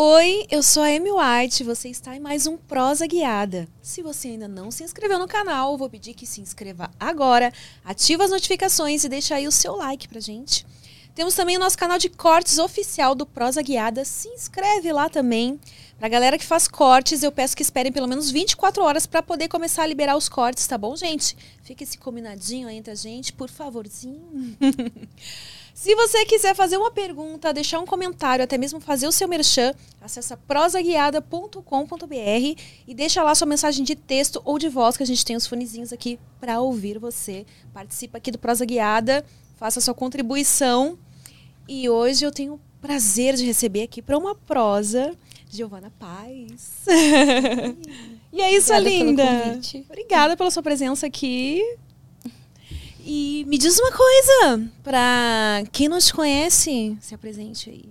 Oi, eu sou a Amy White, você está em mais um Prosa Guiada. Se você ainda não se inscreveu no canal, vou pedir que se inscreva agora, ativa as notificações e deixa aí o seu like pra gente. Temos também o nosso canal de cortes oficial do Prosa Guiada, se inscreve lá também. Pra galera que faz cortes, eu peço que esperem pelo menos 24 horas para poder começar a liberar os cortes, tá bom, gente? Fica esse combinadinho aí entre a gente, por favorzinho. Se você quiser fazer uma pergunta, deixar um comentário, até mesmo fazer o seu merchan, acessa prosaguiada.com.br e deixa lá sua mensagem de texto ou de voz, que a gente tem os fonezinhos aqui para ouvir você. Participa aqui do Prosa Guiada, faça sua contribuição. E hoje eu tenho o prazer de receber aqui para uma prosa Giovana Paz. e é isso, Obrigada linda. Obrigada pela sua presença aqui. E me diz uma coisa, pra quem não te conhece, se apresente aí.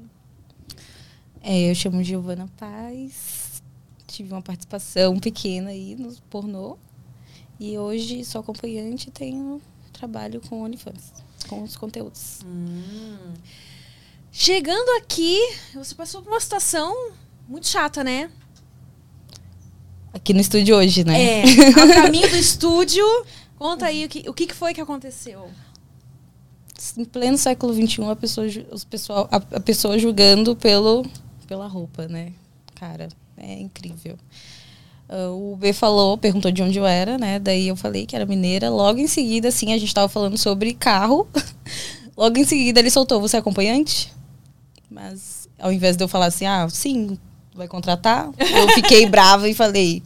É, eu chamo Giovana Paz. Tive uma participação pequena aí no pornô. E hoje sou acompanhante e tenho trabalho com OnlyFans, com os conteúdos. Chegando aqui, você passou por uma situação muito chata, né? Aqui no estúdio hoje, né? É, ao caminho do estúdio. Conta aí o que, o que foi que aconteceu. Em pleno século XXI, a pessoa, os pessoal, a, a pessoa julgando pelo, pela roupa, né? Cara, é incrível. Ah, o B falou, perguntou de onde eu era, né? Daí eu falei que era mineira. Logo em seguida, assim, a gente tava falando sobre carro. Logo em seguida, ele soltou, você é acompanhante? Mas ao invés de eu falar assim, ah, sim, vai contratar, eu fiquei brava e falei,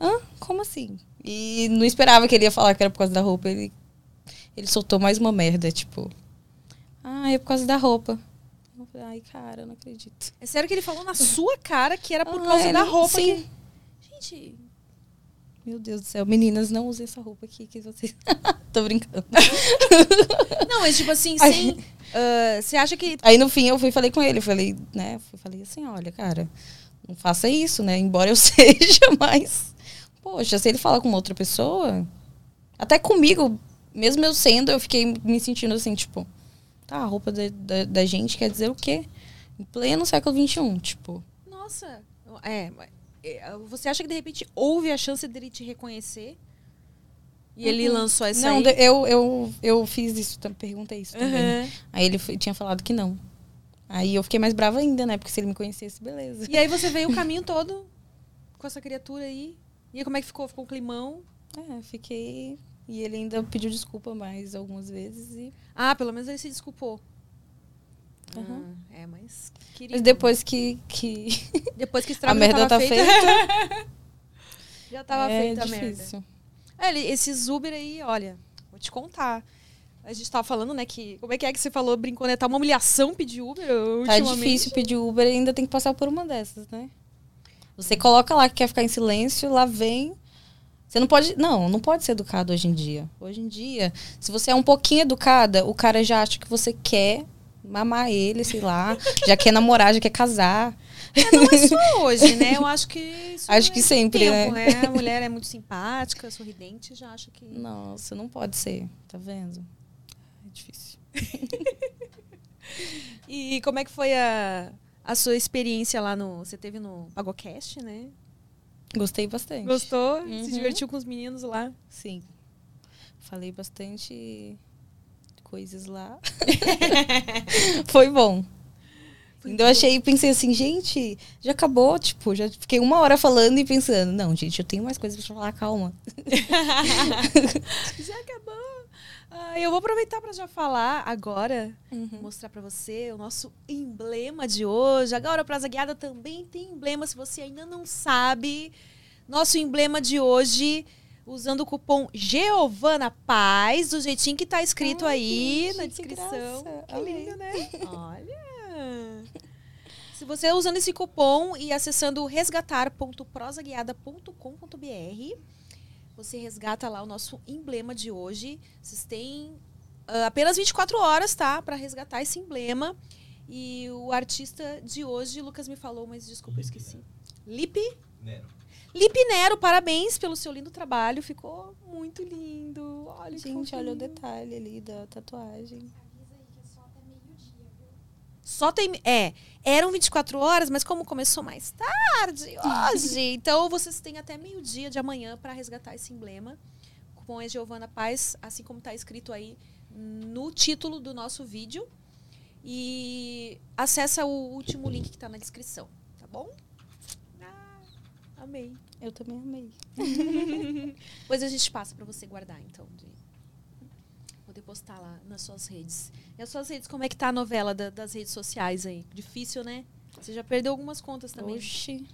hã? Como assim? E não esperava que ele ia falar que era por causa da roupa. Ele, ele soltou mais uma merda, tipo, ah, é por causa da roupa. Ai, cara, eu não acredito. É sério que ele falou na sua cara que era por Ah, causa ele- da roupa. sim. que- Gente, Meu Deus do céu, meninas, não usem essa roupa aqui que vocês. Tô brincando. não, mas tipo assim, sem. ah, Você acha que. Aí no fim eu fui falei com ele, falei, né? Falei assim, olha, cara, não faça isso, né? Embora eu seja, mas. Poxa, se ele falar com outra pessoa, até comigo, mesmo eu sendo, eu fiquei me sentindo assim, tipo, tá, a roupa da, da, da gente quer dizer o quê? Em pleno século XXI, tipo. Nossa. É, é, você acha que de repente houve a chance dele te reconhecer? E ele Uhum. lançou essa não, aí? eu, eu, eu fiz isso, perguntei isso também. Aham. Aí ele tinha falado que não. Aí eu fiquei mais brava ainda, né? Porque se ele me conhecesse, beleza. E aí você veio o caminho todo com essa criatura aí. E aí como é que ficou? Ficou um climão? É, fiquei. E ele ainda pediu desculpa mais algumas vezes. E... Ah, pelo menos ele se desculpou. Uhum. Ah, é, mas. Querido. Mas depois que. que Depois que o a merda já tá tava feita. feito. já tava é feita a merda. difícil. É, ele- esses Uber aí, olha, vou te contar. A gente tava falando, né, que. Como é que é que você falou? Brincou, né? Tá uma humilhação pedir Uber Tá difícil pedir Uber e ainda tem que passar por uma dessas, né? Você coloca lá que quer ficar em silêncio, lá vem. Você não pode. Não, não pode ser educado hoje em dia. Hoje em dia, se você é um pouquinho educada, o cara já acha que você quer mamar ele, sei lá, já quer namorar, já quer casar. É, não é só hoje, né? Eu acho que. Acho é que sempre, tempo, né? A mulher é muito simpática, sorridente, já acha que. Nossa, não pode ser, tá vendo? É difícil. E como é que foi a, a sua experiência lá no. Você teve no Pagocast, né? Gostei bastante. Gostou? Uhum. Se divertiu com os meninos lá? Sim. Falei bastante coisas lá. Foi bom. Ainda eu achei, pensei assim, gente, já acabou, tipo, já fiquei uma hora falando e pensando, não, gente, eu tenho mais coisas pra falar, calma. Já acabou. Ah, eu vou aproveitar para já falar agora, Uhum. mostrar para você o nosso emblema de hoje. Agora a Praza Guiada também tem emblema, se você ainda não sabe. Nosso emblema de hoje, usando o cupom Giovana Paz, do jeitinho que tá escrito Ai, aí gente, na que descrição. Que Amei. lindo, né? Olha! Se você usando esse cupom e acessando resgatar.prosaguiada.com.br, você resgata lá o nosso emblema de hoje. Vocês têm ah, apenas 24 horas, tá? Para resgatar esse emblema. E o artista de hoje, Lucas me falou, mas desculpa, eu esqueci. Lipe? Nero. Lipe Nero, parabéns pelo seu lindo trabalho. Ficou muito lindo. Olha, que Gente, olha o detalhe ali da tatuagem. Só tem. É, eram 24 horas, mas como começou mais tarde hoje, então vocês têm até meio-dia de amanhã para resgatar esse emblema com a Giovana Paz, assim como está escrito aí no título do nosso vídeo. E acessa o último link que está na descrição, tá bom? Ah, amei. Eu também amei. Depois a gente passa para você guardar, então, de postar lá nas suas redes. E as suas redes, como é que tá a novela da- das redes sociais aí? Difícil, né? Você já perdeu algumas contas também. Oxi.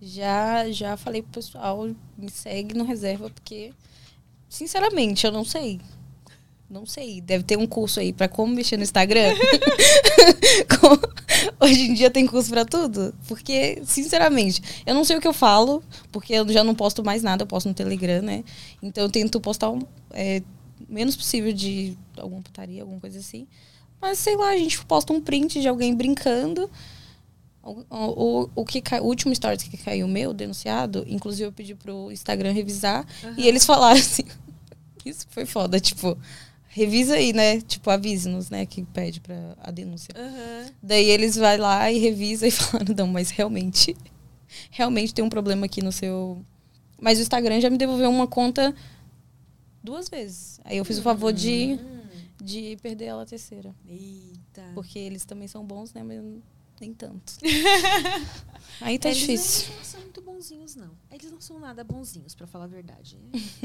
Já, já falei pro pessoal, me segue no reserva, porque, sinceramente, eu não sei. Não sei. Deve ter um curso aí pra como mexer no Instagram. Hoje em dia tem curso pra tudo. Porque, sinceramente, eu não sei o que eu falo, porque eu já não posto mais nada, eu posto no Telegram, né? Então eu tento postar o é, menos possível de alguma putaria, alguma coisa assim. Mas sei lá, a gente posta um print de alguém brincando. O, o, o, que cai- o último story que caiu meu, denunciado, inclusive eu pedi pro Instagram revisar. E eles falaram assim. Isso foi foda, tipo, revisa aí, né? Tipo, avise-nos, né? Que pede pra a denúncia. Aham. Daí eles vai lá e revisa e falaram, não, mas realmente, realmente tem um problema aqui no seu. Mas o Instagram já me devolveu uma conta duas vezes. Aí eu fiz o favor de, de perder ela a terceira. Eita. Porque eles também são bons, né? Mas nem tanto. Aí tá Eles difícil. Não, não são muito bonzinhos, não. Eles não são nada bonzinhos, pra falar a verdade.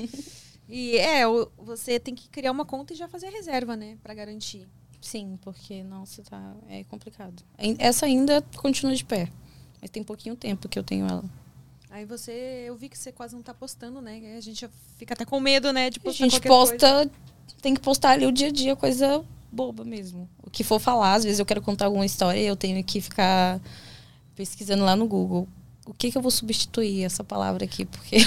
e é, você tem que criar uma conta e já fazer a reserva, né? Pra garantir. Sim, porque, nossa, tá. É complicado. Essa ainda continua de pé. Mas tem pouquinho tempo que eu tenho ela. Aí você, eu vi que você quase não tá postando, né? A gente fica até com medo, né? De A postar gente qualquer posta, coisa. tem que postar ali o dia a dia, coisa boba mesmo. O que for falar, às vezes eu quero contar alguma história e eu tenho que ficar pesquisando lá no Google. O que, que eu vou substituir essa palavra aqui? Porque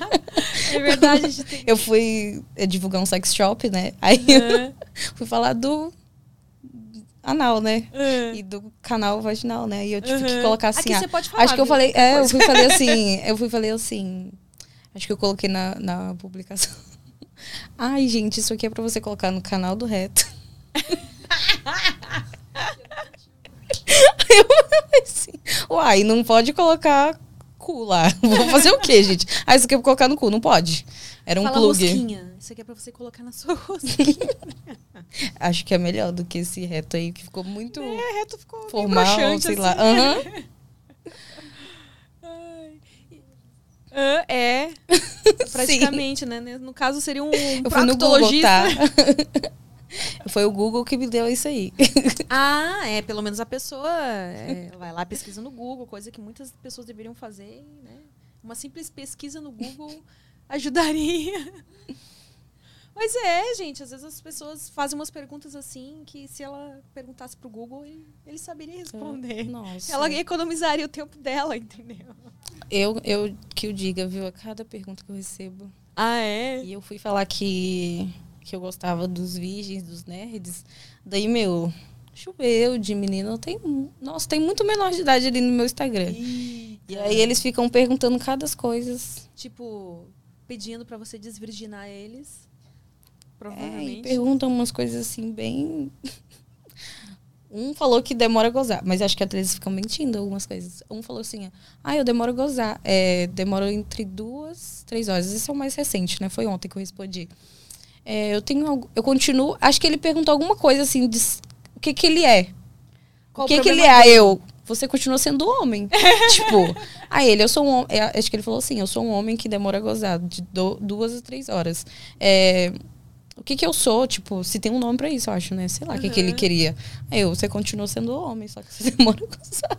É verdade, a gente tem eu fui eh, divulgar um sex shop, né? Aí Aham. fui falar do anal, né? Aham. E do canal vaginal, né? E eu tive que Aham. colocar assim. Aqui ah, você pode falar. acho que eu falei, é, eu fui falei assim, eu fui falei assim. Acho que eu coloquei na, na publicação. Ai, gente, isso aqui é pra você colocar no canal do Reto. eu falei assim, uai, não pode colocar cu lá. Vou fazer o quê, gente? Ah, isso aqui eu vou colocar no cu, não pode. Era um Fala plug. rosquinha. Isso aqui é pra você colocar na sua rosquinha. Acho que é melhor do que esse reto aí, que ficou muito é, reto ficou formal, sei assim. lá. Ai. Ah, é. Praticamente, né? No caso, seria um Eu fui no Google, tá? Foi o Google que me deu isso aí. Ah, é. Pelo menos a pessoa é, vai lá, pesquisa no Google, coisa que muitas pessoas deveriam fazer, né? Uma simples pesquisa no Google ajudaria. Mas é, gente, às vezes as pessoas fazem umas perguntas assim que se ela perguntasse pro Google, ele, saberia responder. Nossa. Ela economizaria o tempo dela, entendeu? Eu, eu que o diga, viu? A cada pergunta que eu recebo. Ah, é? E eu fui falar que, que eu gostava dos virgens, dos nerds. Daí, meu, choveu de menino. Tem, nossa, tem muito menor de idade ali no meu Instagram. E aí eles ficam perguntando cada as coisas. Tipo, pedindo pra você desvirginar eles. É, e Provavelmente. perguntam umas coisas assim, bem. Um falou que demora a gozar, mas acho que eles ficam mentindo algumas coisas. Um falou assim: ah, eu demoro a gozar. É, demoro entre duas, três horas. Esse é o mais recente, né? Foi ontem que eu respondi. É, eu tenho. Eu continuo. Acho que ele perguntou alguma coisa assim: de, o que que ele é? Qual o que que ele é? Eu. Você continua sendo homem. tipo, aí ele, eu sou um homem. é, Acho que ele falou assim: eu sou um homem que demora a gozar de do- duas a três horas. É, o que que eu sou? Tipo, se tem um nome pra isso, eu acho, né? Sei lá o que, que ele Uhum. queria. Aí eu, você continua sendo homem, só que você demora a gozar.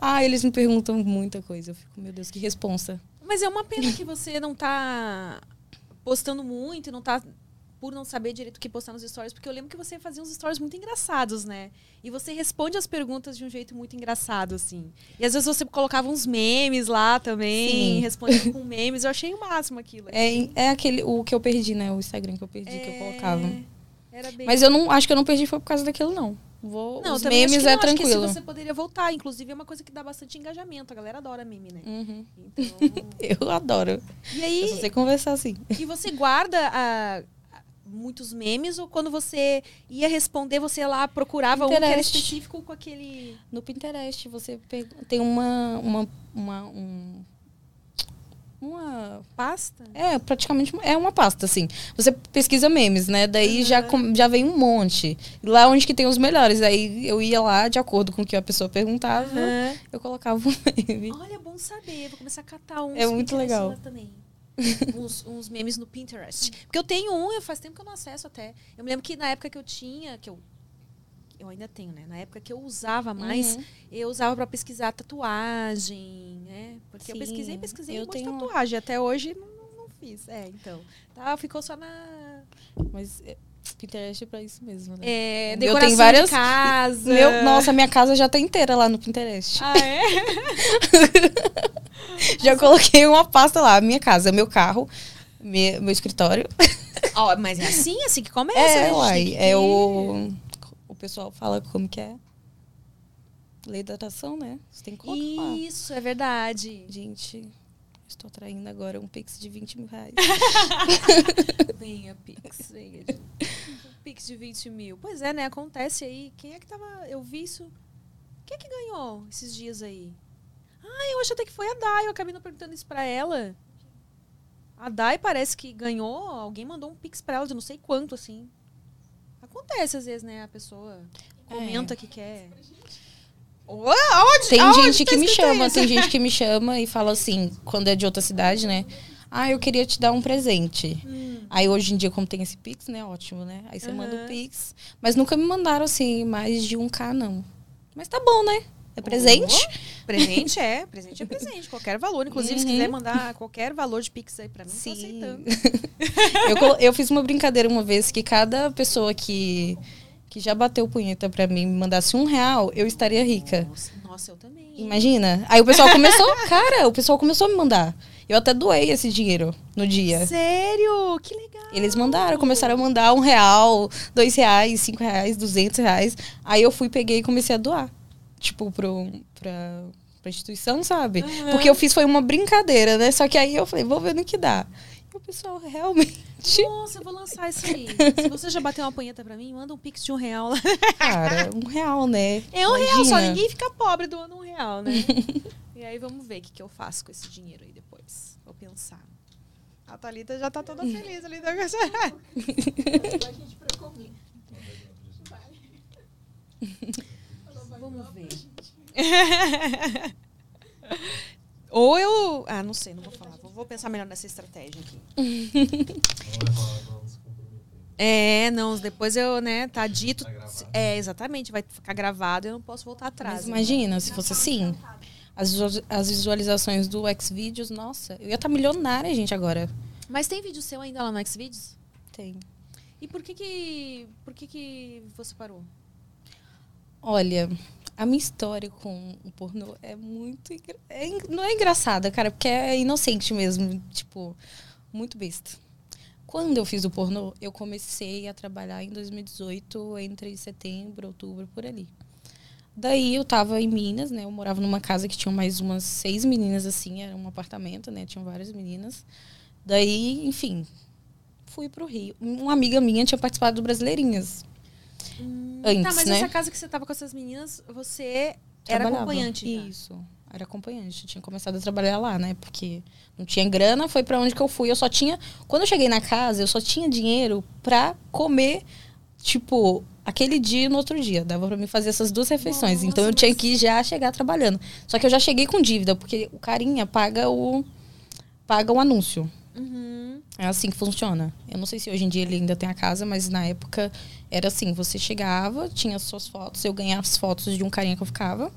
ah, eles me perguntam muita coisa. Eu fico, meu Deus, que responsa. Mas é uma pena que você não tá postando muito e não tá por não saber direito o que postar nos stories, porque eu lembro que você fazia uns stories muito engraçados, né? E você responde as perguntas de um jeito muito engraçado, assim. E às vezes você colocava uns memes lá também, Sim. respondendo com memes. Eu achei o máximo aquilo. É, é aquele, o que eu perdi, né? O Instagram que eu perdi, que eu colocava. É, Era bem... Mas eu não, acho que eu não perdi foi por causa daquilo, não. Vou, não, os memes é não, que tranquilo. se você poderia voltar. Inclusive, é uma coisa que dá bastante engajamento. A galera adora meme, né? Uhum. Então... Eu adoro. e Eu aí, só sei conversar assim. E você guarda a. muitos memes ou quando você ia responder, você lá procurava um que era Pinterest. específico com aquele. No Pinterest, você tem uma. uma, uma um- uma Pasta? É, praticamente é uma pasta, assim. Você pesquisa memes, né? Daí já, com- já vem um monte. Lá onde que tem os melhores. Aí eu ia lá, de acordo com o que a pessoa perguntava, Aham. eu colocava um meme. Olha, bom saber. Vou começar a catar uns. É muito Pinterest legal. também. uns, uns memes no Pinterest. Porque eu tenho um, eu faz tempo que eu não acesso até. Eu me lembro que na época que eu tinha, que eu. Eu ainda tenho, né? Na época que eu usava mais, Uhum. eu usava pra pesquisar tatuagem, né? Porque eu Sim, pesquisei, pesquisei eu um monte de tenho- tatuagem. Até hoje não, não- fiz. É, então. Tá, ficou só na. Mas é, Pinterest é pra isso mesmo, né? É, O meu decoração tem várias- de casa. Meu, nossa, minha casa já tá inteira lá no Pinterest. Ah, é? já coloquei uma pasta lá. Minha casa, meu carro, me- meu escritório. Ó, mas é assim, assim que começa, É, né? Uai. que É o. O pessoal fala como que é. Lei da atração, né? Você tem que colocar. Isso, é verdade. Gente, estou atraindo agora um pix de 20 mil reais. Venha, Pix, venha. Pix de 20 mil. Pois é, né? Acontece aí. Quem é que tava. Eu vi isso. Quem é que ganhou esses dias aí? Ah, eu acho até que foi a Dai. Eu acabei não perguntando isso pra ela. A Dai parece que ganhou. Alguém mandou um Pix pra ela de não sei quanto, assim. Acontece às vezes, né? A pessoa comenta que quer. Aonde, Tem aonde gente tá que me chama, isso? tem gente que me chama e fala assim, quando é de outra cidade, né? Ah, eu queria te dar um presente. Hum. Aí hoje em dia, como tem esse Pix, né? Ótimo, né? Aí você manda Aham. o Pix. Mas nunca me mandaram, assim, mais de um K, não. Mas tá bom, né? É presente? Oh, presente é, presente é presente, qualquer valor. Inclusive, se Uhum. quiser mandar qualquer valor de Pix aí pra mim, tô Sim. aceitando. eu, eu fiz uma brincadeira uma vez que cada pessoa que, que já bateu punheta pra mim me mandasse um real, eu estaria rica. Nossa, nossa, eu também. Imagina. Aí o pessoal começou, cara, o pessoal começou a me mandar. Eu até doei esse dinheiro no dia. Sério? Que legal. Eles mandaram, começaram a mandar um real, dois reais, cinco reais, duzentos reais. Aí eu fui, peguei e comecei a doar. Tipo, pro, pra, pra instituição, sabe? Aham. Porque eu fiz foi uma brincadeira, né? Só que aí eu falei, vou ver no que dá. E o pessoal realmente. Nossa, eu vou lançar isso aí. Se você já bateu uma punheta pra mim, manda um Pix de um real lá. Cara, um real, né? É um real, só Imagina. ninguém fica pobre doando um real, né? e aí vamos ver o que, que eu faço com esse dinheiro aí depois. Vou pensar. A Thalita já tá toda feliz ali. Da... Vamos ver. Ou eu. Ah, não sei, não vou falar. Vou, vou pensar melhor nessa estratégia aqui. É, não, depois eu, né, tá dito. É, exatamente, vai ficar gravado e eu não posso voltar atrás. Mas imagina, se fosse assim, as, as visualizações do Xvideos, nossa, eu ia estar milionária, gente, agora. Mas tem vídeo seu ainda lá no Xvideos? Tem. E por que que, por que que você parou? Olha, a minha história com o pornô é muito. é não é engraçada, cara, porque é inocente mesmo. Tipo, muito besta. Quando eu fiz o pornô, eu comecei a trabalhar em 2018, entre setembro, outubro, por ali. Daí eu tava em Minas, né? Eu morava numa casa que tinha mais umas seis meninas, assim, era um apartamento, né? Tinham várias meninas. Daí, enfim, fui pro Rio. Uma amiga minha tinha participado do Brasileirinhas. Antes, tá, mas né? essa casa que você tava com essas meninas, você era acompanhante já? Isso. Era acompanhante. Tinha começado a trabalhar lá, né? Porque não tinha grana, foi pra onde que eu fui. Eu só tinha. Quando eu cheguei na casa, eu só tinha dinheiro pra comer, tipo, aquele dia e no outro dia. Dava pra mim fazer essas duas refeições. Nossa, então eu tinha que já chegar trabalhando. Só que eu já cheguei com dívida, porque o carinha paga o. paga o anúncio. Uhum. É assim que funciona. Eu não sei se hoje em dia ele ainda tem a casa, mas na época era assim: você chegava, tinha as suas fotos, eu ganhava as fotos de um carinha que eu ficava.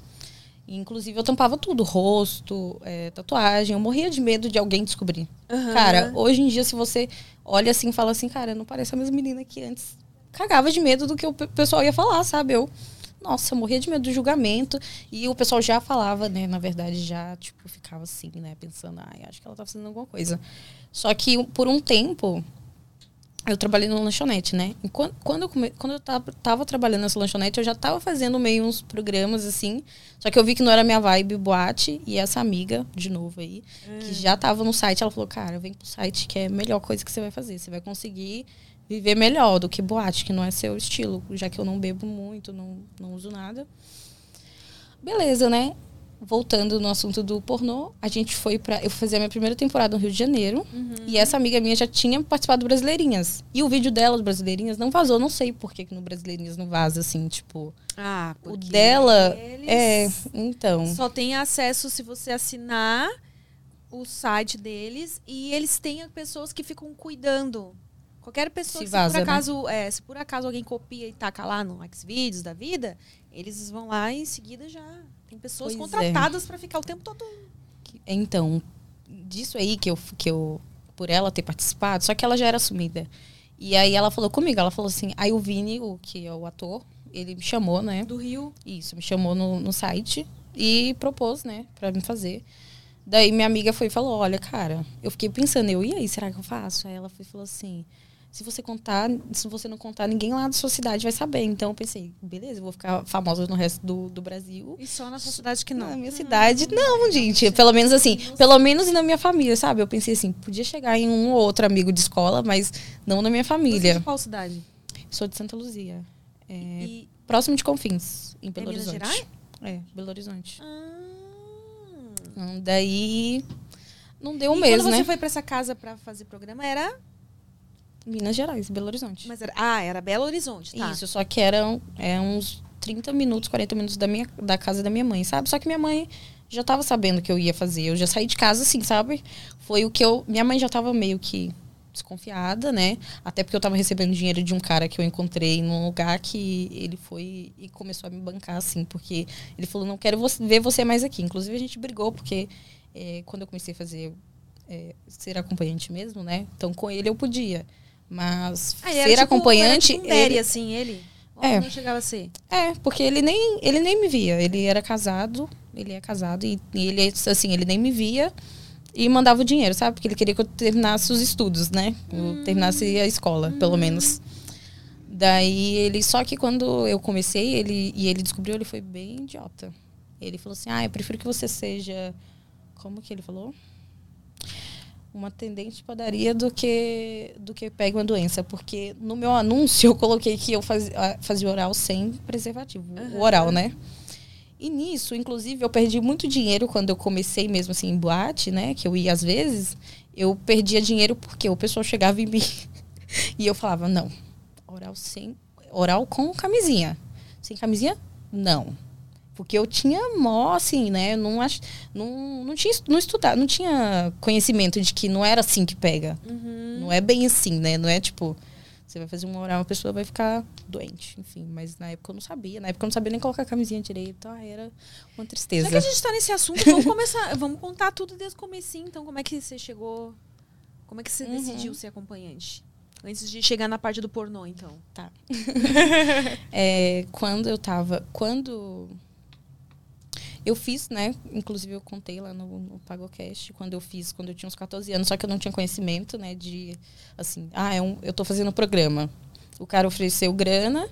E, inclusive, eu tampava tudo: rosto, é, tatuagem. Eu morria de medo de alguém descobrir. Aham. Cara, hoje em dia, se você olha assim e fala assim, cara, não parece a mesma menina que antes. Cagava de medo do que o pe- pessoal ia falar, sabe? Eu, nossa, morria de medo do julgamento. E o pessoal já falava, né? Na verdade, já, tipo, ficava assim, né? Pensando, ai, acho que ela tá fazendo alguma coisa. Só que por um tempo, eu trabalhei numa lanchonete, né? E quan- quando, eu, come- quando eu tava, tava trabalhando nessa lanchonete, eu já tava fazendo meio uns programas assim. Só que eu vi que não era minha vibe boate. E essa amiga, de novo aí, que já tava no site, ela falou: Cara, vem pro site que é a melhor coisa que você vai fazer. Você vai conseguir viver melhor do que boate, que não é seu estilo, já que eu não bebo muito, não, não uso nada. Beleza, né? Voltando no assunto do pornô, a gente foi pra. Eu fazia a minha primeira temporada no Rio de Janeiro. Uhum. E essa amiga minha já tinha participado do Brasileirinhas. E o vídeo dela, do Brasileirinhas, não vazou. Não sei por que, no Brasileirinhas não vaza, assim, tipo. Ah, O dela. É, então. Só tem acesso se você assinar o site deles e eles têm pessoas que ficam cuidando. Qualquer pessoa Se que vaza, se por né? acaso, é, se por acaso alguém copia e taca lá no Xvideos da vida, eles vão lá e em seguida já tem pessoas Pois é. contratadas pra ficar o tempo todo. Então, disso aí que eu, que eu. Por ela ter participado, só que ela já era assumida. E aí ela falou comigo, ela falou assim. Aí o Vini, o que é o ator, ele me chamou, né? Do Rio. Isso, me chamou no, no site e propôs, né, pra me fazer. Daí minha amiga foi e falou: Olha, cara, eu fiquei pensando, eu, e aí, será que eu faço? Aí ela foi e falou assim: Se você contar, se você não contar, ninguém lá da sua cidade vai saber. Então eu pensei: Beleza, eu vou ficar famosa no resto do, do Brasil. E só na sua cidade que não. Na minha cidade, não, gente. Pelo menos assim, pelo menos na minha família, sabe? Eu pensei assim: podia chegar em um ou outro amigo de escola, mas não na minha Você é família. de qual cidade? Sou de Santa Luzia. É, E próximo de Confins, em Belo Minas Horizonte. Gerais? É, Belo Horizonte. Ah. Hum, Daí não deu e mesmo, quando você né? foi pra essa casa pra fazer programa, era. Minas Gerais, Belo Horizonte. Mas era ah, era Belo Horizonte, tá? Isso, só que eram é, uns 30 minutos, 40 minutos da, minha, da casa da minha mãe, sabe? Só que minha mãe já tava sabendo o que eu ia fazer. Eu já saí de casa assim, sabe? Foi o que eu. Minha mãe já tava meio que desconfiada, né? Até porque eu tava recebendo dinheiro de um cara que eu encontrei num lugar que ele foi e começou a me bancar, assim, porque ele falou, não quero ver você mais aqui. Inclusive, a gente brigou, porque é, quando eu comecei a fazer é, ser acompanhante mesmo, né? Então, com ele eu podia. Mas Ah, ser tipo- acompanhante. Era tipo ele- assim, ele? É. não chegava a ser? é, porque ele nem, ele nem me via. Ele era casado, ele é casado e, e ele, assim, ele nem me via e mandava o dinheiro, sabe? Porque ele queria que eu terminasse os estudos, né? Eu terminasse a escola, pelo menos. Daí ele, só que quando eu comecei, ele e ele descobriu, ele foi bem idiota. Ele falou assim: "Ah, eu prefiro que você seja como que ele falou? Uma atendente de padaria do que do que pegue uma doença, porque no meu anúncio eu coloquei que eu fazia, fazia oral sem preservativo, o oral, né? E nisso, inclusive, eu perdi muito dinheiro quando eu comecei mesmo assim em boate, né? Que eu ia às vezes, eu perdia dinheiro porque o pessoal chegava em mim e eu falava, não, oral sem. Oral com camisinha. Sem camisinha? Não. Porque eu tinha mó, assim, né? Não, ach, não, não tinha não estudar, não tinha conhecimento de que não era assim que pega. Uhum. Não é bem assim, né? Não é tipo, você vai fazer um oral, uma pessoa vai ficar doente, enfim. Mas na época eu não sabia. Na época eu não sabia nem colocar a camisinha direito. Ah, era uma tristeza. Já que a gente tá nesse assunto, vamos começar. vamos contar tudo desde o comecinho. Então, como é que você chegou. Como é que você Uhum. decidiu ser acompanhante? Antes de chegar na parte do pornô, então. Tá. É, quando eu tava. Quando. Eu fiz, né? Inclusive eu contei lá no, no PagoCast, quando eu fiz, quando eu tinha uns 14 anos, só que eu não tinha conhecimento, né? De assim, ah, é um, eu tô fazendo um programa. O cara ofereceu grana,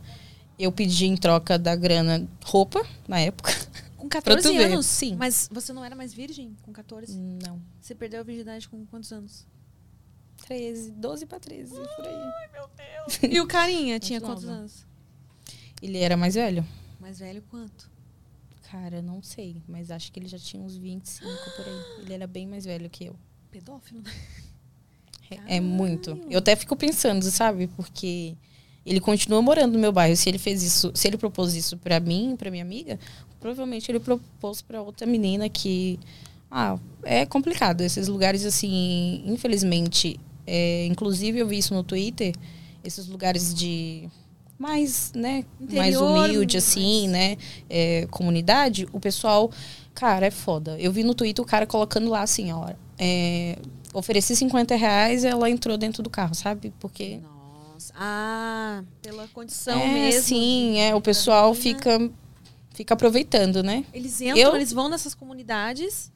eu pedi em troca da grana roupa, na época. Com Pra 14 tu ver. anos? Sim. Mas você não era mais virgem com 14? Não. Você perdeu a virgindade com quantos anos? 13, 12 pra 13, por aí. E o carinha tinha quantos anos? Ele era mais velho? Mais velho quanto? Cara, não sei, mas acho que ele já tinha uns 25 por aí. Ele era bem mais velho que eu. Pedófilo, né? É, é muito. Eu até fico pensando, sabe? Porque ele continua morando no meu bairro. Se ele fez isso, se ele propôs isso pra mim, pra minha amiga, provavelmente ele propôs pra outra menina que ah, é complicado esses lugares assim, infelizmente, é, inclusive eu vi isso no Twitter, esses lugares de mais, né, mais Interior, humilde assim, mais- né, é, comunidade, o pessoal, cara, é foda. Eu vi no Twitter o cara colocando lá assim, ó, é, ofereci 50 reais ela entrou dentro do carro, sabe? Porque Nossa. Ah, pela condição é, mesmo. sim, é, o pessoal mina. fica fica aproveitando, né? Eles entram, Eu- eles vão nessas comunidades.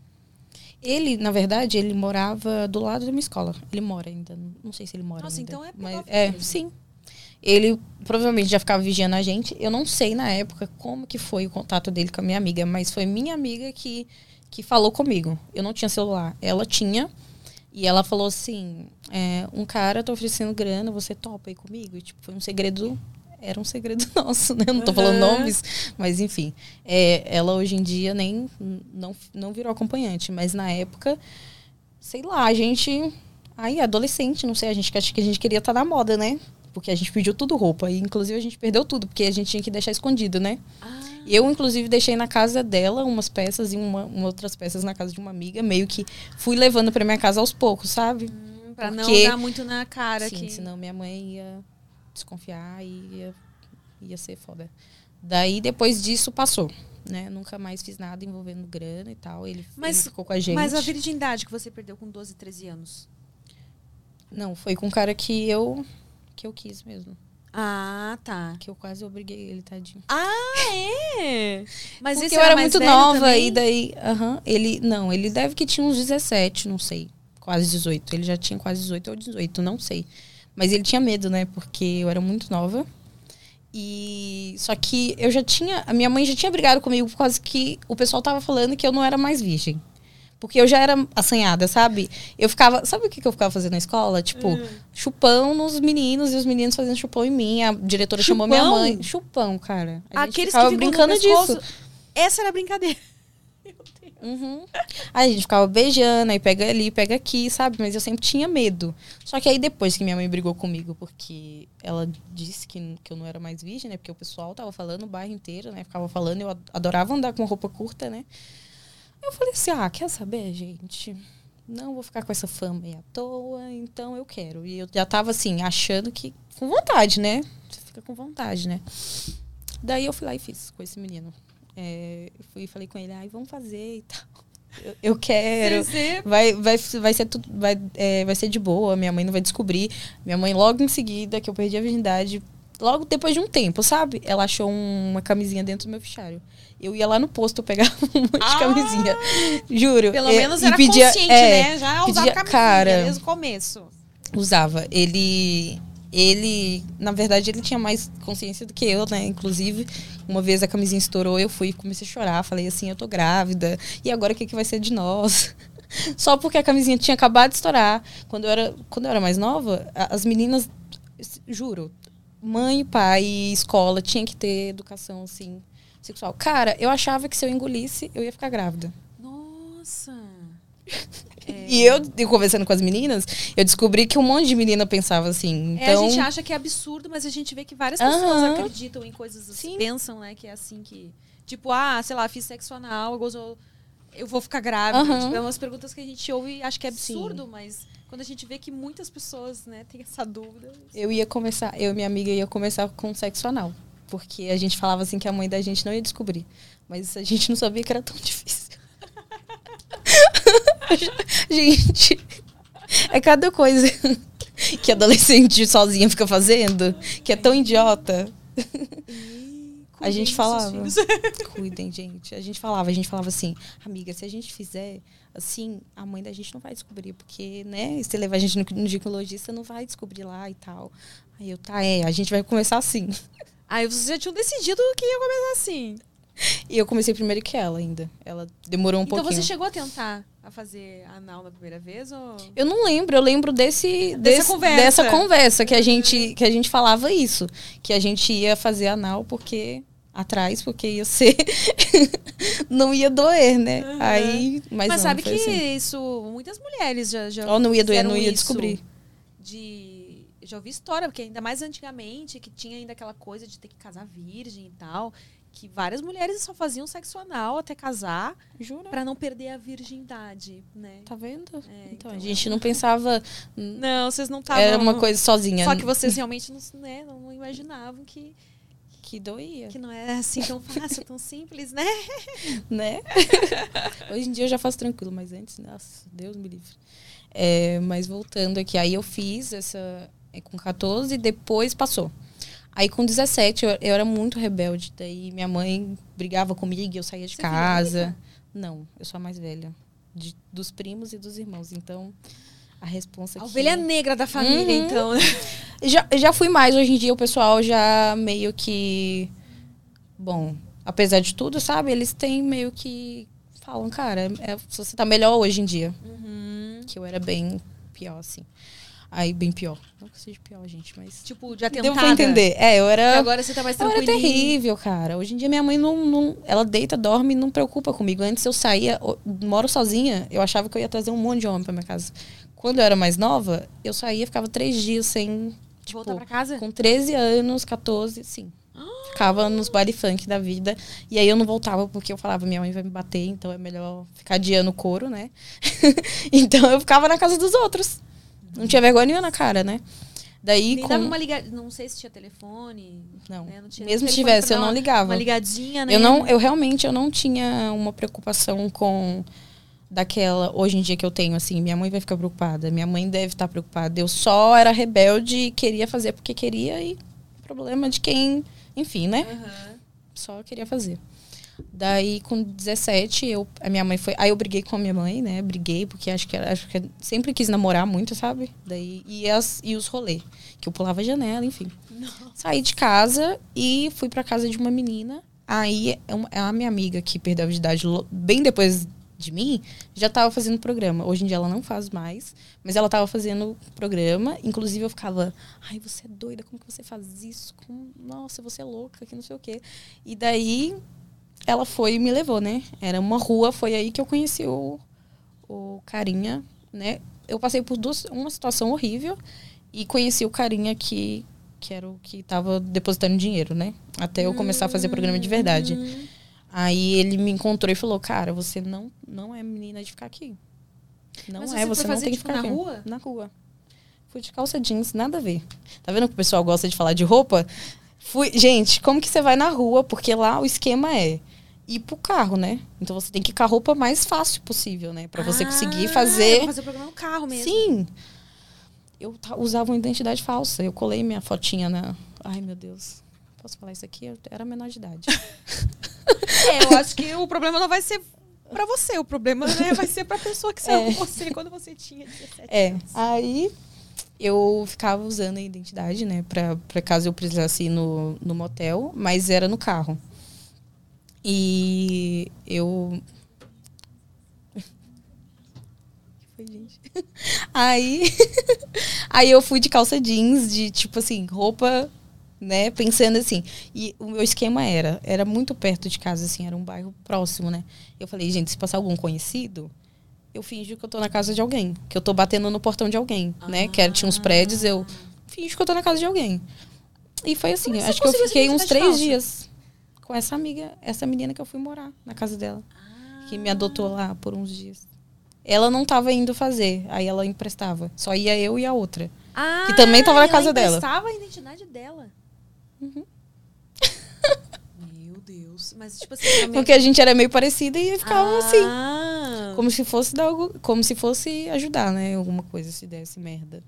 Ele, na verdade, ele morava do lado da minha escola. Ele mora ainda, não sei se ele mora Nossa, ainda. então é mas é, sim. Ele provavelmente já ficava vigiando a gente. Eu não sei na época como que foi o contato dele com a minha amiga, mas foi minha amiga que que falou comigo. Eu não tinha celular, ela tinha. E ela falou assim: é, um cara tá oferecendo grana, você topa aí comigo? E, tipo, foi um segredo. Era um segredo nosso, né? Não tô falando Uhum. nomes, mas enfim. É, ela hoje em dia nem não, não virou acompanhante, mas na época, sei lá, a gente. Aí, adolescente, não sei, a gente que a gente queria estar na moda, né? Porque a gente pediu tudo roupa. E inclusive a gente perdeu tudo, porque a gente tinha que deixar escondido, né? Ah, Eu, inclusive, deixei na casa dela umas peças e uma, uma outras peças na casa de uma amiga. Meio que fui levando pra minha casa aos poucos, sabe? hum, pra não Porque- dar muito na cara Sim, que... senão minha mãe ia desconfiar e ia, ia ser foda. Daí, depois disso, passou. Né? Nunca mais fiz nada envolvendo grana e tal. Ele, Mas- ele ficou com a gente. Mas a virgindade que você perdeu com 12, 13 anos. Não, foi com um cara que eu que eu quis mesmo. Ah, tá. Que eu quase obriguei ele, tadinho. Ah, é? Mas Porque eu era mais muito nova também? e daí, aham, ele, não, ele deve que tinha uns 17, não sei, quase 18. Ele já tinha quase 18 ou 18, não sei. Mas ele tinha medo, né? Porque eu era muito nova. E só que eu já tinha, a minha mãe já tinha brigado comigo por causa que o pessoal tava falando que eu não era mais virgem. Porque eu já era assanhada, sabe? Eu ficava. Sabe o que, que eu ficava fazendo na escola? Tipo, Hum. chupão nos meninos e os meninos fazendo chupão em mim. A diretora chamou minha Chupão? mãe. Chupão, cara. A Aqueles que ficam brincando pescoço, disso. Essa era a brincadeira. Uhum. Aí a gente ficava beijando, aí pega ali, pega aqui, sabe? Mas eu sempre tinha medo. Só que aí depois que minha mãe brigou comigo, porque ela disse que, que eu não era mais virgem, né? Porque o pessoal tava falando, o bairro inteiro, né? Ficava falando, eu adorava andar com roupa curta, né? Eu falei assim, ah, quer saber, gente? Não vou ficar com essa fama aí à toa, então eu quero. E eu já tava assim, achando que. Com vontade, né? Você fica com vontade, né? Daí eu fui lá e fiz com esse menino. É, eu fui e falei com ele, ai, vamos fazer e tal. Eu, eu quero. Vai, vai, vai, ser tudo, vai, é, vai ser de boa, minha mãe não vai descobrir. Minha mãe, logo em seguida, que eu perdi a virgindade, logo depois de um tempo, sabe? Ela achou um- uma camisinha dentro do meu fichário. Eu ia lá no posto pegar um monte de Ah! camisinha. Juro. Pelo É, menos era pedia- consciente, é, né? Já usava pedia- camisinha cara. desde o começo. Usava. Ele. Ele, na verdade, ele tinha mais consciência do que eu, né? Inclusive, uma vez a camisinha estourou, eu fui e comecei a chorar. Falei assim, eu tô grávida. E agora o que, que vai ser de nós? Só porque a camisinha tinha acabado de estourar. Quando eu era, quando eu era mais nova, as meninas, juro, mãe, pai, escola tinha que ter educação, assim, sexual. Cara, eu achava que se eu engolisse, eu ia ficar grávida. Nossa. E eu, eu conversando com as meninas, eu descobri que um monte de menina pensava assim. É, a Então, gente acha que é absurdo, mas a gente vê que várias pessoas Aham. acreditam em coisas assim, Sim. pensam, né, que é assim que. Tipo, ah, sei lá, fiz sexo anal, eu gozo- eu vou ficar grávida. Aham. Tipo, é umas perguntas que a gente ouve e acha que é absurdo, mas quando a gente vê que muitas pessoas, né, têm essa dúvida. eu ia começar, eu e minha amiga ia começar com sexo anal. Porque a gente falava assim que a mãe da gente não ia descobrir. Mas a gente não sabia que era tão difícil. gente, é cada coisa que adolescente sozinha fica fazendo, que é tão idiota. A gente falava. Cuidem, gente. A gente falava, a gente falava assim, amiga, se a gente fizer assim, a mãe da gente não vai descobrir, porque, né, se levar a gente no, no ginecologista, não vai descobrir lá e tal. Aí eu, tá, é, a gente vai começar assim. Aí vocês já tinham decidido que ia começar assim. E eu comecei primeiro que ela ainda. Ela demorou um então pouquinho. você chegou a tentar a fazer anal na primeira vez? Ou... Eu não lembro, eu lembro desse, Dessa desse- conversa. dessa conversa que a gente que a gente falava isso, que a gente ia fazer anal porque atrás porque ia ser não ia doer, né? Uhum. Aí, mas, Mas, não, sabe que assim. isso, muitas mulheres já, já Ou não ia doer, não ia descobrir. de já ouvi história, porque ainda mais antigamente, que tinha ainda aquela coisa de ter que casar virgem e tal, que várias mulheres só faziam sexo anal até casar pra não perder a virgindade, né? Tá vendo? É, então, então- a gente não pensava Não, vocês não estavam era uma coisa sozinha, Só que vocês realmente não, né, não, imaginavam que, que doía, que não era assim tão fácil, tão simples, né? né? Hoje em dia eu já faço tranquilo, mas antes, nossa, Deus me livre. É, mas voltando aqui, aí eu fiz essa é, com 14 e depois passou. Aí com 17 eu, eu era muito rebelde, daí minha mãe brigava comigo, eu saía de Você casa. Não, eu sou a mais velha. De- dos primos e dos irmãos. Então, a resposta A aqui... ovelha negra da família, Uhum. então. Já, já fui mais. Hoje em dia o pessoal já meio que. Bom, apesar de tudo, sabe? Eles têm meio que. Falam, cara, é, você tá melhor hoje em dia. Uhum. Que eu era bem pior, assim. Aí, bem pior. Não que seja pior, gente, mas. Tipo, de atentada. Deu pra entender. É, eu E era. agora você tá mais Eu era tranquila. terrível, cara. Hoje em dia minha mãe não, não- Ela deita, dorme e não preocupa comigo. Antes eu saía, eu moro sozinha, eu achava que eu ia trazer um monte de homem pra minha casa. Quando eu era mais nova, eu saía, ficava três dias sem. Tipo, Voltar pra casa? com 13 anos, 14, sim. Ficava nos baile funk da vida. E aí eu não voltava porque eu falava, minha mãe vai me bater, então é melhor ficar adiando o couro, né? então eu ficava na casa dos outros. Não tinha vergonha nenhuma na cara, né? Daí Nem com... dava uma ligadinha. Não sei se tinha telefone. Não. né? Não tinha Mesmo se tivesse, eu não ligava. Uma ligadinha, né? Eu não, eu realmente eu não tinha uma preocupação com daquela hoje em dia que eu tenho assim, minha mãe vai ficar preocupada, minha mãe deve estar preocupada. Eu só era rebelde e queria fazer porque queria e problema de quem, enfim, né? Aham. Só queria fazer. Daí com 17, eu a minha mãe foi, aí eu briguei com a minha mãe, né? Briguei porque acho que acho que sempre quis namorar muito, sabe? Daí e as e os rolê, que eu pulava a janela, enfim. Saí de casa e fui pra casa de uma menina. Aí é a minha amiga que perdeu a lo- bem depois de mim, já tava fazendo programa. Hoje em dia ela não faz mais, mas ela tava fazendo programa. Inclusive eu ficava, ai, você é doida, como que você faz isso? Como- Nossa, você é louca, que não sei o quê. E daí ela foi e me levou, né? Era uma rua, foi aí que eu conheci o, o carinha, né? Eu passei por duas, uma situação horrível e conheci o carinha que, que era o que tava depositando dinheiro, né? Até eu começar a fazer programa de verdade. Hum. Aí ele me encontrou e falou: Cara, você não, não é menina de ficar aqui. Não Mas é, você não tem que tipo, ficar na aqui. rua? Na rua. Fui de calça jeans, nada a ver. Tá vendo que o pessoal gosta de falar de roupa? Fui, gente, como que você vai na rua? Porque lá o esquema é ir pro carro, né? Então você tem que ir com a roupa mais fácil possível, né? Pra você conseguir Ah, fazer. Fazer o programa no carro mesmo. Sim. Eu usava uma identidade falsa. Eu colei minha fotinha na. Ai, meu Deus. Posso falar isso aqui? Eu era menor de idade. É, eu acho que o problema não vai ser pra você. O problema né, vai ser pra pessoa que saiu É. com você quando você tinha 17 É. anos. Aí eu ficava usando a identidade, né? Pra, pra caso eu precisasse ir no, no motel, mas era no carro. E eu. que foi, gente? Aí. aí eu fui de calça jeans, de tipo assim, roupa, né? Pensando assim. E o meu esquema era, era muito perto de casa, assim, era um bairro próximo, né? Eu falei, gente, se passar algum conhecido, eu finjo que eu tô na casa de alguém. Que eu tô batendo no portão de alguém, né? Que era, tinha uns prédios, eu finjo que eu tô na casa de alguém. E foi assim, Como é que acho eu fiquei uns três falsa? dias com essa amiga, essa menina que eu fui morar na casa dela. Que me adotou lá por uns dias. Ela não tava indo fazer, aí ela emprestava. Só ia eu e a outra. Ah, Que também tava na ela casa dela. emprestava a identidade dela. Uhum. Meu Deus. Mas, tipo assim... Porque a gente era meio parecida e ficava assim. Ah. Como se fosse dar algo, como se fosse ajudar, né? Alguma coisa se desse merda.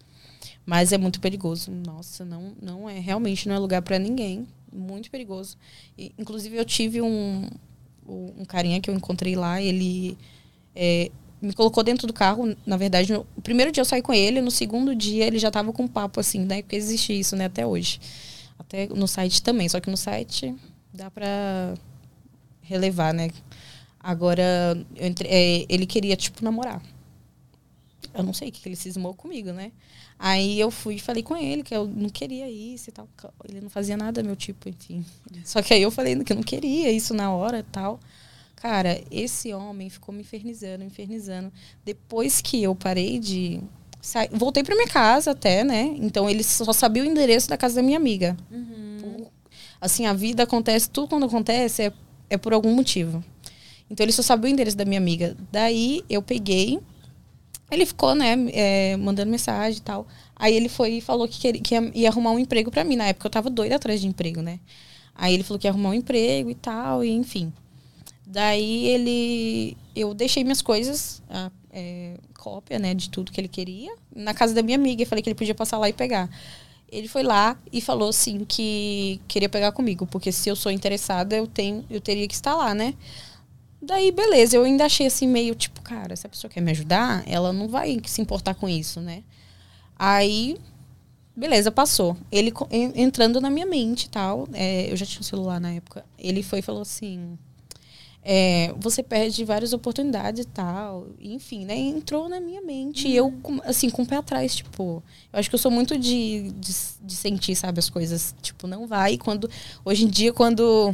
Mas é muito perigoso. Nossa, não, não é. Realmente não é lugar pra ninguém. Muito perigoso. E, inclusive, eu tive um, um carinha que eu encontrei lá. Ele é, me colocou dentro do carro. Na verdade, no primeiro dia eu saí com ele. No segundo dia, ele já tava com papo assim, né? Porque existe isso, né? Até hoje. Até no site também. Só que no site dá pra relevar, né? Agora, entre- é, ele queria, tipo, namorar. Eu não sei o que ele cismou comigo, né? Aí eu fui e falei com ele que eu não queria isso e tal. Ele não fazia nada meu tipo, enfim. Só que aí eu falei que eu não queria isso na hora e tal. Cara, esse homem ficou me infernizando, infernizando. Depois que eu parei de. sair- Voltei pra minha casa até, né? Então ele só sabia o endereço da casa da minha amiga. Uhum. Assim, a vida acontece, tudo quando acontece é, é por algum motivo. Então ele só sabia o endereço da minha amiga. Daí eu peguei, ele ficou, né, é, mandando mensagem e tal. Aí ele foi e falou que, queria, que ia, ia arrumar um emprego pra mim. Na época eu tava doida atrás de emprego, né? Aí ele falou que ia arrumar um emprego e tal, e enfim. Daí ele. Eu deixei minhas coisas, a é, cópia, né, de tudo que ele queria, na casa da minha amiga. E falei que ele podia passar lá e pegar. Ele foi lá e falou assim que queria pegar comigo, porque se eu sou interessada, eu tenho, eu teria que estar lá, né? Daí, beleza, eu ainda achei assim meio tipo, cara, se a pessoa quer me ajudar, ela não vai se importar com isso, né? Aí, beleza, passou. Ele entrando na minha mente e tal, é, eu já tinha um celular na época. Ele foi e falou assim: é, você perde várias oportunidades e tal. Enfim, né? Entrou na minha mente. E eu, Uhum. assim, com o pé atrás, tipo. Eu acho que eu sou muito de, de, de sentir, sabe, as coisas. Tipo, não vai. Quando. Hoje em dia, quando.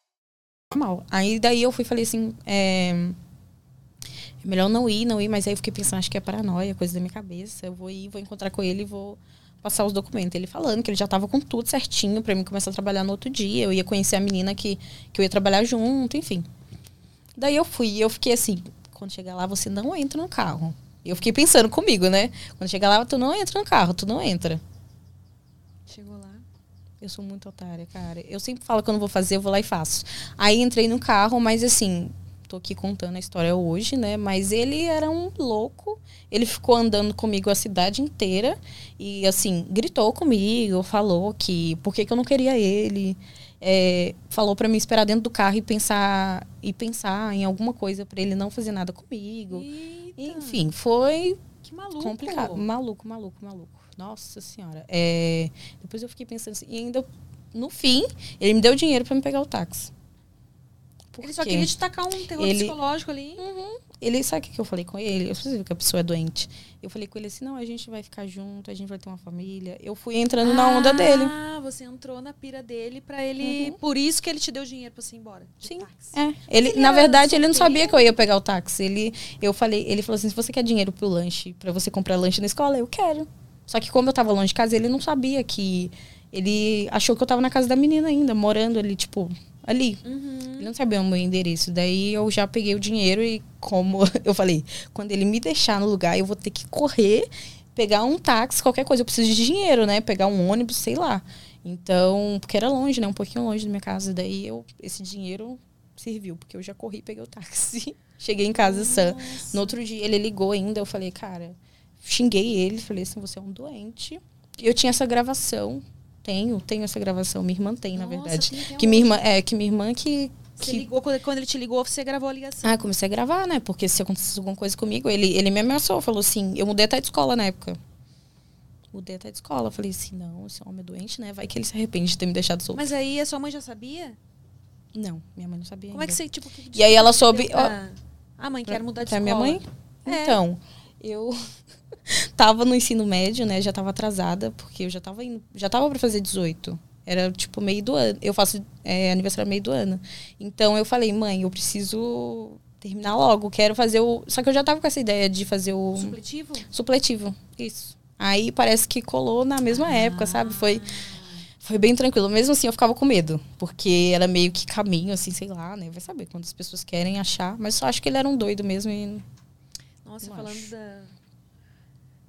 Mal. Aí daí eu fui falei assim, é, é melhor não ir, não ir, mas aí eu fiquei pensando, acho que é paranoia, coisa da minha cabeça. Eu vou ir, vou encontrar com ele e vou passar os documentos. Ele falando que ele já tava com tudo certinho pra mim começar a trabalhar no outro dia. Eu ia conhecer a menina que, que eu ia trabalhar junto, enfim. Daí eu fui e eu fiquei assim, quando chegar lá, você não entra no carro. Eu fiquei pensando comigo, né? Quando chegar lá, tu não entra no carro, tu não entra. Eu sou muito otária, cara. Eu sempre falo que eu não vou fazer, eu vou lá e faço. Aí entrei no carro, mas assim, tô aqui contando a história hoje, né? Mas ele era um louco. Ele ficou andando comigo a cidade inteira e assim, gritou comigo, falou que por que, que eu não queria ele. É, falou pra mim esperar dentro do carro e pensar e pensar em alguma coisa pra ele não fazer nada comigo. Eita, Enfim, foi que maluco. complicado. Maluco, maluco, maluco. Nossa senhora. É, depois eu fiquei pensando assim, e ainda no fim, ele me deu dinheiro pra me pegar o táxi. Por Ele só quê? queria te tacar um terror Ele- psicológico ali. Ele, sabe o que eu falei com ele? Eu sei que a pessoa é doente. Eu falei com ele assim: não, a gente vai ficar junto, a gente vai ter uma família. Eu fui entrando na onda dele. Ah, você entrou na pira dele pra ele. Por isso que ele te deu dinheiro pra você ir embora. Sim. táxi. É. Ele, ele na verdade, ele não sabia que eu ia pegar o táxi. Ele, eu falei, ele falou assim: se você quer dinheiro pro lanche, pra você comprar lanche na escola, eu quero. Só que como eu tava longe de casa, ele não sabia que. Ele achou que eu tava na casa da menina ainda, morando ali, tipo, ali. Uhum. Ele não sabia o meu endereço. Daí eu já peguei o dinheiro e, como eu falei, quando ele me deixar no lugar, eu vou ter que correr, pegar um táxi, qualquer coisa. Eu preciso de dinheiro, né? Pegar um ônibus, sei lá. Então, porque era longe, né? Um pouquinho longe da minha casa. Daí eu, esse dinheiro serviu, porque eu já corri e peguei o táxi. Cheguei em casa sã. No outro dia ele ligou ainda, eu falei, cara, xinguei ele, falei assim, você é um doente. Eu tinha essa gravação. Tenho, tenho essa gravação. Minha irmã tem, na Nossa, verdade. tem até Que minha irmã, é, que minha irmã que. Você que ligou, quando, ele te ligou, você gravou a ligação. ah, comecei a gravar, né? Porque se acontecesse alguma coisa comigo, ele, ele me ameaçou, falou assim, eu mudei até de escola na época. Mudei até de escola. Falei assim, não, esse homem é doente, né? Vai que ele se arrepende de ter me deixado solto. Mas aí a sua mãe já sabia? Não, minha mãe não sabia. Como é que ainda. você, tipo, que E aí ela soube. pra- Ah, mãe, quero mudar de Pra escola. minha mãe? É. Então, eu tava no ensino médio, né? Já tava atrasada, porque eu já tava indo, já tava pra fazer 18. Era tipo meio do ano. Eu faço é, aniversário meio do ano. Então eu falei, mãe, eu preciso terminar logo. Quero fazer o. Só que eu já tava com essa ideia de fazer o Supletivo? supletivo. Isso. Aí parece que colou na mesma Ah. época, sabe? Foi. Foi bem tranquilo. Mesmo assim, eu ficava com medo. Porque era meio que caminho, assim, sei lá, né? Vai saber quantas pessoas querem achar. Mas só acho que ele era um doido mesmo. E Nossa, falando acho. da,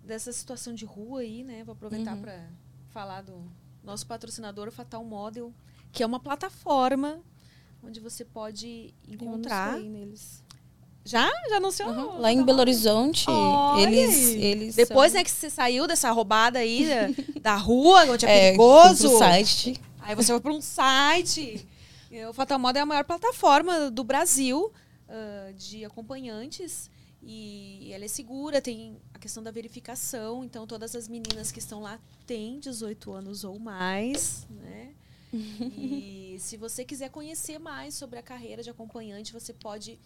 dessa situação de rua aí, né? Vou aproveitar Uhum. pra falar do nosso patrocinador, o Fatal Model, que é uma plataforma onde você pode encontrar. neles. Já? Já anunciou? Uhum. Lá em Belo Horizonte, Olha eles, eles. Depois, são- né, que você saiu dessa roubada aí da, da rua, onde é, é, perigoso. pro site. Aí você vai para um site. O Fatal Model é a maior plataforma do Brasil ah, de acompanhantes. E ela é segura, tem a questão da verificação. Então, todas as meninas que estão lá têm 18 anos ou mais, né? E se você quiser conhecer mais sobre a carreira de acompanhante, você pode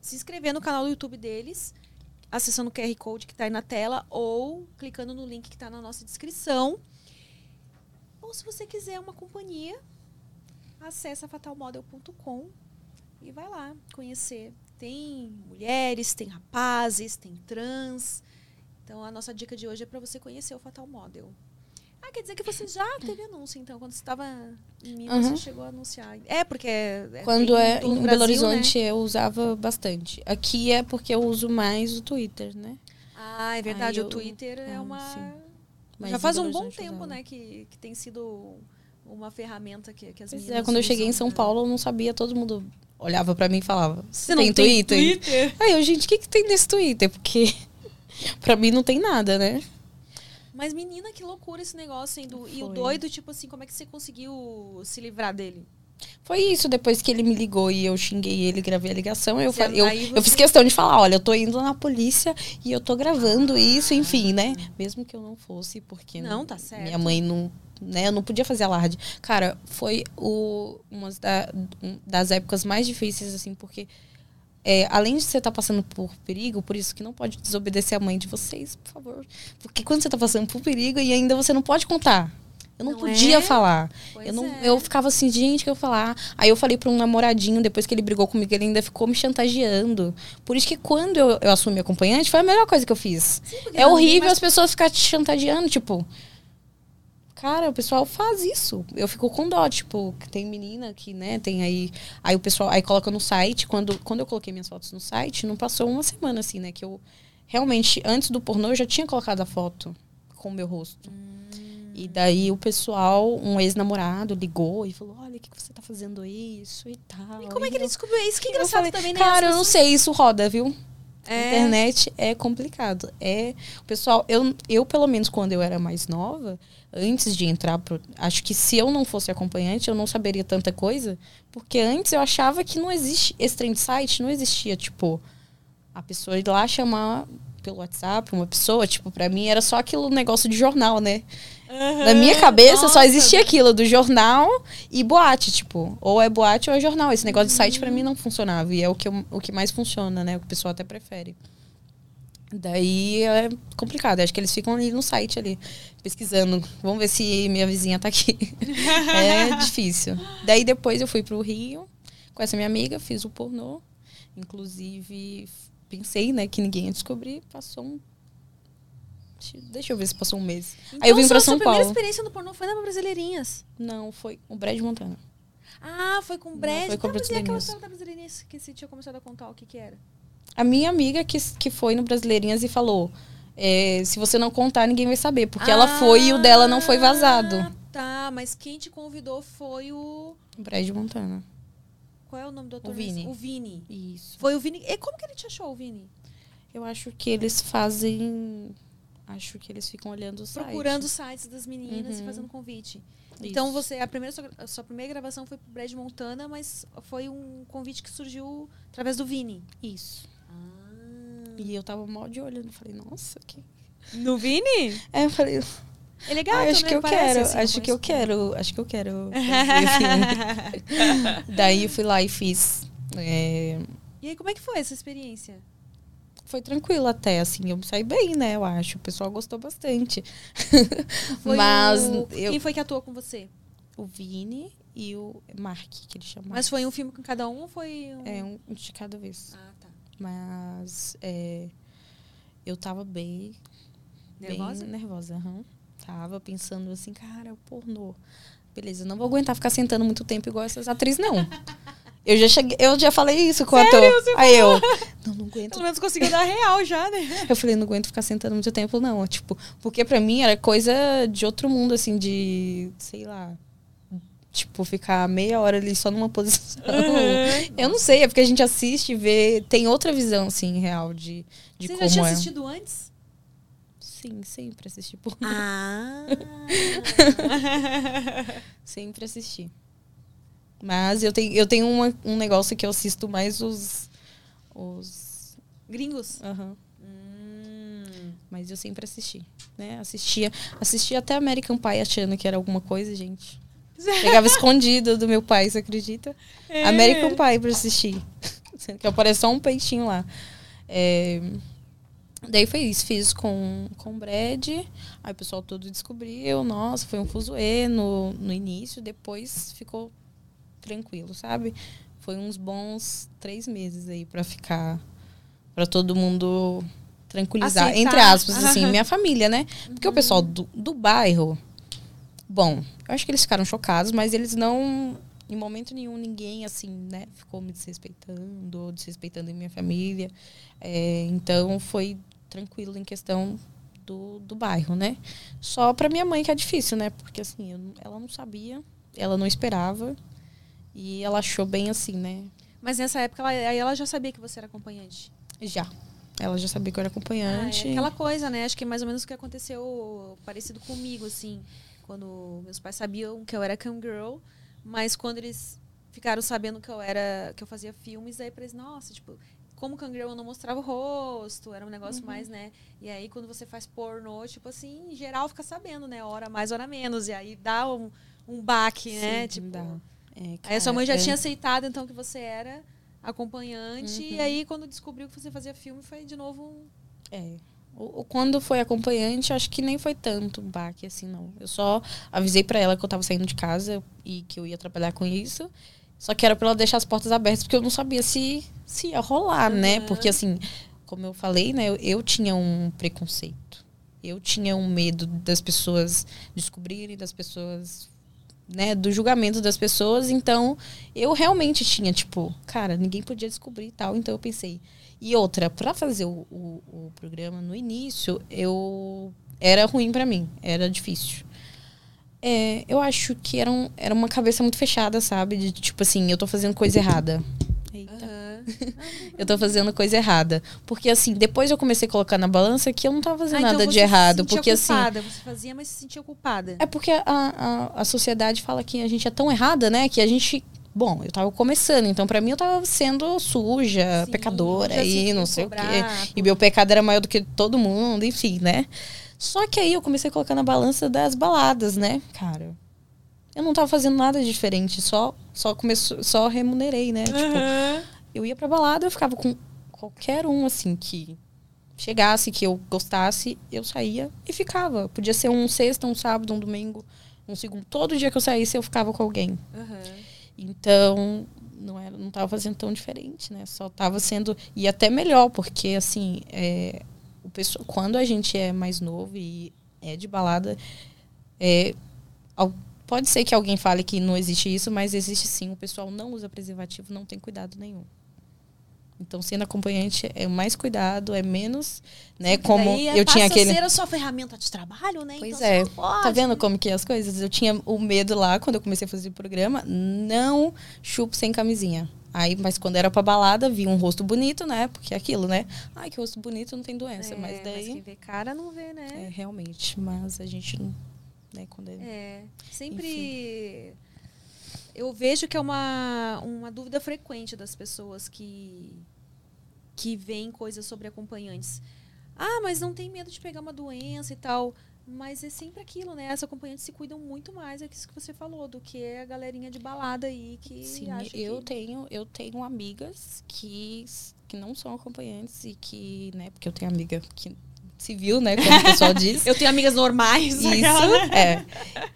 se inscrever no canal do YouTube deles, acessando o QR Code que está aí na tela, ou clicando no link que está na nossa descrição. Ou se você quiser uma companhia, acessa fatalmodel.com e vai lá conhecer. Tem mulheres, tem rapazes, tem trans. Então a nossa dica de hoje é para você conhecer o Fatal Model. Ah, quer dizer que você já teve anúncio, então, quando você estava em Minas, Uhum. você chegou a anunciar. É, porque é, é- Quando é em o Belo Brasil, né? Horizonte eu usava bastante. Aqui é porque eu uso mais o Twitter, né? Ah, é verdade, Aí o eu- Twitter é ah, uma. Já faz um bom Horizonte tempo, usava. né, que, que tem sido uma ferramenta que, que as Pois meninas é, quando eu cheguei em São Paulo, eu não sabia, todo mundo olhava pra mim e falava: Você não tem tem Twitter? Twitter? Aí eu, gente, o que, que tem nesse Twitter? Porque pra mim não tem nada, né? Mas, menina, que loucura esse negócio, hein? do- E o doido, tipo assim, como é que você conseguiu se livrar dele? Foi isso, depois que ele me ligou e eu xinguei ele, gravei a ligação, eu, Você- falei, eu, aí eu fiz você- questão de falar, olha, eu tô indo na polícia e eu tô gravando isso, enfim, né? Mesmo que eu não fosse, porque Não, tá certo. minha mãe não, né, eu não podia fazer alarde. Cara, foi o, uma da- das épocas mais difíceis, assim, porque é, além de você estar passando por perigo, por isso que não pode desobedecer a mãe de vocês, por favor. Porque quando você tá passando por perigo e ainda você não pode contar. Eu não, Não podia é? falar. Pois Eu, não, é. eu ficava assim, gente, o que eu falar? Aí eu falei pra um namoradinho, depois que ele brigou comigo, ele ainda ficou me chantageando. Por isso que quando eu, eu assumi acompanhante, foi a melhor coisa que eu fiz. porque é horrível ninguém as pessoas ficarem te chantageando, tipo. Cara, o pessoal faz isso. Eu fico com dó, tipo, que tem menina que, né, tem aí. Aí o pessoal aí coloca no site. Quando, quando eu coloquei minhas fotos no site, não passou uma semana, assim, né? Que eu realmente, antes do pornô, eu já tinha colocado a foto com o meu rosto. E daí o pessoal, um ex-namorado, ligou e falou: Olha, o que, que você tá fazendo isso e tal. E como é que ele descobriu isso? Que engraçado falei, também, né? Cara, eu não sei, isso roda, viu? É. Internet é complicado. É, o pessoal, eu, eu pelo menos quando eu era mais nova, antes de entrar pro, acho que se eu não fosse acompanhante, eu não saberia tanta coisa, porque antes eu achava que não existe esse trem de site, não existia, tipo, a pessoa ir lá chamar pelo WhatsApp uma pessoa, tipo, pra mim era só aquilo negócio de jornal, né? Na minha cabeça só Nossa. existia aquilo do jornal e boate, tipo, ou é boate ou é jornal. Esse negócio de site pra mim não funcionava e é o que, eu- o que mais funciona, né? O que o pessoal até prefere. Daí é complicado. Acho que eles ficam ali no site ali, pesquisando. Vamos ver se minha vizinha tá aqui. é difícil. Daí depois eu fui pro Rio com essa minha amiga, fiz o pornô. Inclusive, pensei, né, que ninguém ia descobrir. Passou um. Deixa eu ver se passou um mês. Aí eu vim Então, pra sua- São sua primeira Paulo. experiência no pornô foi na Brasileirinhas. Não, foi o Brad Montana. Ah, foi com o Brad. foi com aquela Brasileirinhas. história da Brasileirinhas que você tinha começado a contar o que que era? A minha amiga que, que foi no Brasileirinhas e falou: é, se você não contar, ninguém vai saber. Porque ela foi e o dela não foi vazado. Ah, Tá, mas quem te convidou foi o... Brad Montana. Qual é o nome do ator? O Vini. O Vini. Isso. Foi o Vini. E como que ele te achou, o Vini? Eu acho que eles fazem. Acho que eles ficam olhando o site. Procurando os sites das meninas e Uhum. fazendo convite. Isso. Então você, a primeira sua, a sua primeira gravação foi pro Brad Montana, mas foi um convite que surgiu através do Vini. Isso. Ah. E eu tava mal de olho. Eu falei, nossa, que. No Vini? É, eu falei, é gato, ah, acho né? que eu Parece, quero, assim, acho que eu quero, acho que eu quero. Daí eu fui lá e fiz. é, E aí, como é que foi essa experiência? Foi tranquilo até, assim, eu saí bem, né, eu acho. O pessoal gostou bastante. Mas o- eu, Quem foi que atuou com você? o Vini e o Mark, que ele chama. Mas foi um filme com cada um ou foi um... É, um de cada vez. Ah, tá. Mas é, eu tava bem, Nervosa? bem nervosa. aham. Tava pensando assim, cara, o pornô. Beleza, não vou aguentar ficar sentando muito tempo igual essas atrizes, não. Eu já cheguei, eu já falei isso com o ator. Aí eu, não, não aguento. Pelo menos conseguiu dar real já, né? Eu falei, não aguento ficar sentando muito tempo, não. Tipo, porque pra mim era coisa de outro mundo, assim, de, sei lá. Tipo, ficar meia hora ali só numa posição. Eu não sei, é porque a gente assiste e vê. Tem outra visão, assim, real de, de Você como já tinha é. assistido antes? Sim, sempre assisti Ah. Sempre assisti. Mas eu tenho, eu tenho uma- um negócio que eu assisto mais os. Os. Gringos? Aham. Hum. Mas eu sempre assisti. Né? Assistia, assistia até American Pie achando que era alguma coisa, gente. Pegava escondido do meu pai, você acredita? É. American Pie pra assistir. Sendo que aparece só um peitinho lá. É, Daí foi isso, fiz com, com o Brad. Aí o pessoal todo descobriu. Nossa, foi um fuzuê no, no início. Depois ficou tranquilo, sabe? Foi uns bons três meses aí pra ficar. Pra todo mundo tranquilizar. Aceitar. Entre aspas, assim, minha família, né? Porque o pessoal do, do bairro. Bom, eu acho que eles ficaram chocados, mas eles não. Em momento nenhum, ninguém, assim, né, ficou me desrespeitando ou desrespeitando a minha família. É, então, foi tranquilo em questão do, do bairro, né? Só pra minha mãe que é difícil, né? Porque, assim, eu ela não sabia, ela não esperava. E ela achou bem assim, né? Mas nessa época, ela, aí ela já sabia que você era acompanhante. Já. Ela já sabia que eu era acompanhante. Ah, é aquela coisa, né? Acho que é mais ou menos o que aconteceu parecido comigo, assim. Quando meus pais sabiam que eu era cam girl, mas quando eles ficaram sabendo que eu era que eu fazia filmes, aí pra eles, nossa, tipo, como cam girl eu não mostrava o rosto, era um negócio Uhum. mais, né? E aí quando você faz pornô, tipo assim, em geral fica sabendo, né? Hora mais, hora menos. E aí dá um, um baque, né? Sim, Tipo, dá. É, Aí a sua mãe já é- tinha aceitado, então, que você era acompanhante. Uhum. E aí, quando descobriu que você fazia filme, foi de novo um. É. O, quando foi acompanhante, acho que nem foi tanto baque assim, não. Eu só avisei pra ela que eu tava saindo de casa e que eu ia trabalhar com isso. Só que era pra ela deixar as portas abertas, porque eu não sabia se, se ia rolar, né? Uhum. Porque, assim, como eu falei, né? Eu, eu tinha um preconceito. Eu tinha um medo das pessoas descobrirem, das pessoas né, do julgamento das pessoas. Então, eu realmente tinha, tipo, cara, ninguém podia descobrir e tal. Então, eu pensei. E outra, pra fazer o, o, o programa no início, eu. Era ruim pra mim, era difícil. É, eu acho que era, um, era uma cabeça muito fechada, sabe? De tipo assim, eu tô fazendo coisa errada. Eita. Eu tô fazendo coisa errada. Porque assim, depois eu comecei a colocar na balança que eu não tava fazendo Ah, então nada de se errado. sentia Porque assim. culpada. Você fazia, mas se sentia culpada. É porque a, a, a sociedade fala que a gente é tão errada, né? Que a gente. Bom, eu tava começando, então pra mim eu tava sendo suja, Sim, pecadora se e não sei o quê. E meu pecado era maior do que todo mundo, enfim, né? Só que aí eu comecei a colocar na balança das baladas, né, cara? Eu não tava fazendo nada diferente, só só começou, só remunerei, né? Tipo, eu ia pra balada, eu ficava com qualquer um assim que chegasse, que eu gostasse, eu saía e ficava. Podia ser um sexta, um sábado, um domingo, um segundo. Todo dia que eu saísse, eu ficava com alguém. Aham. Então, não era, não tava fazendo tão diferente, né? Só tava sendo e até melhor, porque assim, é, o pessoal, quando a gente é mais novo e é de balada, é, al- pode ser que alguém fale que não existe isso, mas existe sim. O pessoal não usa preservativo, não tem cuidado nenhum. Então, sendo acompanhante é mais cuidado, é menos, né? Como Daí, é, eu tinha aquele ser a sua ferramenta de trabalho, né? Pois então é. pode. Tá vendo como que é as coisas? Eu tinha o medo lá, quando eu comecei a fazer o programa, não chupo sem camisinha. Aí, mas quando era pra balada, vi um rosto bonito, né? Porque é aquilo, né? Ai, que rosto bonito, não tem doença. É, mas daí. quem vê cara não vê, né? é, realmente. Mas a gente não. Né, quando é... É, sempre eu vejo que é uma, uma dúvida frequente das pessoas que que veem coisas sobre acompanhantes. Ah, mas não tem medo de pegar uma doença e tal. Mas é sempre aquilo, né? As acompanhantes se cuidam muito mais, é isso que você falou, do que a galerinha de balada aí que Sim, acha eu que... tenho, eu tenho amigas que, que não são acompanhantes e que, né, porque eu tenho amiga que civil, né, como o pessoal diz. Eu tenho amigas normais. Isso, é.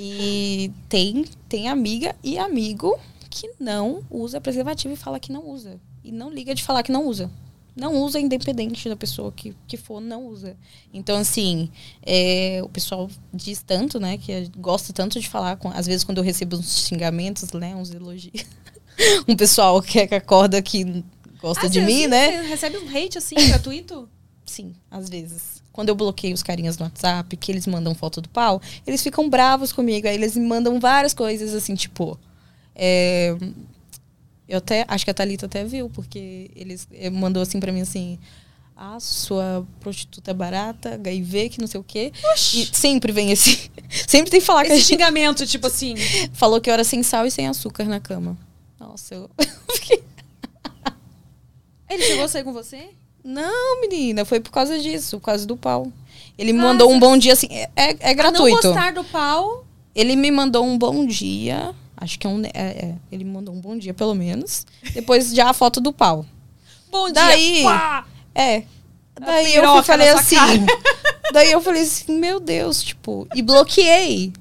E tem, tem amiga e amigo que não usa preservativo e fala que não usa. E não liga de falar que não usa. Não usa, independente da pessoa que, que for, não usa. Então, assim, é, o pessoal diz tanto, né, que gosta tanto de falar, com, às vezes quando eu recebo uns xingamentos, né, uns elogios. um pessoal que, que acorda que gosta Ah, de mim, assim, né? Você recebe um hate assim, gratuito? Sim, às vezes. Quando eu bloqueio os carinhas no WhatsApp, que eles mandam foto do pau, eles ficam bravos comigo. Aí eles me mandam várias coisas assim, tipo. é, eu até. Acho que a Thalita até viu, porque eles eh, mandou assim pra mim assim. Ah, sua prostituta é barata, HIV, que não sei o quê. E sempre vem esse. sempre tem que falar que Esse gente xingamento, tipo assim. falou que eu era sem sal e sem açúcar na cama. Nossa, eu. Ele chegou a sair com você? Não, menina, foi por causa disso, por causa do pau. Ele me Ah, mandou um bom dia assim. É, é, é A gratuito. não gostar do pau. Ele me mandou um bom dia. Acho que é um. É, é, ele me mandou um bom dia, pelo menos. Depois já a foto do pau. Bom Daí- dia. Pá! É. Daí eu falei assim. daí eu falei assim, meu Deus, tipo, e bloqueei.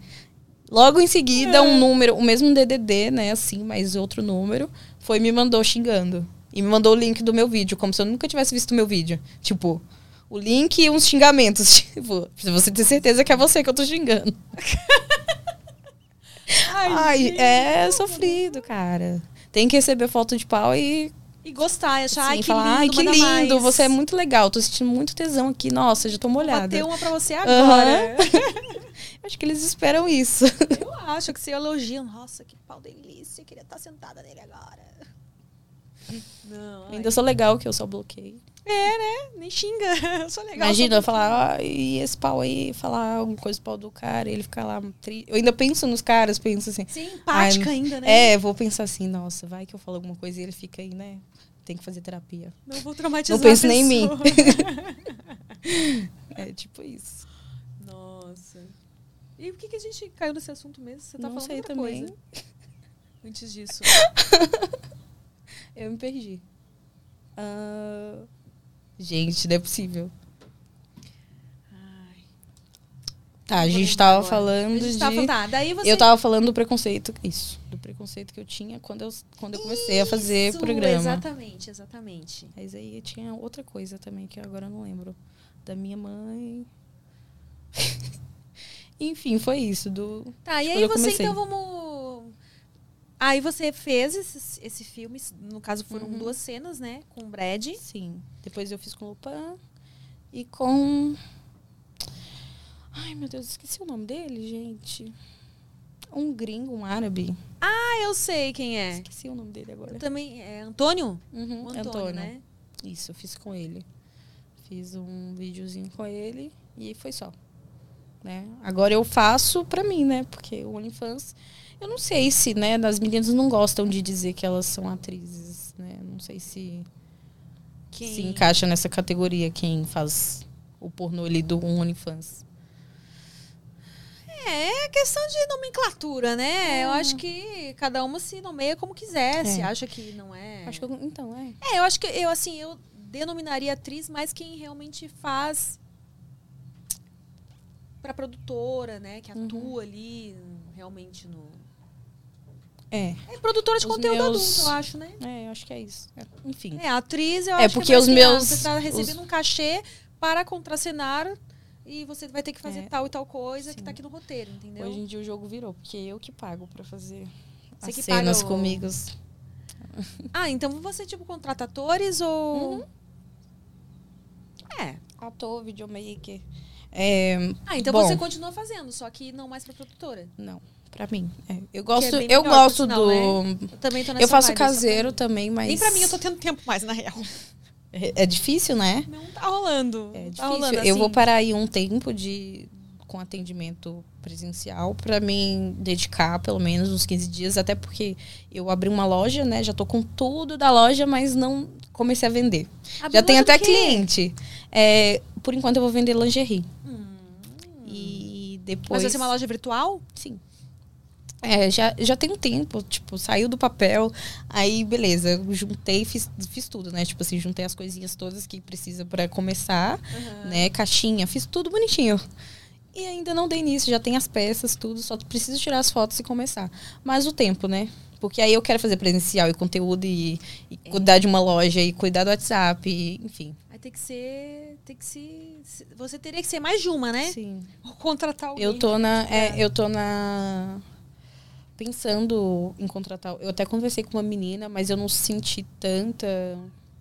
Logo em seguida, É. um número, o mesmo DDD, né, assim, mas outro número, foi e me mandou xingando. E me mandou o link do meu vídeo, como se eu nunca tivesse visto o meu vídeo. Tipo, o link e uns xingamentos. Tipo, pra você ter certeza que é você que eu tô xingando. Ai, gente. é sofrido, cara. Tem que receber foto de pau e E gostar, e achar, assim, ai, que falar, lindo, ai, que lindo, mais. você é muito legal, tô sentindo muito tesão aqui. Nossa, já tô Vou molhada. bater uma pra você agora. Acho que eles esperam isso. Eu acho que você elogia. Nossa, que pau delícia. Queria estar sentada nele agora. Não, ai. Ainda sou legal que eu só bloqueei. nem xinga. Eu sou legal. Imagina eu falar, ah, e esse pau aí, falar alguma coisa pro pau do cara, e ele ficar lá. Tri... Eu ainda penso nos caras, penso assim. Sim, empática Ai, ainda, né? É, vou pensar assim, nossa, vai que eu falo alguma coisa e ele fica aí, né? Tem que fazer terapia. Não vou traumatizar Não penso nem em mim. É tipo isso. Nossa. E por que, que a gente caiu nesse assunto mesmo? Você tá Não falando sei outra também. coisa. Antes disso. Eu me perdi. Ah, Gente, não é possível. Ai, Tá, a gente tava agora. falando a gente de. tava tá, daí você... Eu tava falando do preconceito. Isso. Do preconceito que eu tinha quando eu, quando eu comecei a fazer Isso, programa. Exatamente, exatamente. Mas aí tinha outra coisa também que agora eu não lembro. Da minha mãe. Enfim, foi isso. Do... Tá, e aí você, comecei. então, vamos... Aí você fez esse, esse filme, no caso foram Uhum. duas cenas, né? Com o Brad. Sim. Depois eu fiz com o Lupin e com. Ai, meu Deus, esqueci o nome dele, gente. Um gringo, um árabe. Ah, eu sei quem é. Esqueci o nome dele agora. Também é Antônio? Uhum, O Antônio, né? Isso, eu fiz com ele. Fiz um videozinho com ele e foi só. Né? Agora eu faço pra mim, né? Porque o OnlyFans, eu não sei se, né, as meninas não gostam de dizer que elas são atrizes, né? Não sei se Quem? se encaixa nessa categoria quem faz o pornô ali do OnlyFans. É, é questão de nomenclatura, né? Eu acho que cada uma se nomeia como quiser. Se É. acha que não é. Acho que eu- então, é. É, eu acho que eu assim, eu denominaria atriz mais quem realmente faz pra produtora, né? Que Uhum. atua ali realmente no. É, É produtora de Os conteúdo meus- adulto, eu acho, né? é, eu acho que é isso. É, Enfim. É, atriz, eu É, acho porque que é os que, meus- Você tá recebendo os- um cachê para contracenar e você vai ter que fazer É. tal e tal coisa que Sim. tá aqui no roteiro, entendeu? Hoje em dia o jogo virou, porque eu que pago pra fazer Você as que paga cenas o- comigo. Ah, então você, tipo, contrata atores ou. Uhum. É. Ator, videomaker. É, Ah, então Bom. você continua fazendo, só que não mais pra produtora. não, pra mim. é. Eu gosto, bem eu gosto sinal, do. Eu também tô nessa Eu faço caseiro também, mas. Nem pra mim eu tô tendo tempo mais, na real. É, é difícil, né? Não tá rolando. É difícil. tá rolando, eu vou assim. parar aí um tempo de com atendimento presencial pra mim dedicar pelo menos uns 15 dias, até porque eu abri uma loja, né? Já tô com tudo da loja, mas não comecei a vender. Já tem até cliente. É, por enquanto eu vou vender lingerie. Hum. E Mas depois. vai ser uma loja virtual? Sim. É, já, já tem um tempo, tipo, saiu do papel, aí beleza, juntei, fiz, fiz tudo, né? Tipo assim, juntei as coisinhas todas que precisa pra começar, né? Caixinha, fiz tudo bonitinho. E ainda não dei início, já tem as peças, tudo, só preciso tirar as fotos e começar. Mas o tempo, né? Porque aí eu quero fazer presencial e conteúdo e, e cuidar de uma loja e cuidar do WhatsApp, e, enfim. Aí tem que ser. Tem que se. se- Você teria que ser mais de uma, né? Sim. Ou contratar alguém. Eu tô na. é, eu tô na. Pensando em contratar. Eu até conversei com uma menina, mas eu não senti tanta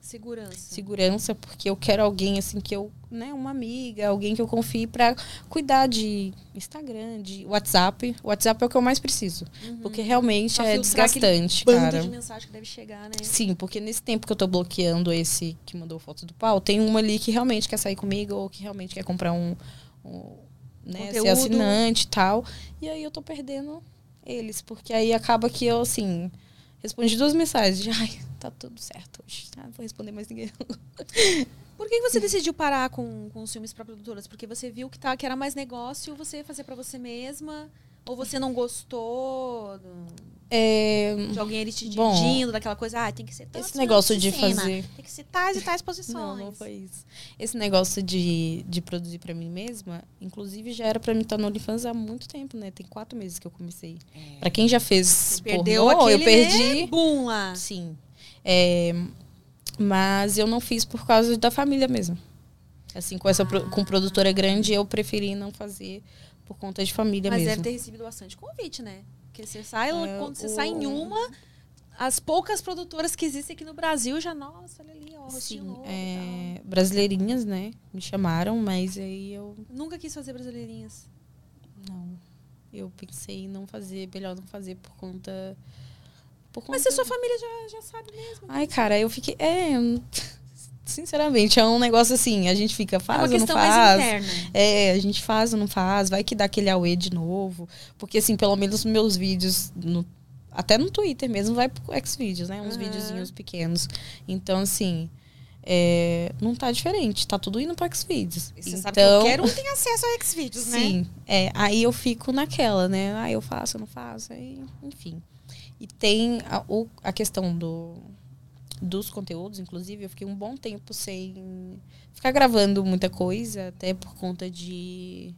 Segurança. segurança, porque eu quero alguém assim que eu. Né, uma amiga, alguém que eu confie pra cuidar de Instagram, de WhatsApp. O WhatsApp é o que eu mais preciso. Porque realmente Pra é desgastante, cara. de mensagem que deve chegar, né? Sim, porque nesse tempo que eu tô bloqueando esse que mandou foto do pau, tem uma ali que realmente quer sair comigo ou que realmente quer comprar um. um né, ser Conteúdo. assinante e tal. E aí eu tô perdendo eles, porque aí acaba que eu, assim, respondi duas mensagens. de, Ai, tá tudo certo hoje. Ah, não vou responder mais ninguém. Por que você decidiu parar com, com os filmes para produtoras? Porque você viu que, tá, que era mais negócio você fazer para você mesma? Ou você não gostou do- É, de alguém ali te Bom, dirigindo, daquela coisa, ah, tem que ser esse negócio de cena, fazer- Tem que ser tais e tais posições. Não, não foi isso. Esse negócio de, de produzir pra mim mesma, inclusive já era pra mim estar no OnlyFans há muito tempo, né? Tem quatro meses que eu comecei. Pra quem já fez Você perdeu pornô, eu perdi. né, boom lá. Sim. É, mas eu não fiz por causa da família mesmo. Assim, com essa pro- com produtora grande, eu preferi não fazer por conta de família Mas mesmo. deve ter recebido bastante convite, né? Porque você sai, É, quando você o- sai em uma, as poucas produtoras que existem aqui no Brasil já, nossa, olha ali, ó, Sim, novo é, brasileirinhas, né? Me chamaram, mas aí eu. Nunca quis fazer brasileirinhas. não. Eu pensei em não fazer, melhor não fazer por conta por conta... Mas se a sua família já, já sabe mesmo. Ai, cara, eu fiquei. É. Sinceramente, é um negócio assim, a gente fica, é faz ou não faz. É, a gente faz ou não faz, vai que dá aquele auê de novo. Porque, assim, pelo menos meus vídeos, no- até no Twitter mesmo, vai pro Xvideos, né? Uns Aham. videozinhos pequenos. Então, assim, é, não tá diferente, tá tudo indo pro Xvideos. Você então, sabe que qualquer um tem acesso a Xvideos, né? Sim, é, aí eu fico naquela, né? Ah, eu faço, eu não faço, aí, enfim. E tem a, o- a questão do, dos conteúdos, inclusive, eu fiquei um bom tempo sem ficar gravando muita coisa, até por conta de.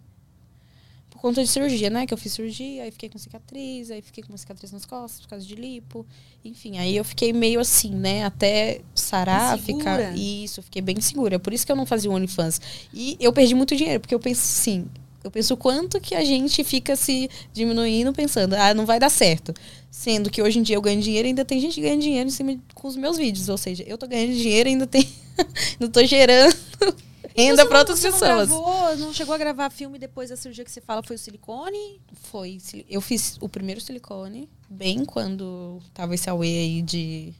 Por conta de cirurgia, né? Que eu fiz cirurgia, aí fiquei com cicatriz, aí fiquei com uma cicatriz nas costas por causa de lipo. Enfim, aí eu fiquei meio assim, né? Até sarar, Insegura. ficar. Isso, fiquei bem segura. Por isso que eu não fazia o OnlyFans. E eu perdi muito dinheiro, porque eu penso assim. Eu penso o quanto que a gente fica se diminuindo pensando, ah, não vai dar certo. Sendo que hoje em dia eu ganho dinheiro e ainda tem gente ganhando dinheiro em cima de- com os meus vídeos. Ou seja, eu tô ganhando dinheiro e ainda tem. não tô gerando renda para outras você pessoas. Não, gravou, não chegou a gravar filme depois da cirurgia que você fala foi o silicone? Foi. Eu fiz o primeiro silicone, bem quando tava esse away aí de.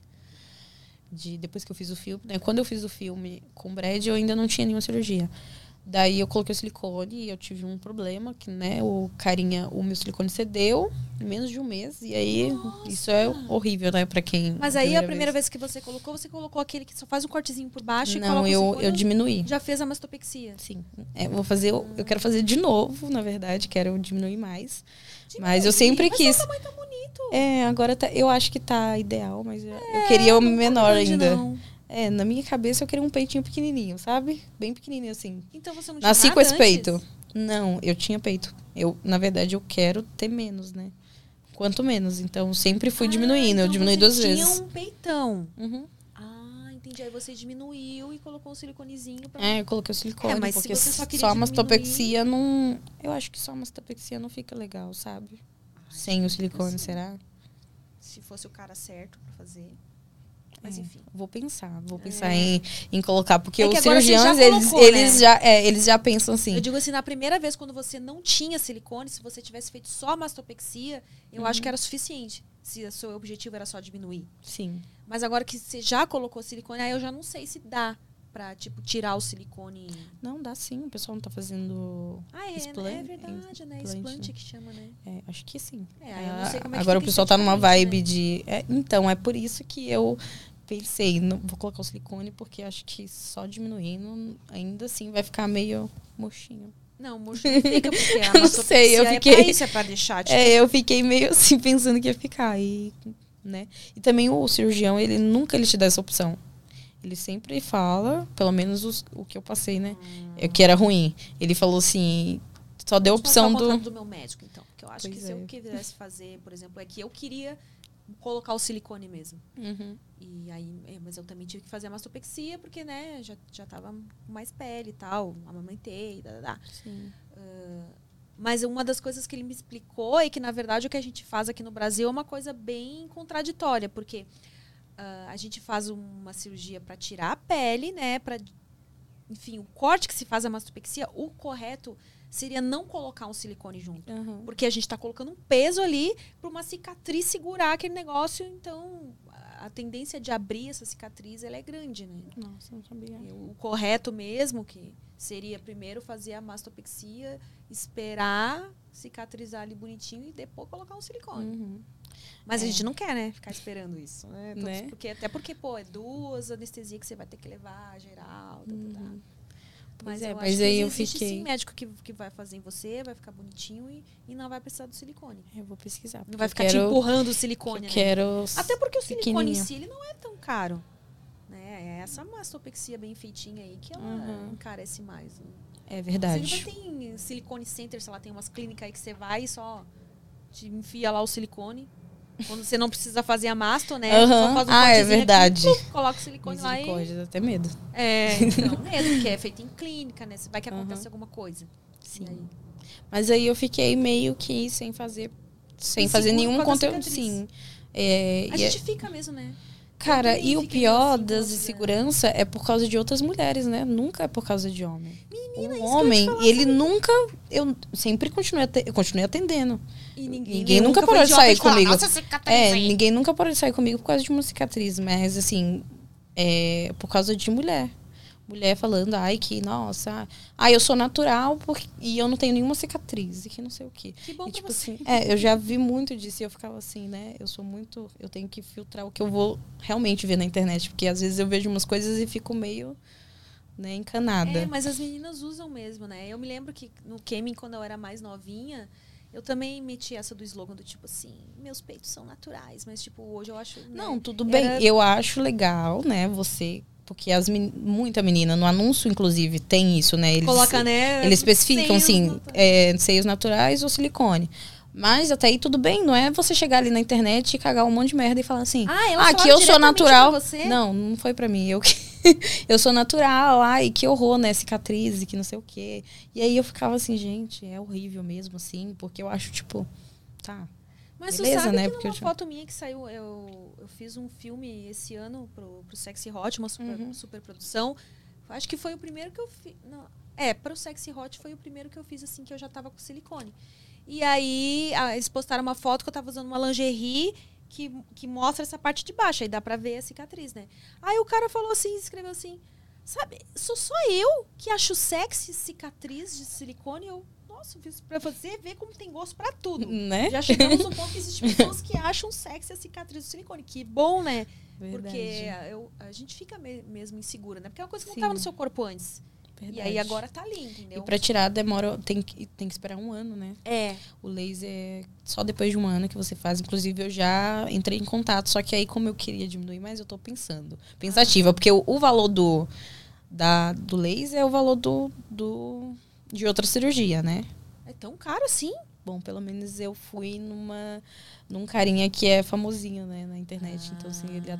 de depois que eu fiz o filme. Né? Quando eu fiz o filme com o Brad, eu ainda não tinha nenhuma cirurgia. Daí eu coloquei o silicone e eu tive um problema, que, né, o carinha, o meu silicone cedeu em menos de um mês. E aí, isso é horrível, né, pra quem. Mas aí a primeira vez que você colocou, você colocou aquele que só faz um cortezinho por baixo e Não, o eu, eu diminuí. Já fez a mastopexia. Sim. É, eu vou fazer, eu, eu quero fazer de novo, na verdade, quero diminuir mais. Diminuir, Mas eu sempre mas quis. seu tamanho tá bonito. É, agora tá, eu acho que tá ideal, mas eu, eu queria o tá menor ainda. não. É, na minha cabeça eu queria um peitinho pequenininho, sabe? Bem pequenininho assim. Então você não tinha Nasci com esse antes? peito. Não, eu tinha peito. Eu, na verdade, eu quero ter menos, né? Quanto menos. Então, sempre fui Ah, diminuindo. eu então diminui você duas tinha vezes. um peitão. Uhum. Ah, entendi. Aí você diminuiu e colocou um siliconezinho pra... É, eu coloquei o silicone, É, mas porque só só a mastopexia não. Eu acho que só a mastopexia não fica legal, sabe? Sem o silicone, sim. será? Se fosse o cara certo pra fazer. Mas É. enfim. Vou pensar, vou pensar em, em colocar, porque É os já cirurgiões, eles, colocou, eles, né? já, é, eles já pensam assim. Eu digo assim, na primeira vez, quando você não tinha silicone, se você tivesse feito só a mastopexia, eu acho que era suficiente. Se o seu objetivo era só diminuir. Sim. Mas agora que você já colocou silicone, aí eu já não sei se dá pra, tipo, tirar o silicone. Não, dá sim, o pessoal não tá fazendo. Ah, é, Explan- é verdade, né? Explante né? que chama, né? É, acho que sim. É, aí eu não sei como é que Agora o pessoal tá numa vibe esteticamente, de. é, então, é por isso que eu pensei, não, vou colocar o silicone, porque acho que só diminuindo, ainda assim vai ficar meio murchinho. Não, murcho não fica, porque a não sei, eu é fiquei- pra isso, é pra deixar, tipo, É, eu fiquei meio assim pensando que ia ficar. E, né? e também o cirurgião, ele nunca ele te dá essa opção. Ele sempre fala, pelo menos os- o que eu passei, né? É que era ruim. Ele falou assim, só deu a opção do. do meu médico, então. Porque eu acho que Pois se é. eu quisesse fazer, por exemplo, é que eu queria colocar o silicone mesmo. Uhum. E aí, é, mas eu também tive que fazer a mastopexia, porque, né, já, já tava com mais pele e tal, amamentei, da, da, da. Sim. Mas uma das coisas que ele me explicou é que, na verdade, o que a gente faz aqui no Brasil é uma coisa bem contraditória, porque ah, a gente faz uma cirurgia para tirar a pele, né? Pra, enfim, o corte que se faz a mastopexia, o correto seria não colocar um silicone junto. Uhum. Porque a gente está colocando um peso ali para uma cicatriz segurar aquele negócio, então a- tendência de abrir essa cicatriz ela é grande, né? Nossa, não sabia. E O correto mesmo, que seria primeiro fazer a mastopexia, esperar cicatrizar ali bonitinho e depois colocar um silicone. Uhum. Mas a É. gente não quer, né? Ficar esperando isso. Né? Todos- Né? Porque, até porque, pô, é duas anestesias que você vai ter que levar, geral, tá, tá, tá. Uhum. Mas, é, eu mas acho aí que eu fiquei- sim médico que, que vai fazer em você, vai ficar bonitinho e, e não vai precisar do silicone. Eu vou pesquisar. Não vai eu ficar te quero, empurrando o Eu silicone, né? quero. Até porque o silicone em si ele não é tão caro. Né? É essa mastopexia bem feitinha aí que ela Uhum. encarece mais. Né? É verdade. tem silicone center, sei lá, tem umas clínicas aí que você vai e só te enfia lá o silicone. Quando você não precisa fazer a masto, né? Aham. Só faz um Ah, é aqui, verdade. puf, coloca o silicone lá e. Dá até medo. É, então, mesmo, porque é feito em clínica, né? Vai que acontece Aham. alguma coisa. Sim. E aí? Mas aí eu fiquei meio que sem fazer. Sem Inseguro fazer nenhum conteúdo. Sim. É, A e é- gente fica mesmo, né? Cara, e o pior assim, das insegurança é por causa de outras mulheres, né? Nunca é por causa de homem. Menina, o isso que eu ia homem, te falar, ele nunca. Eu sempre continuei, eu continuei atendendo. E Ninguém, nunca foi parou de sair falar, comigo. Nossa, cicatriz É, aí." ninguém nunca parou de sair comigo por causa de uma cicatriz, mas assim, é por causa de mulher. Mulher falando, ai, que, nossa, ai, eu sou natural porque, e eu não tenho nenhuma cicatriz, e que não sei o quê. Que bom E, tipo você. assim, é, eu já vi muito disso e eu ficava assim, né? Eu sou muito. Eu tenho que filtrar o que eu vou realmente ver na internet, porque às vezes eu vejo umas coisas e fico meio, né, encanada. É, mas as meninas usam mesmo, né? Eu me lembro que no Kemin, quando eu era mais novinha, eu também meti essa do slogan do tipo assim, meus peitos são naturais, mas tipo, hoje eu acho. né, Não, tudo bem. era- Eu acho legal, né? Você. Porque as men- muita menina, no anúncio, inclusive, tem isso, né? Eles, Coloca, né? eles especificam, seios assim, naturais. é, seios naturais ou silicone. Mas até aí tudo bem, não é você chegar ali na internet e cagar um monte de merda e falar assim. Ah, elas Ah, que falaram eu sou natural. Não, não foi pra mim. Eu, que- eu sou natural. Ai, que horror, né? Cicatriz, que não sei o quê. E aí eu ficava assim, gente, é horrível mesmo, assim, porque eu acho, tipo, tá. Mas Beleza, sabe né? que Porque numa eu foto minha que saiu, eu, eu fiz um filme esse ano pro, pro Sexy Hot, uma super, Uhum. super produção. Acho que foi o primeiro que eu fiz. É, pro Sexy Hot foi o primeiro que eu fiz assim, que eu já tava com silicone. E aí, eles postaram uma foto que eu tava usando uma lingerie que, que mostra essa parte de baixo. Aí dá pra ver a cicatriz, né? Aí o cara falou assim, escreveu assim, sabe, sou só eu que acho sexy cicatriz de silicone? Eu, nossa, pra você ver como tem gosto pra tudo. Né? Já chegamos num ponto que existem pessoas que acham sexy a cicatriz do silicone. Que bom, né? Porque Verdade. eu- a gente fica me- mesmo insegura, né? Porque é uma coisa que Sim. não estava no seu corpo antes. E aí Verdade. agora tá ali, entendeu? E pra tirar demora, tem que, tem que esperar um ano, né? É. O laser é só depois de um ano que você faz. Inclusive, eu já entrei em contato. Só que aí, como eu queria diminuir mais, eu tô pensando. Pensativa. Porque o, o valor do, da, do laser é o valor do, do, de outra cirurgia, né? É tão caro assim? Bom, pelo menos eu fui numa, num carinha que é famosinho, né? Na internet. Então, assim, ele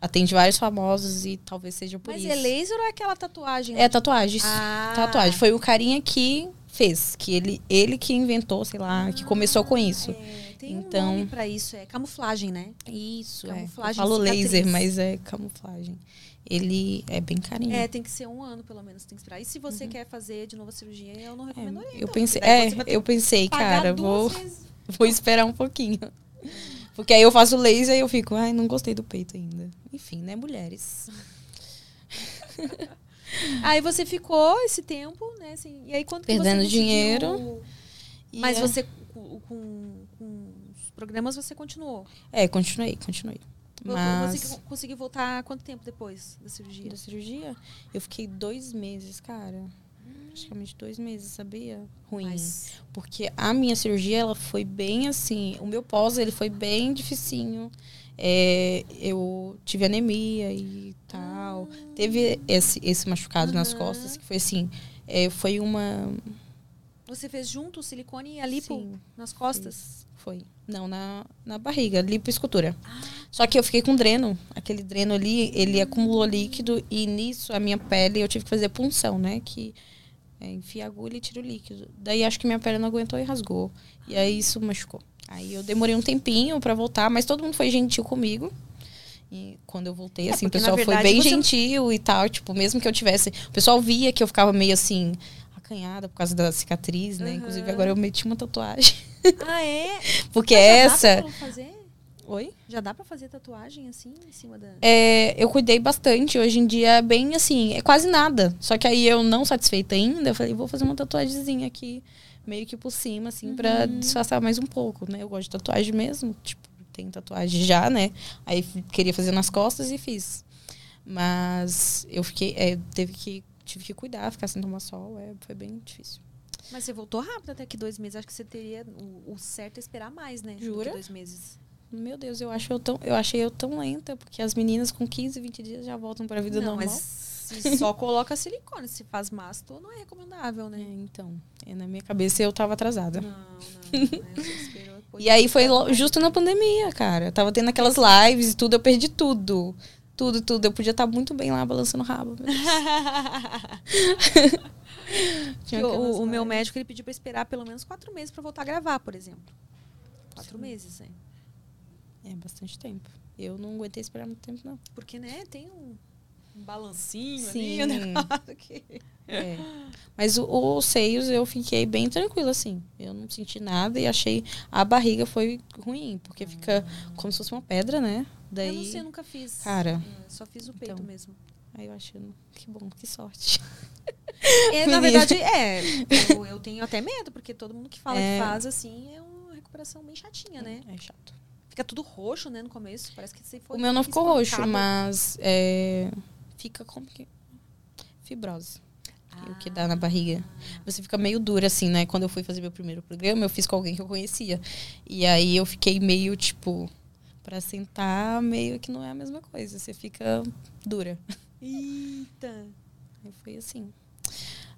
atende vários famosos e talvez seja por Mas isso. é laser ou é aquela tatuagem? É tatuagem. Ah. Tatuagem. Foi o carinha que fez. Que ele, ele que inventou, sei lá, que começou com isso. É, tem Então- um nome pra isso, é camuflagem, né? Isso, é. Eu Camuflagem falo cicatriz. laser, mas é camuflagem. Ele é bem carinho. É, tem que ser um ano, pelo menos, tem que esperar. E se você quer fazer de novo a cirurgia, eu não Uhum. É, recomendaria. eu então, pensei, é, eu pensei, cara, vou, vezes. vou esperar um pouquinho. Porque aí eu faço laser e eu fico, ai, não gostei do peito ainda. Enfim, né, mulheres. Aí você ficou esse tempo, né? Assim, e aí quando que Perdendo você conseguiu- dinheiro. Mas é- você, com, com, com os programas, você continuou. É, continuei, continuei. Mas Você conseguiu voltar quanto tempo depois da cirurgia? da cirurgia, eu fiquei dois meses, cara. Praticamente dois meses, sabia? Ruim. Mas, Porque a minha cirurgia, ela foi bem assim. O meu pós, ele foi bem dificinho. É, eu tive anemia e tal. Teve esse, esse machucado nas Aham. costas, que foi assim. é, foi uma. você fez junto o silicone e a lipo Sim, nas costas? foi. Não, na, na barriga, lipoescultura. Só que eu fiquei com dreno. Aquele dreno ali, ele acumulou líquido e nisso a minha pele eu tive que fazer punção, né? Que é, enfia a agulha e tira o líquido. Daí acho que minha pele não aguentou e rasgou. E aí isso machucou. Aí eu demorei um tempinho pra voltar, mas todo mundo foi gentil comigo. E quando eu voltei, É, assim, o pessoal foi verdade, bem você- gentil e tal. Tipo, mesmo que eu tivesse. O pessoal via que eu ficava meio assim, acanhada por causa da cicatriz, né? Aham. Inclusive, agora eu meti uma tatuagem. Ah, é? Porque essa. Pra? Oi? Já dá pra fazer tatuagem assim em cima da. É, eu cuidei bastante. Hoje em dia é bem assim, é quase nada. Só que aí eu não satisfeita ainda, eu falei, vou fazer uma tatuagemzinha aqui, meio que por cima, assim, pra Uhum. disfarçar mais um pouco, né? Eu gosto de tatuagem mesmo, tipo, tem tatuagem já, né? Aí queria fazer nas costas e fiz. Mas eu fiquei, é, teve que, tive que cuidar, ficar sem tomar sol, é, foi bem difícil. Mas você voltou rápido até que dois meses. Acho que você teria. O, o certo é esperar mais, né? do que Jura? dois meses. Meu Deus, eu acho eu tão, eu achei eu tão lenta, porque as meninas com 15, 20 dias já voltam pra vida não, normal. mas se só coloca silicone. Se faz masto, não é recomendável, É, né? então, é, na minha cabeça eu tava atrasada. Não, não. E aí foi justo na pandemia, cara. Eu tava tendo aquelas lives e tudo, eu perdi tudo. Tudo, tudo. Eu podia estar muito bem lá balançando o rabo. o, o meu médico ele pediu pra esperar pelo menos quatro meses pra voltar a gravar, por exemplo. Quatro meses, né? É bastante tempo. Eu não aguentei esperar muito tempo, não. Porque, né, tem um, um balancinho Sim. ali, um negócio que... É. Mas os seios eu fiquei bem tranquila, assim. Eu não senti nada e achei. A barriga foi ruim, porque fica como se fosse uma pedra, né? Daí. Eu não sei, eu nunca fiz. Cara. Hum, Só fiz o peito Então. mesmo. Aí eu achei, que bom, que sorte. É, na verdade, é. Eu, eu tenho até medo, porque todo mundo que fala É. que faz assim é uma recuperação bem chatinha, né? É chato. Fica tudo roxo, né, no começo. Parece que você foi. o meu não ficou roxo, espancado. mas é, fica como que. Fibrose. que- O que dá na barriga. Você fica meio dura, assim, né? Quando eu fui fazer meu primeiro programa, eu fiz com alguém que eu conhecia. E aí eu fiquei meio, tipo, pra sentar, meio que não é a mesma coisa. Você fica dura. Eita. Aí foi assim.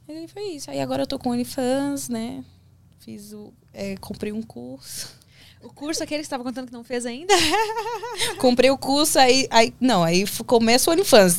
Aí foi isso. Aí agora eu tô com OnlyFans, né? Fiz o. é, comprei um curso. O curso aquele que estava contando que não fez ainda? comprei o curso, aí. aí não, aí começa o OnlyFans.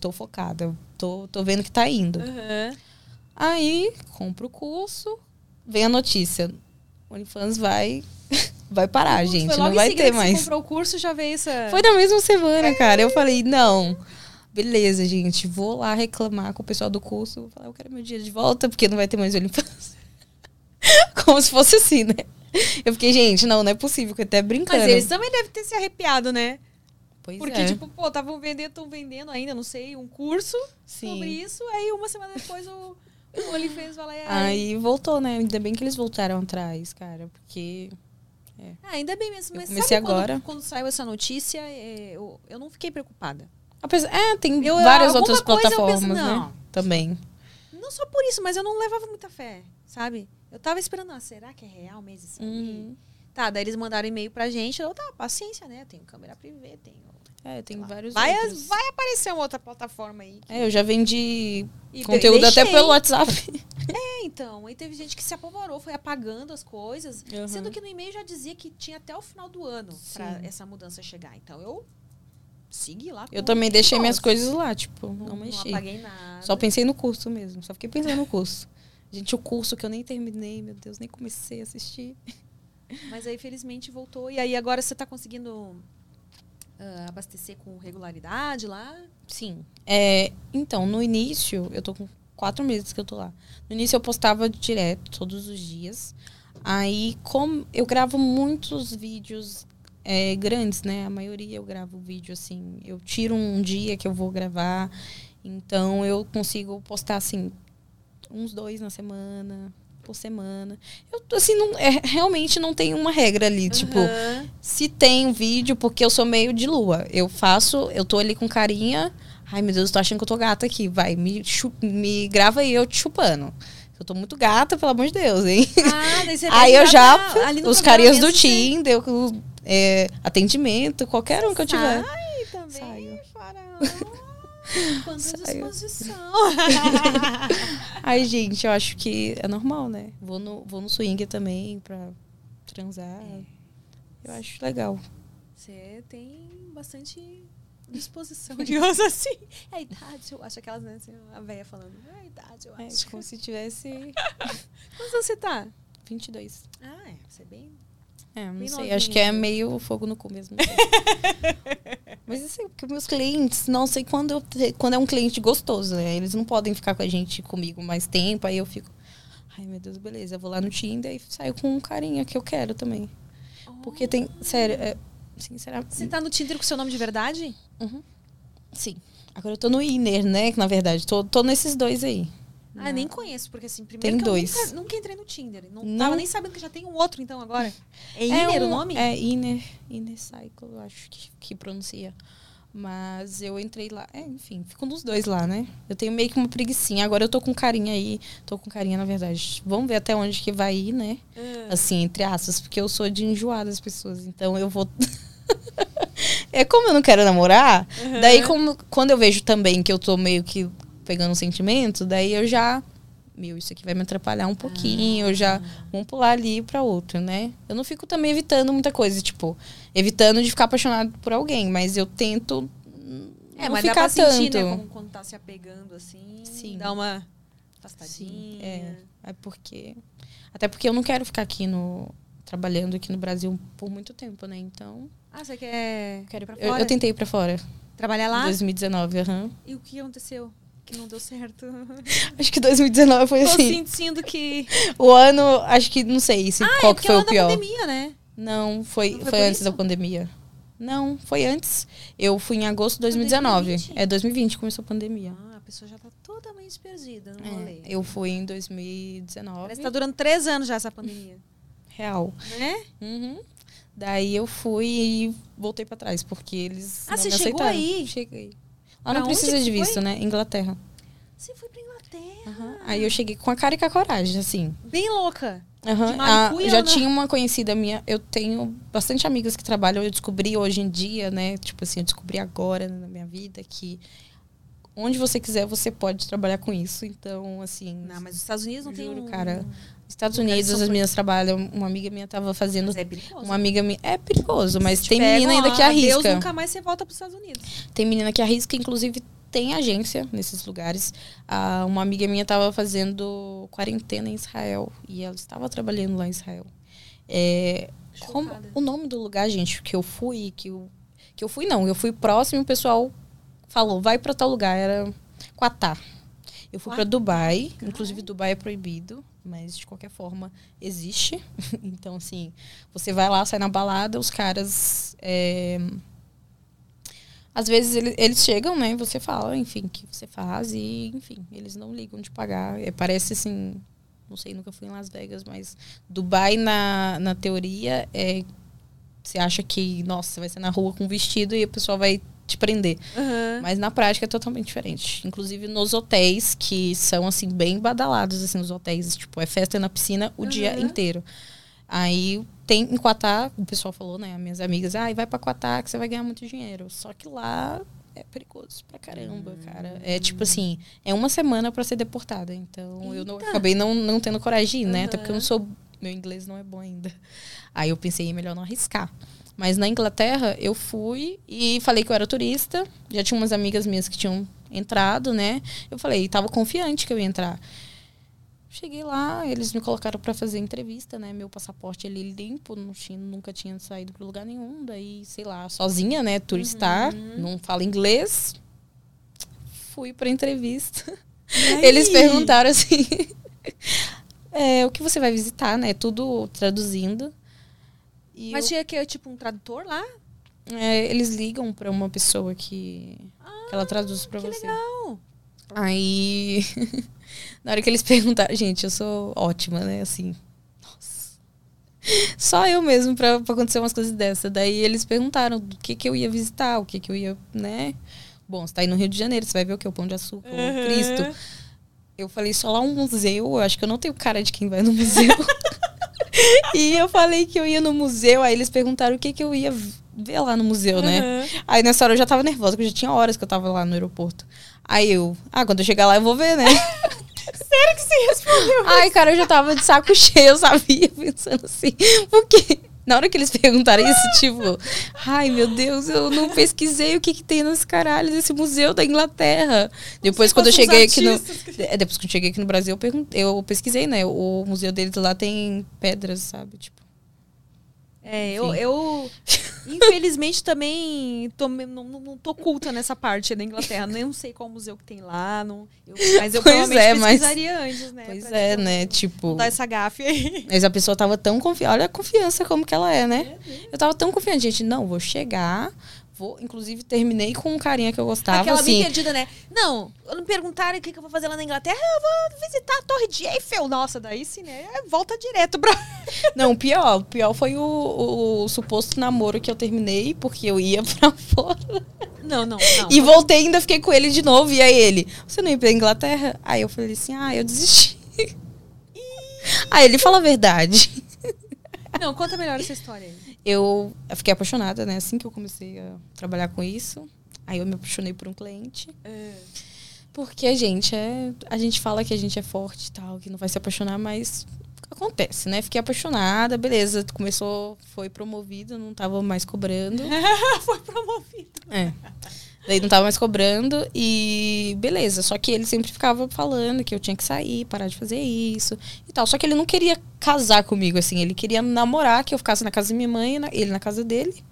tô focada. Tô, tô vendo que tá indo. Aí, compro o curso, vem a notícia. O OnlyFans vai, vai parar, gente. Não vai ter que Você mais. comprou o curso já veio essa. Foi na mesma semana, cara. Eu falei, não. Beleza, gente. Vou lá reclamar com o pessoal do curso. Vou falar, eu quero meu dinheiro de volta, porque não vai ter mais OnlyFans. Como se fosse assim, né? Eu fiquei, gente, não, não é possível, que eu até brincando. Mas eles também devem ter se arrepiado, né? Pois Porque, é. tipo, pô, estavam vendendo, estão vendendo ainda, não sei, um curso Sim. sobre isso. Aí uma semana depois o, o OnlyFans vai lá e. Aí voltou, né? Ainda bem que eles voltaram atrás, cara, porque Ah, ainda bem mesmo. Eu Mas comecei sabe quando- agora. Quando, saiu essa notícia, é, eu, eu não fiquei preocupada. Apesar, é, tem Eu- várias outras penso, plataformas, não. né? Também. Não só por isso, mas eu não levava muita fé, sabe? Eu tava esperando, ah, será que é real mesmo isso aí? Uhum. Tá, daí eles mandaram e-mail pra gente. Eu, tá, paciência, né? Eu tenho câmera privê, tenho. É, tem vários Vai, outros. vai aparecer uma outra plataforma aí. que- É, eu já vendi E conteúdo de- até deixei. pelo WhatsApp. É, então. Aí teve gente que se apavorou, foi apagando as coisas. Uhum. Sendo que no e-mail já dizia que tinha até o final do ano pra Sim. essa mudança chegar. Então eu segui lá. Eu também deixei minhas coisas lá, tipo, não, Não, não mexi. apaguei nada. Só pensei no curso mesmo, só fiquei pensando no curso. Gente, o curso que eu nem terminei, meu Deus, nem comecei a assistir. Mas aí, felizmente, voltou. E aí, agora você tá conseguindo ah, abastecer com regularidade lá? Sim. É, então, no início, eu tô com quatro meses que eu tô lá. No início eu postava direto, todos os dias. Aí, como eu gravo muitos vídeos é, grandes, né? A maioria eu gravo vídeo assim. Eu tiro um dia que eu vou gravar. Então eu consigo postar assim, uns dois na semana, por semana. Eu assim, não, é, realmente não tem uma regra ali. Tipo, Aham. se tem um vídeo, porque eu sou meio de lua. Eu faço, eu tô ali com carinha. Ai, meu Deus, eu tô achando que eu tô gata aqui. Vai, me, chu- me grava aí eu te chupando. Eu tô muito gata, pelo amor de Deus, hein? Ah, daí você aí vai eu já. Os carinhas do Tinder, o- é, atendimento, qualquer um que eu tiver. Sai também, Saio. Quando Saio. disposição. Ai, gente, eu acho que é normal, né? Vou no, vou no swing também pra transar. Eu acho legal. Você tem bastante disposição, digamos assim. É a idade, eu acho aquelas, né, assim, a velha falando. É a idade, eu É acho. como se tivesse Quantos anos você tá? 22. Ah, é. Você é bem... É, não Bem sei. Acho que é meio fogo no cu mesmo. Mas assim, porque meus clientes, não sei quando, eu quando é um cliente gostoso, né? Eles não podem ficar com a gente comigo mais tempo, aí eu fico. Ai, meu Deus, beleza. Eu vou lá no Tinder e saio com um carinha que eu quero também. Porque tem. Sério, é, sinceramente. Você tá no Tinder com seu nome de verdade? Sim. Agora eu tô no Inner, né? Que na verdade, tô, tô nesses dois aí. Ah, nem conheço, porque assim, Tem primeiro que dois. eu nunca, nunca entrei no Tinder. Não, Não? tava nem sabendo que já tem um outro, então, agora. É Iner um- o nome? É Inner, Inner Cycle, eu acho que, que pronuncia. Mas eu entrei lá, é, enfim, fico nos dois lá, né? Eu tenho meio que uma preguiçinha. Agora eu tô com carinha aí, tô com carinha na verdade. Vamos ver até onde que vai ir, né? Ah. Assim, entre aspas, porque eu sou de enjoar das pessoas. Então eu vou. É como eu não quero namorar, daí como, quando eu vejo também que eu tô meio que pegando um sentimento, daí eu já. Meu, isso aqui vai me atrapalhar um pouquinho, eu já. Vamos pular ali pra outro, né? Eu não fico também evitando muita coisa, tipo, evitando de ficar apaixonado por alguém, mas eu tento. É, não mas dá ficar pra sentir, tanto. né? Como quando tá se apegando assim. Sim. Dá uma Sim, afastadinha. é. É porque. Até porque eu não quero ficar aqui no. trabalhando aqui no Brasil por muito tempo, né? Então. Ah, você quer, Quero, pra eu, fora? eu tentei ir pra fora. trabalhar Em lá? 2019, aham. E o que aconteceu? Que não deu certo. Acho que 2019 foi Tô assim. sentindo que. O ano, acho que não sei se qual que porque foi ela o da pior. pandemia, né? Não, foi, Não foi foi, antes isso? da pandemia. Não, foi antes. Eu fui em agosto de 2019. 2020? É 2020 começou a pandemia. Ah, a pessoa já tá totalmente perdida no É, rolê. eu fui em 2019. Parece que tá durando três anos já essa pandemia. Real. Né? Uhum. Daí eu fui e voltei pra trás, porque eles. Ah, não você me chegou aceitaram. aí? Cheguei. Lá Pra não precisa de visto, foi? né? Inglaterra. Você foi pra Inglaterra. Aham. Aí eu cheguei com a cara e com a coragem, assim. Bem louca. Ah, já tinha uma conhecida minha. Eu tenho bastante amigas que trabalham. Eu descobri hoje em dia, né? Tipo assim, eu descobri agora na minha vida que onde você quiser você pode trabalhar com isso. Então, assim. Não, mas os Estados Unidos não tem um... cara. Estados Unidos, as meninas trabalham. Uma amiga minha tava fazendo. Mas é perigoso. Uma amiga minha. É perigoso, mas tem pegam, menina ainda que arrisca. nunca mais você volta pros Estados Unidos. Tem menina que arrisca, inclusive tem agência nesses lugares. Ah, uma amiga minha estava fazendo quarentena em Israel e ela estava trabalhando lá em Israel. É, como- o nome do lugar, gente, que eu fui, que eu, que eu fui não, eu fui próximo, o pessoal falou, vai para tal lugar, era Quatá. Eu fui para Dubai, cara. inclusive Dubai é proibido, mas de qualquer forma existe. então, assim, você vai lá, sai na balada, os caras. é, às vezes ele- eles chegam, né? Você fala, enfim, o que você faz e, enfim, eles não ligam de pagar. É, parece assim, não sei, nunca fui em Las Vegas, mas Dubai na, na teoria é você acha que, nossa, vai ser na rua com vestido e o pessoal vai te prender. Mas na prática é totalmente diferente. Inclusive nos hotéis, que são, assim, bem badalados, assim, os hotéis. Tipo, é festa na piscina o dia Uhum. inteiro. Aí tem em Quatá, o pessoal falou, né? Minhas amigas, ai, vai pra Quatá que você vai ganhar muito dinheiro. Só que lá é perigoso pra caramba, cara. É tipo assim, é uma semana pra ser deportada. Então eu não, acabei não, não tendo coragem né? Até porque eu não sou. Meu inglês não é bom ainda. Aí eu pensei, melhor não arriscar. Mas na Inglaterra, eu fui e falei que eu era turista. Já tinha umas amigas minhas que tinham entrado, né? Eu falei, tava confiante que eu ia entrar. Cheguei lá, eles me colocaram pra fazer entrevista, né? Meu passaporte ele limpo, não tinha, nunca tinha saído pra lugar nenhum. Daí, sei lá, sozinha, né? Turistar, não fala inglês. Fui pra entrevista. Eles perguntaram assim: é, o que você vai visitar, né? Tudo traduzindo. E Mas eu- tinha que, tipo, um tradutor lá? é, eles ligam pra uma pessoa que, que ela traduz pra que você. legal. Aí, na hora que eles perguntaram, gente, eu sou ótima, né? Assim, nossa. Só eu mesmo pra, pra acontecer umas coisas dessa. Daí eles perguntaram o que que eu ia visitar, o que que eu ia, né? Bom, você tá aí no Rio de Janeiro, você vai ver o que? O Pão de Açúcar, o Cristo. Eu falei só lá um museu, eu acho que eu não tenho cara de quem vai no museu. e eu falei que eu ia no museu, aí eles perguntaram o que que eu ia ver lá no museu, né? Aí nessa hora eu já tava nervosa, porque já tinha horas que eu tava lá no aeroporto. Aí eu, ah, quando eu chegar lá eu vou ver, né? Sério que você respondeu? Ai, cara, eu já tava de saco cheio, eu sabia, pensando assim, por quê? Na hora que eles perguntaram isso, tipo, ai meu Deus, eu não pesquisei o que, que tem nesse caralho desse museu da Inglaterra. Depois, quando eu cheguei aqui no. É, depois que eu cheguei aqui no Brasil, eu, perguntei, eu pesquisei, né? O museu deles lá tem pedras, sabe? Tipo. É, eu, eu infelizmente também tô, não, não, tô culta nessa parte da Inglaterra. Não sei qual museu que tem lá. Não, eu- mas eu Pois provavelmente é, mas- pesquisaria antes, né? Pois é, né? Tipo. dar essa gafe aí. Mas a pessoa tava tão confiante. Olha a confiança como que ela é, né? Eu tava tão confiante, gente. Não, vou chegar. Vou, inclusive, terminei com um carinha que eu gostava. Aquela bem assim, perdida, né? Não, me perguntaram o que, que eu vou fazer lá na Inglaterra. Eu vou visitar a Torre de Eiffel. Nossa, daí sim, né? Volta direto pra... Não, pior, o pior foi o, o suposto namoro que eu terminei, porque eu ia pra fora. Não, não, não. E voltei ainda fiquei com ele de novo. E aí ele, você não ia pra Inglaterra? Aí eu falei assim, ah, eu desisti. aí ele fala a verdade. Não, conta melhor essa história aí. Eu fiquei apaixonada, né? Assim que eu comecei a trabalhar com isso. Aí eu me apaixonei por um cliente. É. Porque a gente é. A gente fala que a gente é forte e tal, que não vai se apaixonar, mas acontece, né? Fiquei apaixonada, beleza. Começou, foi promovido, não tava mais cobrando. Foi promovido. É. Daí não tava mais cobrando e beleza. Só que ele sempre ficava falando que eu tinha que sair, parar de fazer isso e tal. Só que ele não queria casar comigo, assim. Ele queria namorar, que eu ficasse na casa da minha mãe, ele na casa dele.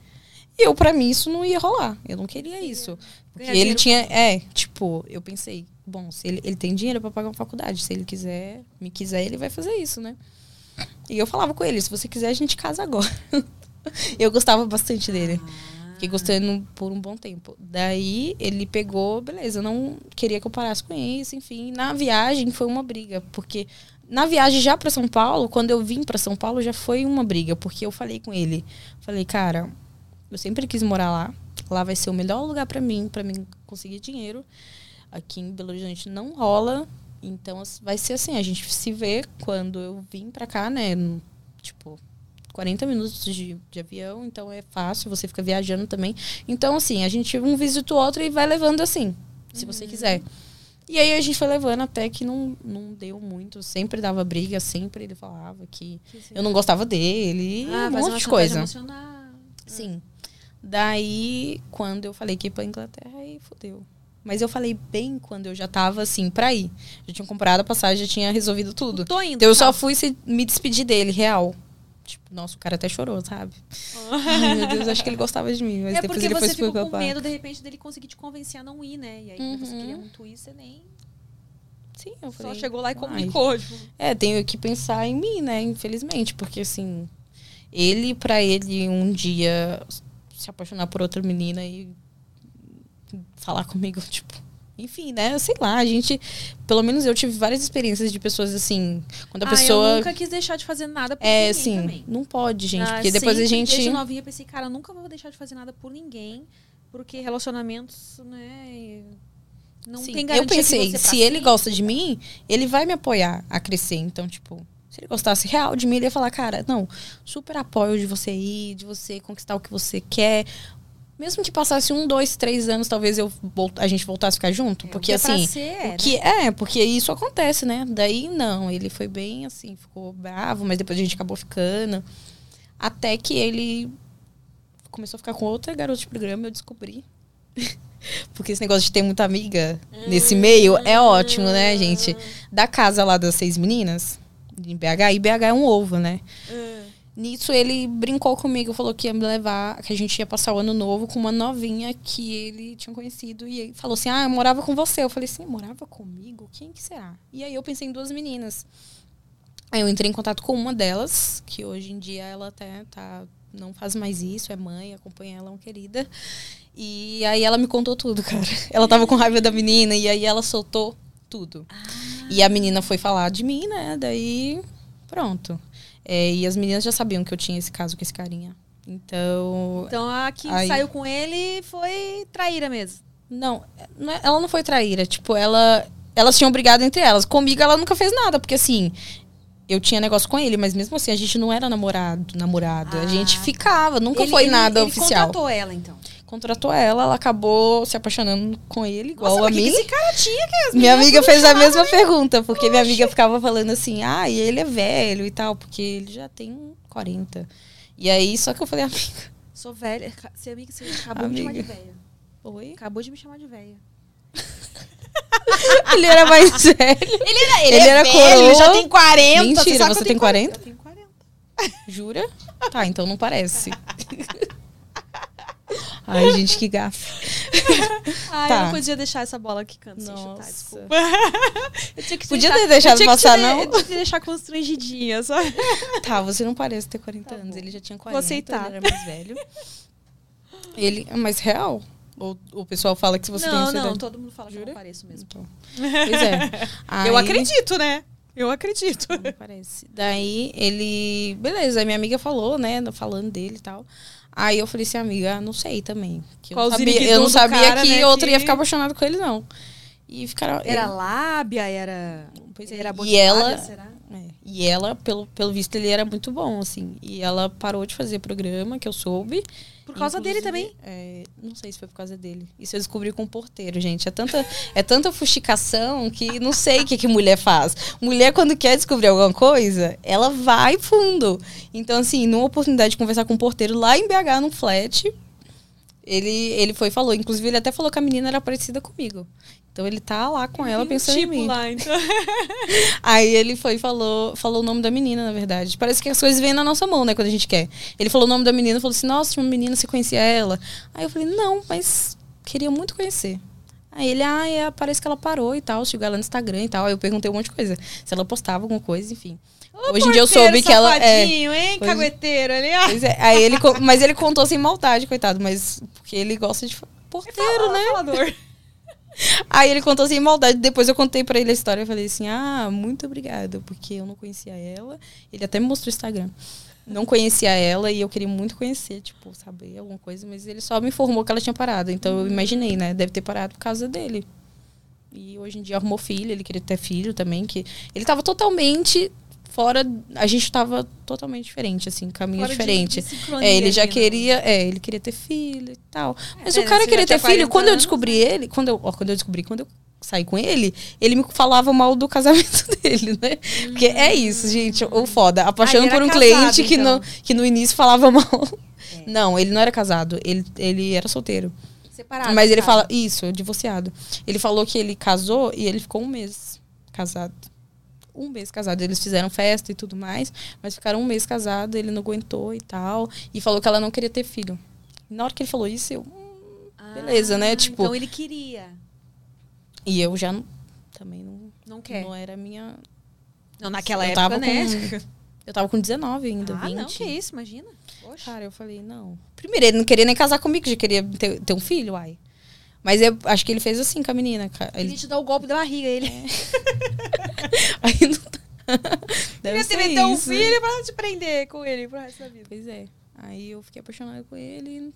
E eu, pra mim, isso não ia rolar. Eu não queria isso. Porque ele tinha. É, tipo, eu pensei, bom, se ele, ele tem dinheiro pra pagar uma faculdade. Se ele quiser, me quiser, ele vai fazer isso, né? E eu falava com ele, se você quiser, a gente casa agora. eu gostava bastante dele. Fiquei gostando por um bom tempo. Daí ele pegou, beleza, eu não queria que eu parasse com isso, enfim. Na viagem foi uma briga, porque na viagem já para São Paulo, quando eu vim para São Paulo, já foi uma briga, porque eu falei com ele, falei, cara, eu sempre quis morar lá. Lá vai ser o melhor lugar para mim, para mim conseguir dinheiro. Aqui em Belo Horizonte não rola. Então vai ser assim, a gente se vê quando eu vim para cá, né? Tipo, 40 minutos de, de avião, então é fácil, você fica viajando também. Então, assim, a gente um visita o outro e vai levando assim, se você quiser. E aí a gente foi levando até que não, não deu muito. Sempre dava briga, sempre ele falava que eu não gostava dele, e Ah, um uma monte de coisa. Sim. Daí, quando eu falei que ia pra Inglaterra, aí fodeu. Mas eu falei bem quando eu já tava assim, pra ir. Já tinha comprado a passagem, já tinha resolvido tudo. Tô indo. Então eu só tá? fui se- me despedir dele, real. Tipo, nossa, o cara até chorou, sabe? Ai, meu Deus, acho que ele gostava de mim. Mas é depois ele foi você ficou com papai. medo, de repente, dele conseguir te convencer a não ir, né? E aí, como você Uhum. queria muito ir, você nem Sim, eu só falei. chegou lá e comunicou. tipo. É, tenho que pensar em mim, né? Infelizmente, porque assim, ele, pra ele, um dia se apaixonar por outra menina e falar comigo, tipo. Enfim, né? Sei lá, a gente. Pelo menos eu tive várias experiências de pessoas assim. Quando a Ah, pessoa. eu nunca quis deixar de fazer nada por É, ninguém assim, também. não pode, gente. Ah, porque depois a sempre, gente. Desde novinha, eu pensei, cara, eu nunca vou deixar de fazer nada por ninguém, porque relacionamentos, né, não Sim, tem eu garantia pensei, que você se ele gosta de mim, ele vai me apoiar a crescer. Então, tipo, se ele gostasse real de mim, ele ia falar, cara, não, super apoio de você ir, de você conquistar o que você quer. Mesmo que passasse um, dois, três anos, talvez eu a gente voltasse a ficar junto. É, porque assim. ser, é, o que é, porque isso acontece, né? Daí não, ele foi bem assim, ficou bravo, mas depois a gente acabou ficando. Até que ele começou a ficar com outra garota de programa, eu descobri. Porque esse negócio de ter muita amiga nesse meio é ótimo, né, gente? Da casa lá das seis meninas, em BH, e BH é um ovo, né? Nisso ele brincou comigo, falou que ia me levar, que a gente ia passar o ano novo com uma novinha que ele tinha conhecido. E ele falou assim: Ah, eu morava com você. Eu falei assim: morava comigo? Quem que será? E aí eu pensei em duas meninas. Aí eu entrei em contato com uma delas, que hoje em dia ela até tá. Não faz mais isso, é mãe, acompanha ela, é uma querida. E aí ela me contou tudo, cara. Ela tava com raiva da menina e aí ela soltou tudo. E a menina foi falar de mim, né? Daí, pronto. É, e as meninas já sabiam que eu tinha esse caso com esse carinha. Então. Então a que Aí- saiu com ele foi traíra mesmo. Não, não é- ela não foi traíra. Tipo, ela. Elas tinham brigado entre elas. Comigo ela nunca fez nada, porque assim. Eu tinha negócio com ele, mas mesmo assim a gente não era namorado, namorado. Ah, a gente ficava, nunca Ele- foi ele- nada ele oficial. contratou ela, então. Contratou ela, ela acabou se apaixonando com ele, igual Nossa, a mim. que esse cara tinha que as Minha amiga fez a mesma pergunta, porque minha amiga ficava falando assim, ah, e ele é velho e tal, porque ele já tem 40. E aí, só que eu falei, amiga, Sou velha. Você, amiga, você acabou de me chamar de Amiga. velha. oi? Acabou de me chamar de velha. Ele era mais velho. Ele era, Ele era coroa. ele já tem 40. Mentira, você eu tem tenho 40? Eu tenho 40. Jura? Tá, então não parece. Ai, gente, que gafe. Ai, Tá. eu não podia deixar essa bola quicando sem chutar, desculpa. eu tinha que te Podia deixar- ter deixado eu que te passar, de- não? Eu tinha que deixar constrangidinha, sabe? Tá, você não parece ter 40 anos. bom. Ele já tinha Vou 40, aceitar. ele era mais velho. Ele é mais real? Ou o pessoal fala que se você tem não, essa não, idade? todo mundo fala que eu Jura? não pareço mesmo. Então. Pois é. Eu Aí- acredito, né? Eu acredito. Não parece. Daí ele. Beleza, aí minha amiga falou, né? Falando dele e tal. Aí eu falei assim, amiga, não sei também. Que eu sabia, eu não sabia cara, que né, outra que- ia ficar apaixonada com ele, não. E ficaram. Era ele- lábia, era. Pois é, Era e ela- será? é, E ela, pelo, pelo visto, ele era muito bom, assim. E ela parou de fazer programa, que eu soube. Por causa dele Inclusive, é, não sei se foi por causa dele. Isso eu descobri com o porteiro, gente. É tanta, é tanta fuxicação que não sei o que, que mulher faz. Mulher, quando quer descobrir alguma coisa, ela vai fundo. Então, assim, numa oportunidade de conversar com o porteiro lá em BH, num flat, ele, ele foi e falou. Inclusive, ele até falou que a menina era parecida comigo. Então ele tá lá com ela um pensando tipo em mim. lá, então. Aí ele foi e falou, falou o nome da menina, na verdade. Parece que as coisas vêm na nossa mão, né, quando a gente quer. Ele falou o nome da menina, falou assim: "Nossa, tinha uma menina, você conhecia ela?" Aí eu falei: "Não, mas queria muito conhecer." Aí ele: "Ah, é, parece que ela parou e tal, chegou ela no Instagram e tal." Aí eu perguntei um monte de coisa, se ela postava alguma coisa, enfim. Hoje em dia eu soube que ela é hein? Hoje- Cagueteiro ali, ó. Pois é, aí ele, mas ele contou sem maldade, coitado, mas porque ele gosta de porteiro, né? Falador. Aí ele contou sem maldade. Depois eu contei pra ele a história. Eu falei assim: Ah, muito obrigada, porque eu não conhecia ela. Ele até me mostrou o Instagram. Não conhecia ela e eu queria muito conhecer, tipo, saber alguma coisa, mas ele só me informou que ela tinha parado. Então eu imaginei, né? Deve ter parado por causa dele. E hoje em dia arrumou filho, ele queria ter filho também, que ele tava totalmente fora, a gente tava totalmente diferente assim, caminho Fora de- diferente. de sincronia é, ele já né? queria, é, ele queria ter filho e tal. Mas É, o cara queria ter filho, 40 quando eu descobri ele, quando eu, ó, quando eu descobri, quando eu saí com ele, ele me falava mal do casamento dele, né? Porque é isso, gente, o foda, apaixonando Ah, por um era cliente casado, que, então. no, que no início falava mal. É. Não, ele não era casado, ele, ele era solteiro. Separado. Mas ele sabe? fala, isso, divorciado. Ele falou que ele casou e ele ficou um mês casado. Um mês casado. Eles fizeram festa e tudo mais, mas ficaram um mês casado, ele não aguentou e tal. E falou que ela não queria ter filho. Na hora que ele falou isso, eu. hum, Ah, beleza, né? Tipo- Então ele queria. E eu já também não, Não quer. não era minha. Não, naquela eu época, né? Com, eu tava com 19 ainda, ah, 20. não, que isso, imagina. Poxa. Cara, eu falei, não. Primeiro, ele não queria nem casar comigo, já queria ter, ter um filho, uai. Mas eu acho que ele fez assim com a menina. Ele Ele, te dá o golpe da barriga, ele. aí não Deve Queria ser ter meter um filho pra te prender com ele pro resto da vida. Pois é. Aí eu fiquei apaixonada com ele.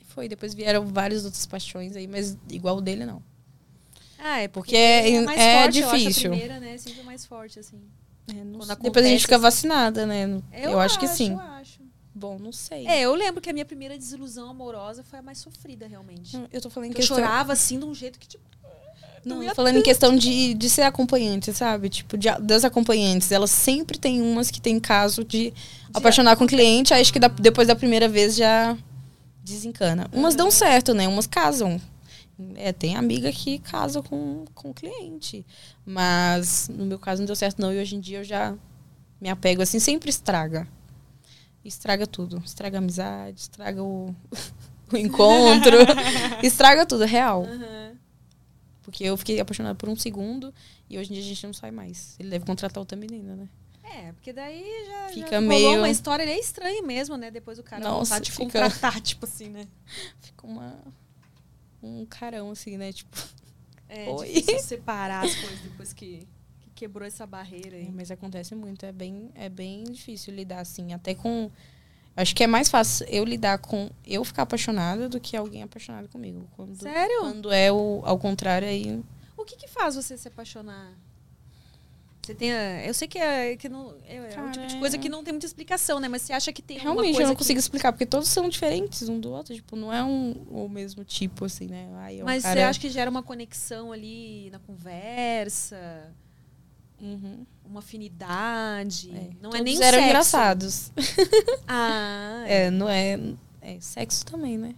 E foi. Depois vieram várias outras paixões aí, mas igual o dele, não. Ah, é Porque é- mais é forte, eu acho, difícil. a primeira, né? Sempre mais forte, assim. É, Depois a gente fica assim. vacinada, né? Eu, acho, que sim. Eu acho. Bom, não sei. É, eu lembro que a minha primeira desilusão amorosa foi a mais sofrida, realmente. Eu tô falando em Eu questão. chorava, assim, de um jeito que, tipo... Não, doía falando em questão de, de ser acompanhante, sabe? Tipo, de, das acompanhantes. Elas sempre tem umas que tem caso de, apaixonar com o cliente, aí acho que da- depois da primeira vez já desencana. Umas dão certo, né? Umas casam. É, tem amiga que casa com, com o cliente. Mas no meu caso não deu certo, não. E hoje em dia eu já me apego assim, sempre estraga. Estraga tudo. Estraga a amizade, estraga o, o encontro. estraga tudo, é real. Aham. Porque eu fiquei apaixonada por um segundo e hoje em dia a gente não sai mais. Ele deve contratar outra menina, né? É, porque daí já, Fica já rolou meio- uma história, ele é estranho mesmo, né? Depois o cara Nossa, voltar de fica- contratar, tipo assim, né? Fica uma, um carão, assim, né? Tipo. É Oi. separar as coisas depois que quebrou essa barreira é, aí. mas acontece muito. É bem, é bem difícil lidar, assim. Até com. Acho que é mais fácil eu lidar com eu ficar apaixonada do que alguém apaixonado comigo. Quando, Sério? Quando é o, ao contrário, aí. O que que faz você se apaixonar? Você tem a, Eu sei que é, que não, é, é um tipo de coisa é- que não tem muita explicação, né? Mas você acha que tem Realmente, eu não que- consigo explicar, porque todos são diferentes um do outro. Tipo, não é um, o mesmo tipo, assim, né? Ai, é um Mas cara... você acha que gera uma conexão ali na conversa? Uhum. Uma afinidade? É. Não é Todos nem o eram sexo. engraçados. Ah, é. É, não é. É sexo também, né?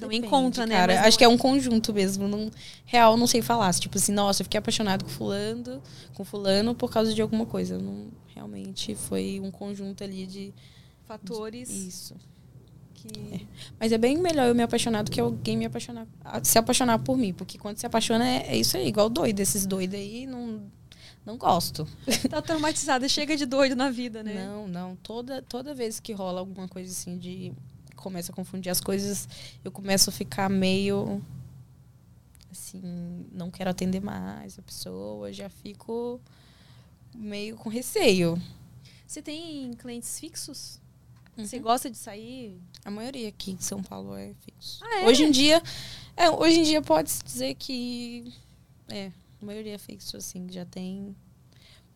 Não Depende, encontra, né? Cara. Acho que é um conjunto mesmo. Não, real, não sei falar. Tipo assim, nossa, eu fiquei apaixonado com fulano, com fulano por causa de alguma coisa. Não, realmente foi um conjunto ali de. fatores Isso. que. Mas é bem melhor eu me apaixonar do que alguém me apaixonar. Se apaixonar por mim. Porque quando se apaixona é, é isso aí, igual doido. Esses doidos aí não. Não gosto. Tá traumatizada, chega de doido na vida, né? Não, não. Toda, toda vez que rola alguma coisa assim de. Começa a confundir as coisas, eu começo a ficar meio. Assim, não quero atender mais a pessoa, já fico meio com receio. Você tem clientes fixos? Uhum. Você gosta de sair? A maioria aqui em São Paulo é fixo. Ah, é? Hoje em dia. É, hoje em dia pode-se dizer que. É, a maioria é fixo, assim, já tem.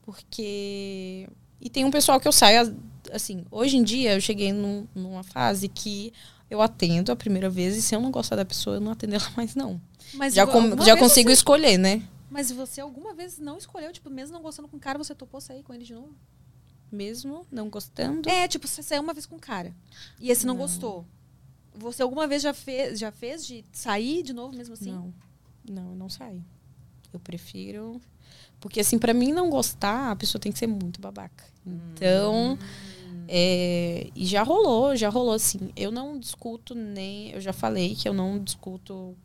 Porque. E tem um pessoal que eu saio, assim, hoje em dia eu cheguei num- numa fase que eu atendo a primeira vez e se eu não gostar da pessoa, eu não atendo ela mais, não. Mas Já, com- já consigo Você, escolher, né? mas você alguma vez não escolheu, tipo, mesmo não gostando com o cara, você topou sair com ele de novo? Mesmo não gostando. É, tipo, você saiu uma vez com o cara. E esse não, Não. gostou. Você alguma vez já fez, já fez de sair de novo mesmo assim? Não. Não, eu não saio. Eu prefiro. Porque, assim, pra mim não gostar, a pessoa tem que ser muito babaca. Então. é, e já rolou, já rolou, assim. Eu não discuto nem. Eu já falei que eu não discuto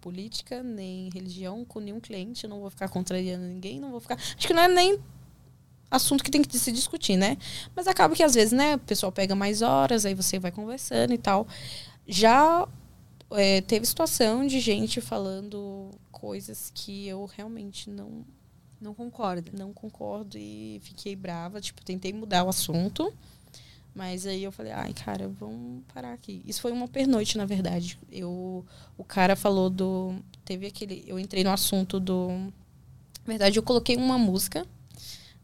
política, nem religião com nenhum cliente. Eu não vou ficar contrariando ninguém, não vou ficar. Acho que não é nem assunto que tem que se discutir, né? Mas acaba que às vezes, né, o pessoal pega mais horas, aí você vai conversando e tal. Já é, teve situação de gente falando coisas que eu realmente não, Não concorda. não concordo e fiquei brava. Tipo, tentei mudar o assunto. Mas aí eu falei, ai, cara, vamos parar aqui. Isso foi uma pernoite, na verdade. Eu, o cara falou do. Teve aquele. Eu entrei no assunto do. Na verdade, eu coloquei uma música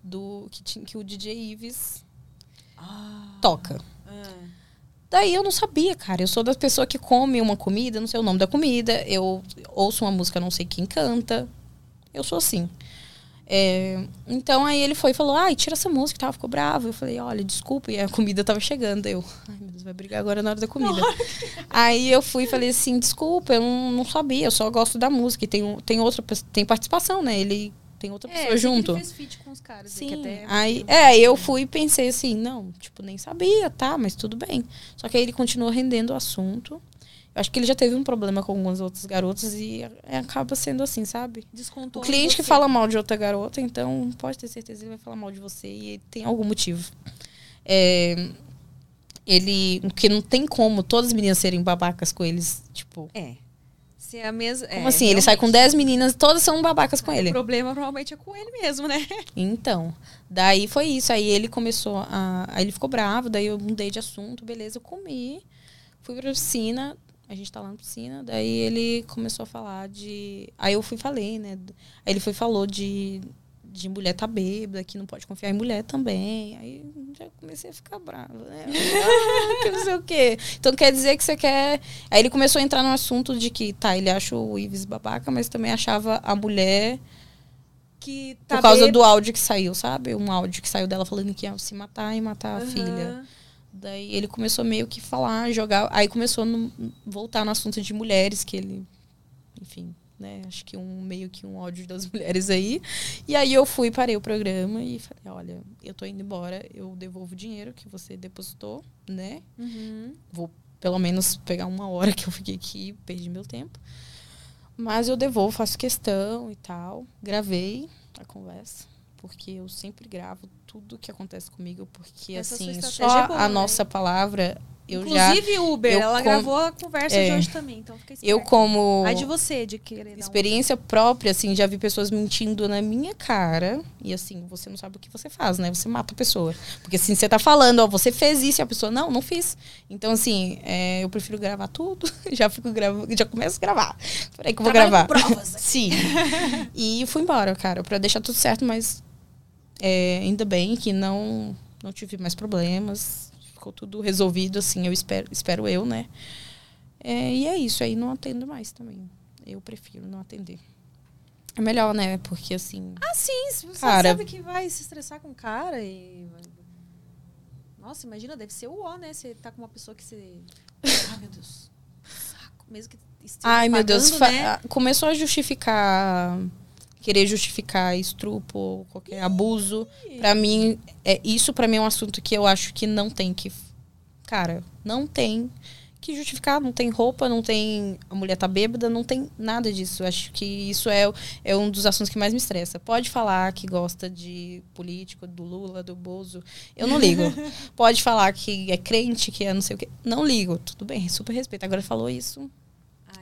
do que, tinha, que o DJ Ives toca. Ah. Daí eu não sabia, cara. Eu sou das pessoas que come uma comida, não sei o nome da comida. Eu ouço uma música, não sei quem canta. Eu sou assim. É, então aí ele foi e falou, ai, tira essa música tal, ficou bravo. Eu falei, olha, desculpa, e a comida tava chegando. Eu, ai meu Deus, vai brigar agora na hora da comida. aí eu fui e falei assim, desculpa, eu não, não sabia, eu só gosto da música. E tem, tem outra pessoa, tem participação, né? Ele tem outra É, pessoa junto. Ele fez feat com os caras. Sim. Que até Aí, é, eu fui e pensei assim, não, tipo, nem sabia, tá, mas tudo bem. Só que aí ele continuou rendendo o assunto. Eu acho que ele já teve um problema com algumas outras garotas e é, acaba sendo assim, sabe? O descontou. em cliente que fala mal de outra garota, então pode ter certeza que ele vai falar mal de você e tem algum motivo. É, ele. Porque não tem como todas as meninas serem babacas com eles. Tipo. É. Se é a mesma. Como assim? Ele sai com 10 meninas, todas são babacas com ele. O problema provavelmente é com ele mesmo, né? Então, daí foi isso. Aí ele começou a. Aí ele ficou bravo, daí eu mudei de assunto, beleza, eu comi. Fui pra piscina, a gente tá lá na piscina, daí ele começou a falar de. Aí eu fui e falei, né? Aí ele foi e falou de, de mulher tá bêbada, que não pode confiar em mulher também. Aí já comecei a ficar brava, né? Que não sei o quê. Então quer dizer que você quer. Aí ele começou a entrar no assunto de que, tá, ele acha o Ives babaca, mas também achava a mulher Que por tá causa bêbado. do áudio que saiu, sabe? Um áudio que saiu dela falando que ia se matar e matar a Aham. filha. Daí ele começou meio que falar, jogar. Aí começou a voltar no assunto de mulheres, que ele. Enfim, né? Acho que um meio que um ódio das mulheres aí. E aí eu fui, parei o programa e falei: olha, eu tô indo embora, eu devolvo o dinheiro que você depositou, né? Uhum. Vou pelo menos pegar uma hora que eu fiquei aqui, perdi meu tempo. Mas eu devolvo, faço questão e tal. Gravei a conversa, porque eu sempre gravo tudo que acontece comigo, porque Essa assim, só é boa, a né? nossa palavra, eu já Inclusive, Uber, eu ela com- gravou a conversa de É. hoje também, então fica eu como Ai de você, de querer dar um- experiência própria, assim, já vi pessoas mentindo na minha cara. E assim, você não sabe o que você faz, né? Você mata a pessoa. Porque assim, você tá falando, ó, você fez isso e a pessoa, não, não fiz. Então, assim, é, eu prefiro gravar tudo. já fico gravando, já começo a gravar. Peraí que eu vou gravar. provas. Sim. e fui embora, cara, pra deixar tudo certo, mas é, ainda bem que não, não tive mais problemas. Ficou tudo resolvido, assim, eu espero, espero eu, né? É, e é isso, aí não atendo mais também. Eu prefiro não atender. É melhor, né? Porque assim. Ah, sim, você Cara- sabe que vai se estressar com o cara e. Nossa, imagina, deve ser o ó, né? Você tá com uma pessoa que você. Ai, meu Deus. Saco. Mesmo que esteja Ai, meu Deus. pagando, né? Começou a justificar. Querer justificar estrupo, qualquer abuso. Pra mim, é, isso pra mim é um assunto que eu acho que não tem que. Cara, não tem que justificar. Não tem roupa, não tem. A mulher tá bêbada, não tem nada disso. Acho que isso é, é um dos assuntos que mais me estressa. Pode falar que gosta de político, do Lula, do Bozo. Eu não ligo. Pode falar que é crente, que é não sei o quê. Não ligo. Tudo bem, super respeito. Agora falou isso,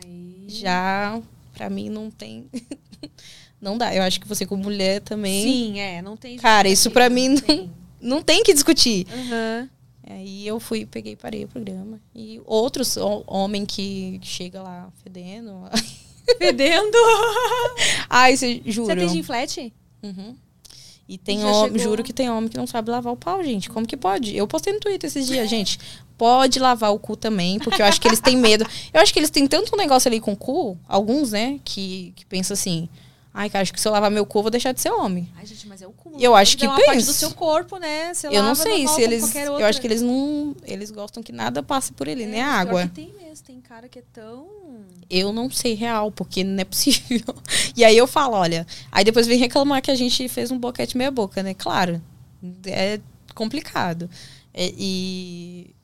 Aí. já pra mim não tem não dá eu acho que você como mulher também Sim, é, não tem. Cara, isso pra mim justificativa, não tem que discutir não tem. Aham. aí eu fui peguei parei o programa e outros ho- homem que chega lá fedendo Fedendo. ai você juro Você tem inflete? Uhum. E tem homem, juro que tem homem que não sabe lavar o pau, gente. Como que pode? Eu postei no Twitter esses dias, gente. Pode lavar o cu também, porque eu acho que eles têm medo. Eu acho que eles têm tanto um negócio ali com o cu, alguns, né, que, que pensam assim. Ai, cara, acho que se eu lavar meu cu, eu vou deixar de ser homem. Ai, gente, mas é o cúmulo. Eu acho que é uma parte do seu corpo, né? Você eu não sei se eles. Eu acho que eles não. Eles gostam que nada passe por ele, É, nem a mas pior água. que tem mesmo, tem cara que é tão... Eu não sei real, porque não é possível. E aí eu falo, olha. Aí depois vem reclamar que a gente fez um boquete meia boca, né? Claro. É complicado. É, e.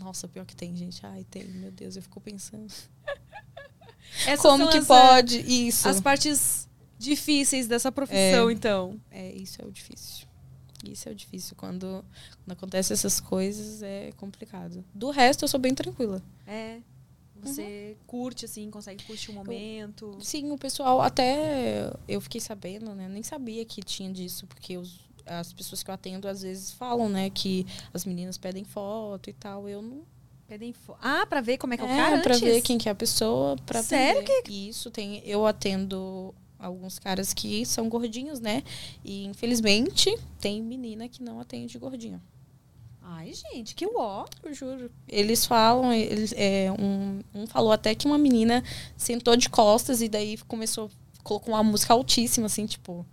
Nossa, pior que tem, gente. Ai, tem, meu Deus, eu fico pensando. Essas Como que as, pode isso? As partes difíceis dessa profissão, É. então. É, isso é o difícil. Isso é o difícil. Quando, quando acontecem essas coisas, é complicado. Do resto, eu sou bem tranquila. É. Você Uhum. curte, assim, consegue curtir o momento. Sim, o pessoal até eu fiquei sabendo, né? Nem sabia que tinha disso, porque os- as pessoas que eu atendo às vezes falam, né, que as meninas pedem foto e tal. Eu não. Pedem fo... Ah, pra ver como é que é, o É, cara pra antes? ver quem que é a pessoa, pra Sério atender. Isso tem. Eu atendo alguns caras que são gordinhos, né? E infelizmente tem menina que não atende gordinho. Ai, gente, que uó. Eu juro. Eles falam, eles, é, um, um falou até que uma menina sentou de costas e daí começou, colocou uma música altíssima, assim, tipo.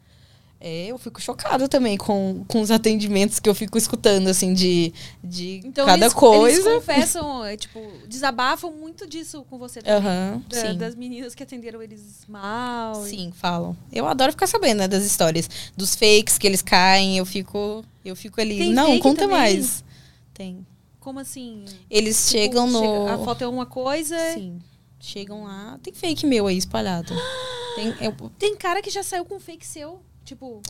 É, eu fico chocada também com, com os atendimentos que eu fico escutando, assim, de, de Então cada eles, coisa. eles confessam, é, tipo, desabafam muito disso com você também. Aham, Da- sim. das meninas que atenderam eles mal. e- Sim, falam. Eu adoro ficar sabendo, né, das histórias. Dos fakes que eles caem, eu fico, eu fico ali. Tem Não, conta também? mais. Tem. Como assim? Eles Tipo, chegam no. chega- a foto é uma coisa. Sim. Chegam lá. Tem fake meu aí espalhado. Tem, eu, Tem cara que já saiu com fake seu. Tipo,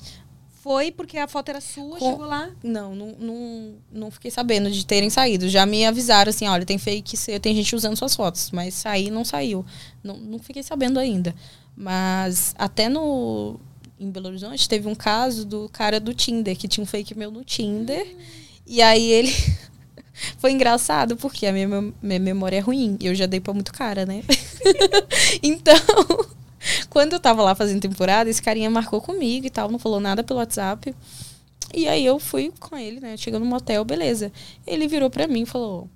foi porque a foto era sua, Com- chegou lá. Não, não, não, não fiquei sabendo de terem saído. Já me avisaram assim, olha, tem fake seu, tem gente usando suas fotos, mas sair não saiu. Não, não fiquei sabendo ainda. Mas até no em Belo Horizonte teve um caso do cara do Tinder, que tinha um fake meu no Tinder. E aí ele foi engraçado porque a minha, minha memória é ruim. e Eu já dei pra muito cara, né? então, quando eu tava lá fazendo temporada, esse carinha marcou comigo e tal, não falou nada pelo WhatsApp. E aí eu fui com ele, né? Chegando no motel, beleza. Ele virou pra mim e falou: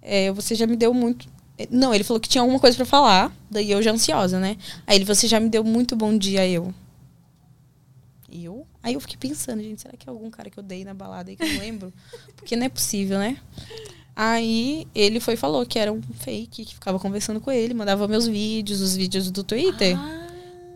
é, Você já me deu muito. Não, ele falou que tinha alguma coisa pra falar. Daí eu já ansiosa, né? Aí ele, você já me deu muito bom dia, eu. Eu? Aí eu fiquei pensando, gente, será que é algum cara que eu dei na balada aí que eu não lembro? Porque não é possível, né? Aí ele foi e falou que era um fake, que ficava conversando com ele, mandava meus vídeos, os vídeos do Twitter. Ah,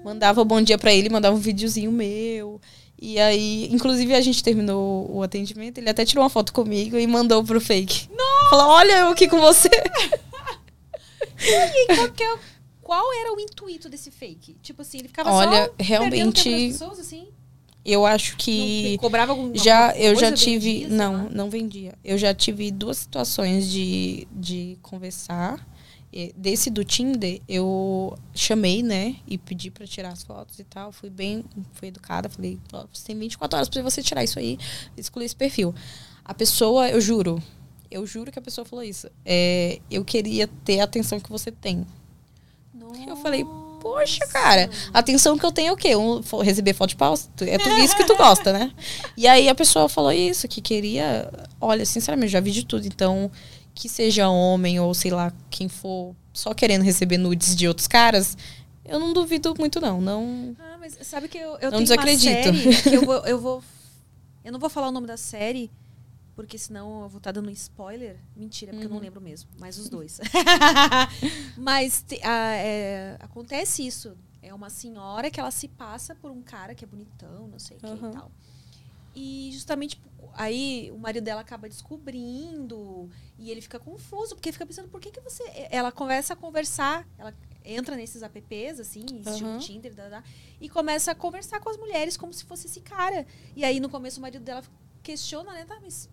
Mandava bom dia pra ele, mandava um videozinho meu. E aí, inclusive, a gente terminou o atendimento, ele até tirou uma foto comigo e mandou pro fake. Nossa! Falou, olha eu aqui com você. e qual, que é qual era o intuito desse fake? Tipo assim, ele ficava Olha, só realmente, pessoas, assim? Eu acho que cobrava já eu já tive, vendia, não, não vendia. Eu já tive duas situações de, de conversar. Desse do Tinder, eu chamei, né, e pedi pra tirar as fotos e tal. Fui bem, fui educada, falei, você tem 24 horas pra você tirar isso aí, excluir esse perfil. A pessoa, eu juro, eu juro que a pessoa falou isso. É, eu queria ter a atenção que você tem. Eu falei, poxa, cara, a atenção que eu tenho é o quê? Um, receber foto de pau? É tudo isso que tu gosta, né? E aí a pessoa falou isso, que queria. Olha, sinceramente, já vi de tudo. Então, que seja homem ou sei lá, quem for só querendo receber nudes de outros caras, eu não duvido muito, não. Não. Ah, mas sabe que eu, eu Não tenho desacredito. uma série que eu vou, eu vou... Eu não vou falar o nome da série, porque senão eu vou estar dando um spoiler. Mentira, porque eu não Uhum. lembro mesmo. Mas os dois. mas te- a- é, acontece isso. É uma senhora que ela se passa por um cara que é bonitão, não sei o que Uhum. e tal. E justamente aí o marido dela acaba descobrindo e ele fica confuso, porque fica pensando, por que, que você. Ela começa a conversar, ela entra nesses apps, assim, estilo Uhum. Tinder, e começa a conversar com as mulheres como se fosse esse cara. E aí no começo o marido dela questiona, né, tá, mas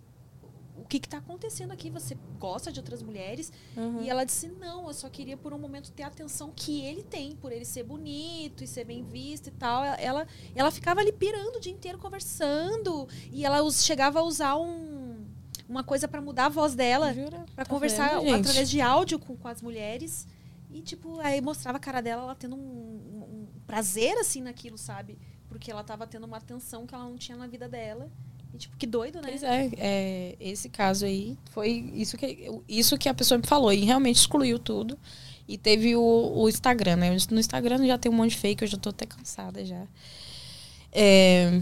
o que que tá acontecendo aqui? Você gosta de outras mulheres? Uhum. E ela disse: Não, eu só queria por um momento ter a atenção que ele tem, por ele ser bonito e ser bem visto e tal. Ela, ela ficava ali pirando o dia inteiro conversando. E ela chegava a usar um, uma coisa pra mudar a voz dela, pra Tá conversar vendo, através de áudio com, com as mulheres. E, tipo, aí mostrava a cara dela, ela tendo um, um- um prazer, assim, naquilo, sabe? porque ela tava tendo uma atenção que ela não tinha na vida dela. E, tipo, que doido, né? Pois é, é, esse caso aí foi isso que, isso que a pessoa me falou. E realmente excluiu tudo. E teve o, o Instagram, né? No Instagram já tem um monte de fake, eu já tô até cansada já. É,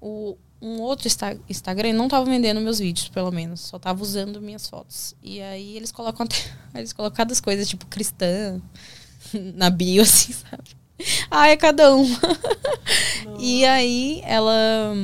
o, um outro Insta Instagram não tava vendendo meus vídeos, pelo menos. Só tava usando minhas fotos. E aí eles colocam até, eles colocam cada coisa, tipo, cristã, na bio, assim, sabe? Ah, é cada um. e aí ela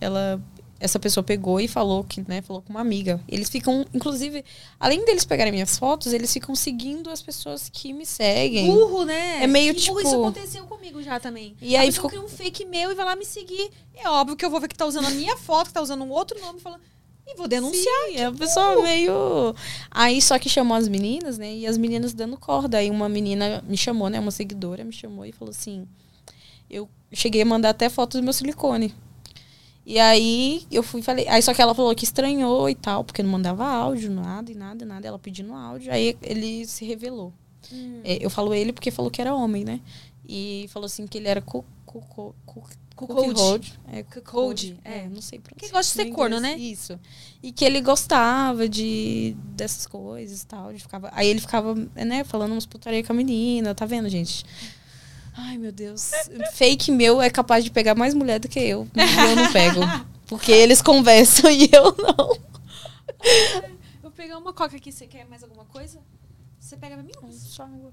ela essa pessoa pegou e falou que, né, falou com uma amiga. Eles ficam, inclusive, além deles pegarem minhas fotos, eles ficam seguindo as pessoas que me seguem. Burro, né? É meio tipo. Burro, isso aconteceu comigo já também. E aí ficou um fake meu e vai lá me seguir. É óbvio que eu vou ver que tá usando a minha foto, que tá usando um outro nome, falando e vou denunciar. Sim, é a pessoa meio. Aí só que chamou as meninas, né? E as meninas dando corda. Aí uma menina me chamou, né? Uma seguidora me chamou e falou assim: eu cheguei a mandar até fotos do meu silicone. E aí eu fui falei. Aí só que ela falou que estranhou e tal, porque não mandava áudio, nada e nada, nada. Ela pedindo áudio. Aí ele se revelou. Hum. É, eu falo ele porque falou que era homem, né? E falou assim que ele era cu, Cuckold. É, Cuckold, É, não sei pronunciar. Que gosta de ser no corno, né? Isso. E que ele gostava de dessas coisas e tal. Ele ficava, aí ele ficava, né, falando umas putaria com a menina, tá vendo, gente? Ai, meu Deus. Fake meu é capaz de pegar mais mulher do que eu. Eu não pego. Porque eles conversam e eu não. Vou pegar uma coca aqui. Você quer mais alguma coisa? Você pega pra mim? Só água.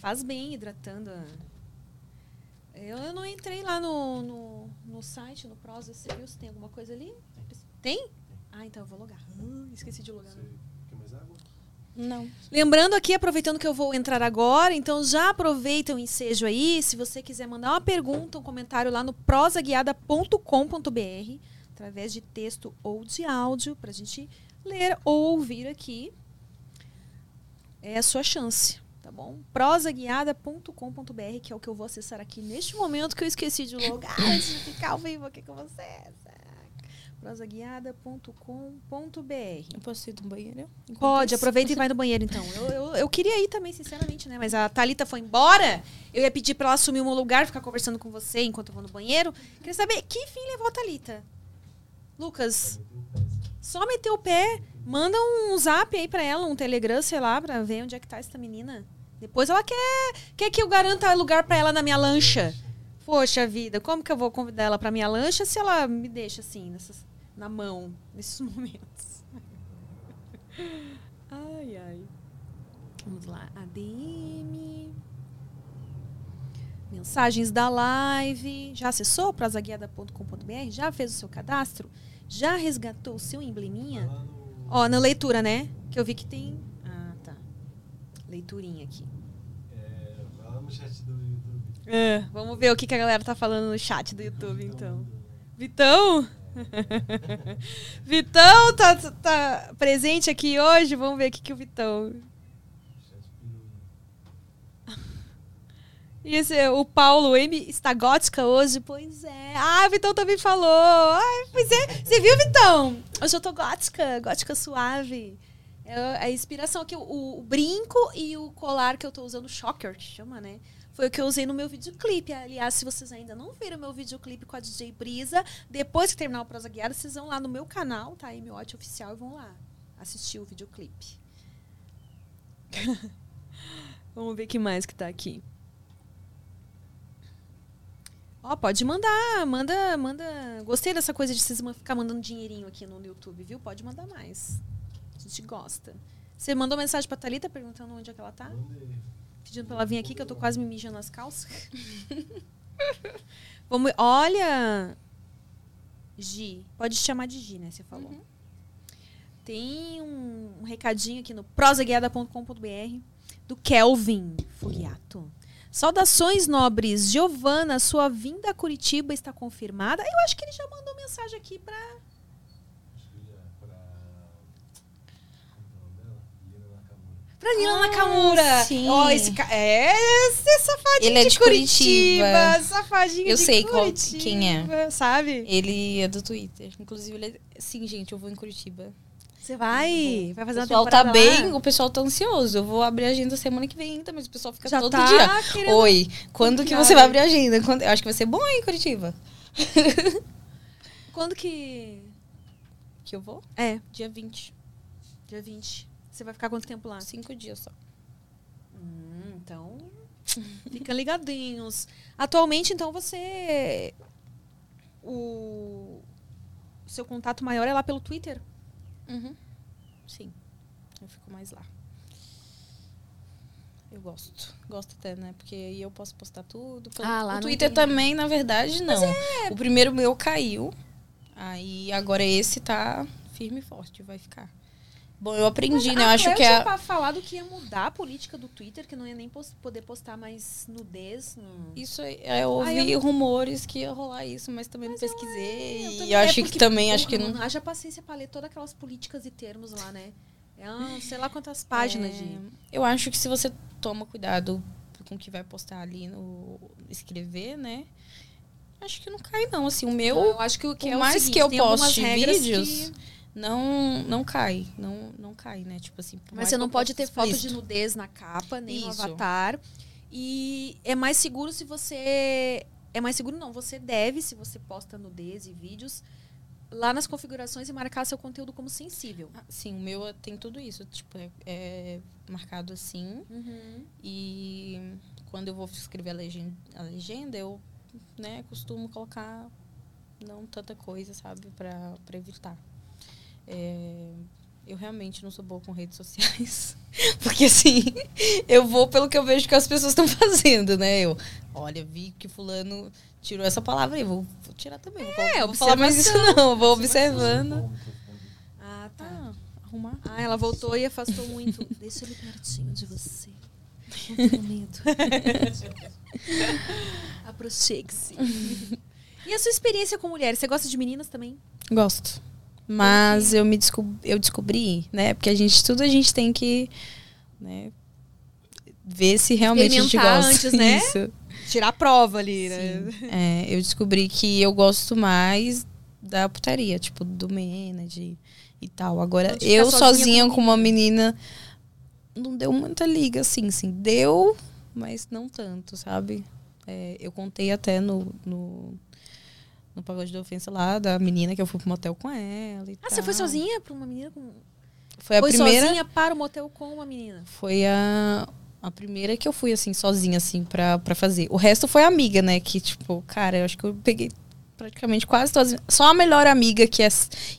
faz bem hidratando. a- Eu, eu não entrei lá no, no, no site, no Prosa, você viu se tem alguma coisa ali? Tem? Ah, então eu vou logar. Ah, esqueci de logar. Quer mais água? Não. Lembrando aqui, aproveitando que eu vou entrar agora, então já aproveita o ensejo aí. Se você quiser mandar uma pergunta, um comentário lá no prosaguiada.com.br, através de texto ou de áudio, pra gente ler ou ouvir aqui. É a sua chance, tá bom? prosaguiada.com.br, que é o que eu vou acessar aqui neste momento que eu esqueci de logar antes de ficar ao vivo aqui com vocês. prosaguiada.com.br Eu posso ir no banheiro? Enquanto Pode, isso? aproveita e vai no banheiro, então. Eu, eu, eu queria ir também, sinceramente, né? Mas a Thalita foi embora. Eu ia pedir pra ela assumir um lugar, ficar conversando com você enquanto eu vou no banheiro. Queria saber que fim levou a Thalita. Lucas, só meteu o pé. Manda um zap aí pra ela, um telegram, sei lá, pra ver onde é que tá essa menina. Depois ela quer, quer que eu garanta lugar pra ela na minha lancha. Poxa vida, como que eu vou convidar ela pra minha lancha se ela me deixa assim, nessas, na mão, nesses momentos? Ai, ai. Vamos lá. ADM. Mensagens da live. Já acessou prosaguiada.com.br? Já fez o seu cadastro? Já resgatou o seu embleminha? No... Ó, na leitura, né? Que eu vi que tem. Ah. Leiturinha aqui. É, vai lá no chat do YouTube. É, vamos ver o que, que a galera tá falando no chat do YouTube, então. Vitão? Vitão tá, tá presente aqui hoje? Vamos ver o que, que o Vitão. E esse, o Paulo M está gótica hoje? Pois é. Ah, o Vitão também falou. Ai, pois é. Você viu, Vitão? Hoje eu tô gótica, gótica suave. É a inspiração aqui, o, o brinco e o colar que eu tô usando, choker, que chama, né? Foi o que eu usei no meu videoclipe. Aliás, se vocês ainda não viram meu videoclipe com a DJ Brisa, depois que terminar o Prosa Guiada, vocês vão lá no meu canal, tá? Aí meu Watch Oficial, e vão lá assistir o videoclipe. Vamos ver que mais que tá aqui. Ó, pode mandar, manda, manda. Gostei dessa coisa de vocês ficar mandando dinheirinho aqui no YouTube, viu? Pode mandar mais. A gente gosta. Você mandou mensagem pra Thalita perguntando onde é que ela tá? Mandei. Pedindo pra ela vir aqui, que eu tô quase me mijando nas calças. Vamos, olha, Gi, pode te chamar de Gi, né? Você falou. Tem um, um recadinho aqui no prosaguiada.com.br do Kelvin Fogiato. Saudações nobres. Giovana, sua vinda a Curitiba está confirmada? Eu acho que ele já mandou mensagem aqui pra. Acho que é pra. Como é o nome dela? Lina Nakamura. Pra Nila Ah, Nakamura. sim. Ó, esse ca... É, esse safadinho Ele é de, de Curitiba. Curitiba. Safadinho Eu de sei qual- Curitiba, quem é. Sabe? Ele é do Twitter. Inclusive, ele é... Sim, gente, eu vou em Curitiba. Você vai? Vai fazer O uma pessoal tá temporada bem, lá? o pessoal tá ansioso. Eu vou abrir a agenda semana que vem ainda, mas o pessoal fica Já todo tá dia. querendo- Oi, quando que você vai abrir a agenda? Quando- Eu acho que vai ser bom em Curitiba. Quando que. Que eu vou? É, Dia 20. dia 20. Você vai ficar quanto tempo lá? Cinco dias só. Hum, então. Fica ligadinhos. Atualmente, então, você. O. seu contato maior é lá pelo Twitter? Uhum. Sim. Eu fico mais lá. Eu gosto. Gosto até, né? Porque aí eu posso postar tudo. Pelo- Ah, lá o Twitter também, na verdade, não. O primeiro meu caiu. Aí agora esse tá firme e forte, vai ficar. Bom, eu aprendi, né? Eu a acho Cleo que é. tinha falado que ia mudar a política do Twitter, que não ia nem pos- poder postar mais nudez. No... Isso aí, é, eu ouvi Ah, eu rumores que ia rolar isso, mas também não pesquisei. Eu e também- eu é acho que porque, também, acho que não. Haja paciência pra ler todas aquelas políticas e termos lá, né? É um, sei lá quantas páginas É, de. Eu acho que se você toma cuidado com o que vai postar ali no escrever, né? Acho que não cai, não. Assim, o meu, eu acho que o que é o mais seguinte, que eu regras vídeos, que- não não cai. Não, não cai, né? Tipo assim. Mas você não pode ter foto de explícito. nudez na capa, nem no Isso. avatar. E é mais seguro se você. É mais seguro não, você deve, se você posta nudez e vídeos, lá nas configurações e marcar seu conteúdo como sensível. Ah, Sim, o meu tem tudo isso. Tipo, é, é marcado assim. E quando eu vou escrever a legenda, a legenda eu né, costumo colocar não tanta coisa, sabe? Pra evitar. É, eu realmente não sou boa com redes sociais. Porque assim, eu vou pelo que eu vejo que as pessoas estão fazendo, né? Eu, olha, vi que fulano tirou essa palavra aí, vou, vou tirar também. Não É, vou, vou falar mais isso não, vou observando. Ah, tá. Ah, arrumar. Ah, ela voltou e afastou muito. Deixa ele pertinho de você. Não medo. Aproxime-se. E a sua experiência com mulheres? Você gosta de meninas também? Gosto. Mas eu me descob eu descobri, né? Porque a gente, tudo a gente tem que né, ver se realmente a gente gosta. antes, né? Isso. Tirar a prova ali, né? É, eu descobri que eu gosto mais da putaria, tipo, do Mened e tal. Agora, de eu sozinha sozinha com com uma menina não deu muita liga, assim, sim. Deu, mas não tanto, sabe? É, eu contei até no, no, no pagode da ofensa lá, da menina que eu fui pro motel com ela e Ah, você tal. foi sozinha pra uma menina com. Foi a foi primeira. sozinha para o motel com uma menina. Foi a, a primeira que eu fui, assim, sozinha, assim, pra, pra fazer. O resto foi amiga, né? Que, tipo, cara, eu acho que eu peguei praticamente quase todas. Só a melhor amiga, que é.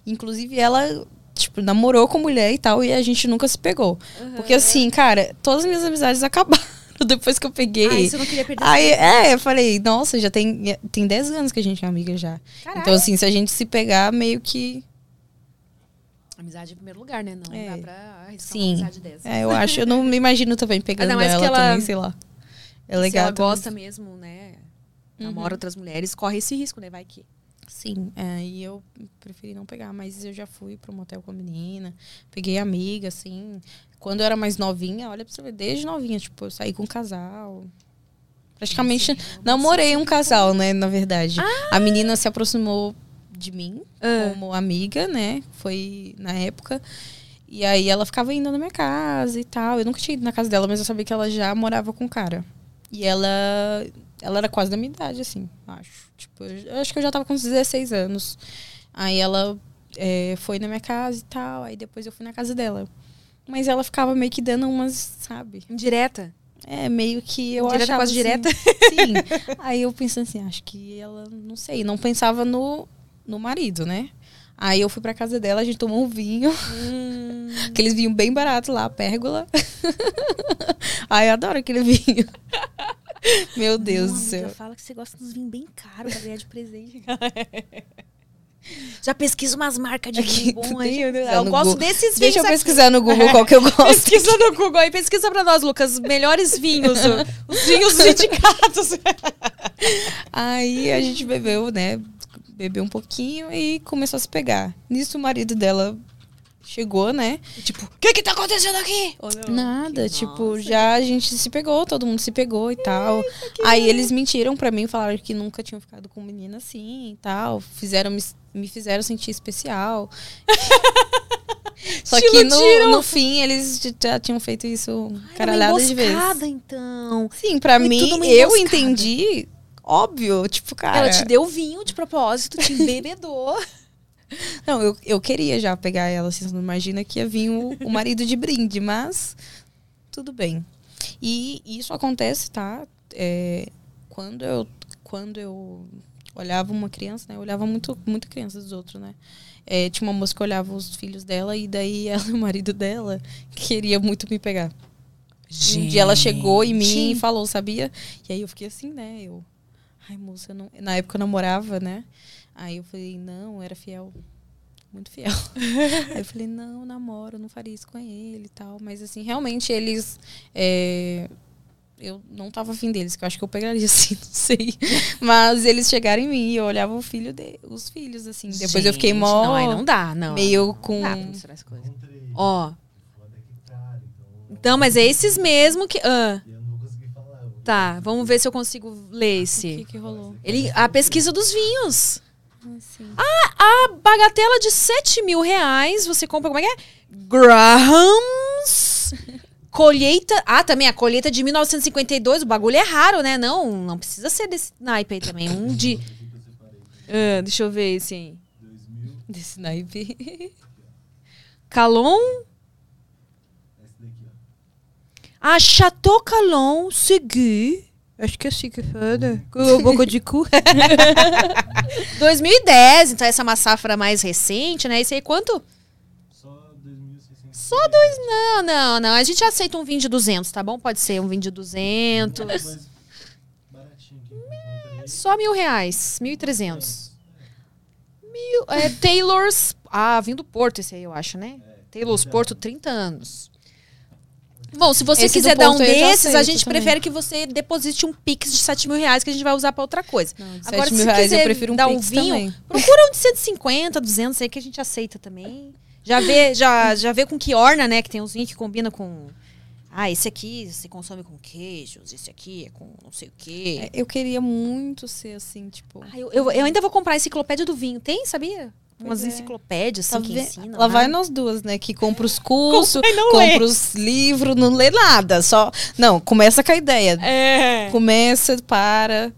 Inclusive, ela, tipo, namorou com mulher e tal, e a gente nunca se pegou. Porque, assim, cara, todas as minhas amizades acabaram depois que eu peguei. Ai, você não queria perder Aí, é, eu falei, nossa, já tem, tem 10 anos que a gente é amiga já. Caralho. Então, assim, se a gente se pegar, meio que. Amizade em primeiro lugar, né? Não É. dá pra arriscar Sim. amizade dessa. É, eu acho, eu não me imagino também pegando Ainda mais ela, ela- também, sei lá. É Se legal. ela também. gosta mesmo, né? Namora Uhum. outras mulheres, corre esse risco, né? Vai que. Sim, é, e eu preferi não pegar, mas eu já fui pro motel com a menina, peguei amiga, assim. Quando eu era mais novinha, olha pra você ver, desde novinha, tipo, eu saí com um casal. Praticamente namorei um casal, né, na verdade. A menina se aproximou de mim Ah. como amiga, né? Foi na época. E aí ela ficava indo na minha casa e tal. Eu nunca tinha ido na casa dela, mas eu sabia que ela já morava com o cara. E ela ela era quase da minha idade, assim, acho. Tipo, eu, eu acho que eu já tava com uns 16 anos. Aí ela é, foi na minha casa e tal. Aí depois eu fui na casa dela. Mas ela ficava meio que dando umas, sabe? Indireta. É, meio que eu Direta achava quase assim, direta. Sim. Aí eu pensei assim, acho que ela, não sei, não pensava no, no marido, né? Aí eu fui pra casa dela, a gente tomou um vinho. Hum. Aqueles vinhos bem baratos lá, pérgola. Ai, eu adoro aquele vinho. Meu Deus Não, do céu. Fala que você gosta dos vinhos bem caros pra ganhar de presente. Já pesquisa umas marcas de Aqui, vinho bom aí. eu gosto Google. desses vinhos Deixa eu aqui. pesquisar no Google qual que eu gosto. Pesquisa no Google aí, pesquisa pra nós, Lucas. Melhores vinhos. Os vinhos indicados. Aí a gente bebeu, né? Bebeu um pouquinho e começou a se pegar. Nisso o marido dela chegou, né? tipo, o que que tá acontecendo aqui? Não? Nada, Que tipo, nossa. já a gente se pegou, todo mundo se pegou e tal. Aí eles mentiram pra mim, falaram que nunca tinham ficado com menina assim e tal. Fizeram me, me fizeram sentir especial. Só que no, no fim eles já tinham feito isso caralhada de emboscada, então. Sim, pra Foi mim, eu entendi, óbvio, tipo, cara. Ela te deu vinho de propósito, te embebedou. Não, eu, eu queria já pegar ela, assim, você não imagina que ia vir o, o marido de brinde, mas tudo bem. E isso acontece, tá? É, quando eu quando eu olhava uma criança, né? Eu olhava muito, muito criança dos outros, né? É, tinha uma moça que olhava os filhos dela e daí ela e o marido dela queria muito me pegar. Um dia ela chegou em mim e falou, sabia? E aí eu fiquei assim, né? Eu, ai, moça, eu não... na época eu namorava, né? Aí eu falei, não, era fiel. Muito fiel. aí eu falei, não, namoro, eu não faria isso com ele e tal. Mas assim, realmente eles. é, eu não tava afim deles, que eu acho que eu pegaria assim, não sei. Mas eles chegaram em mim e eu olhava o filho de, os filhos, assim. Depois eu fiquei Gente, mó. Não, aí não dá, não. meio com. Não dá as coisas. Ó, cara, então. então, mas é esses mesmo que... ah, eu não vou conseguir falar. eu vou- tá, vamos ver se eu consigo ler O esse. que, que rolou? Ele, a pesquisa dos vinhos. Assim. A bagatela de 7 mil reais, você compra, como é que é? Grahams. Colheita. Ah, também a colheita de 1952. O bagulho é raro, né? Não, não precisa ser desse naipe aí também. Um de. Ah, deixa eu ver esse aí. 2000. Desse naipe. Calon. Esse daqui, ó. Ah, Chateau Calon Segui. Acho que é assim que fala. Com boca de cu. 2010, então essa é uma safra mais recente, né? Esse aí quanto? Só 2.600. Só dois. Não, não, não. A gente aceita um vinho de 200, tá bom? Pode ser um vinho de 200. Mais baratinho. Só mil reais. 1.300. Mil. É, Taylor's. Ah, vinho do Porto esse aí, eu acho, né? Taylor's Porto, 30 anos. Bom, se você Esse quiser dar um desses, a gente também. prefere que você deposite um Pix de 7 mil reais que a gente vai usar pra outra coisa. Não, Agora, 7 se mil reais eu prefiro um dar um vinho, também. Procura um de 150, 200 aí que a gente aceita também. Já vê, já, já vê com que orna, né? Que tem uns vinhos que combina com... Ah, esse aqui você consome com queijos, esse aqui é com não sei o quê. É, Eu queria muito ser assim, tipo. Ah, eu, eu, eu ainda vou comprar a enciclopédia do vinho. Tem, sabia? Umas é. enciclopédias, Tá assim, que ensinam. Lá né? vai nós duas, né? Que compra os cursos, compra os livros, não lê nada. Só. Não, começa com a ideia. É. Começa, para.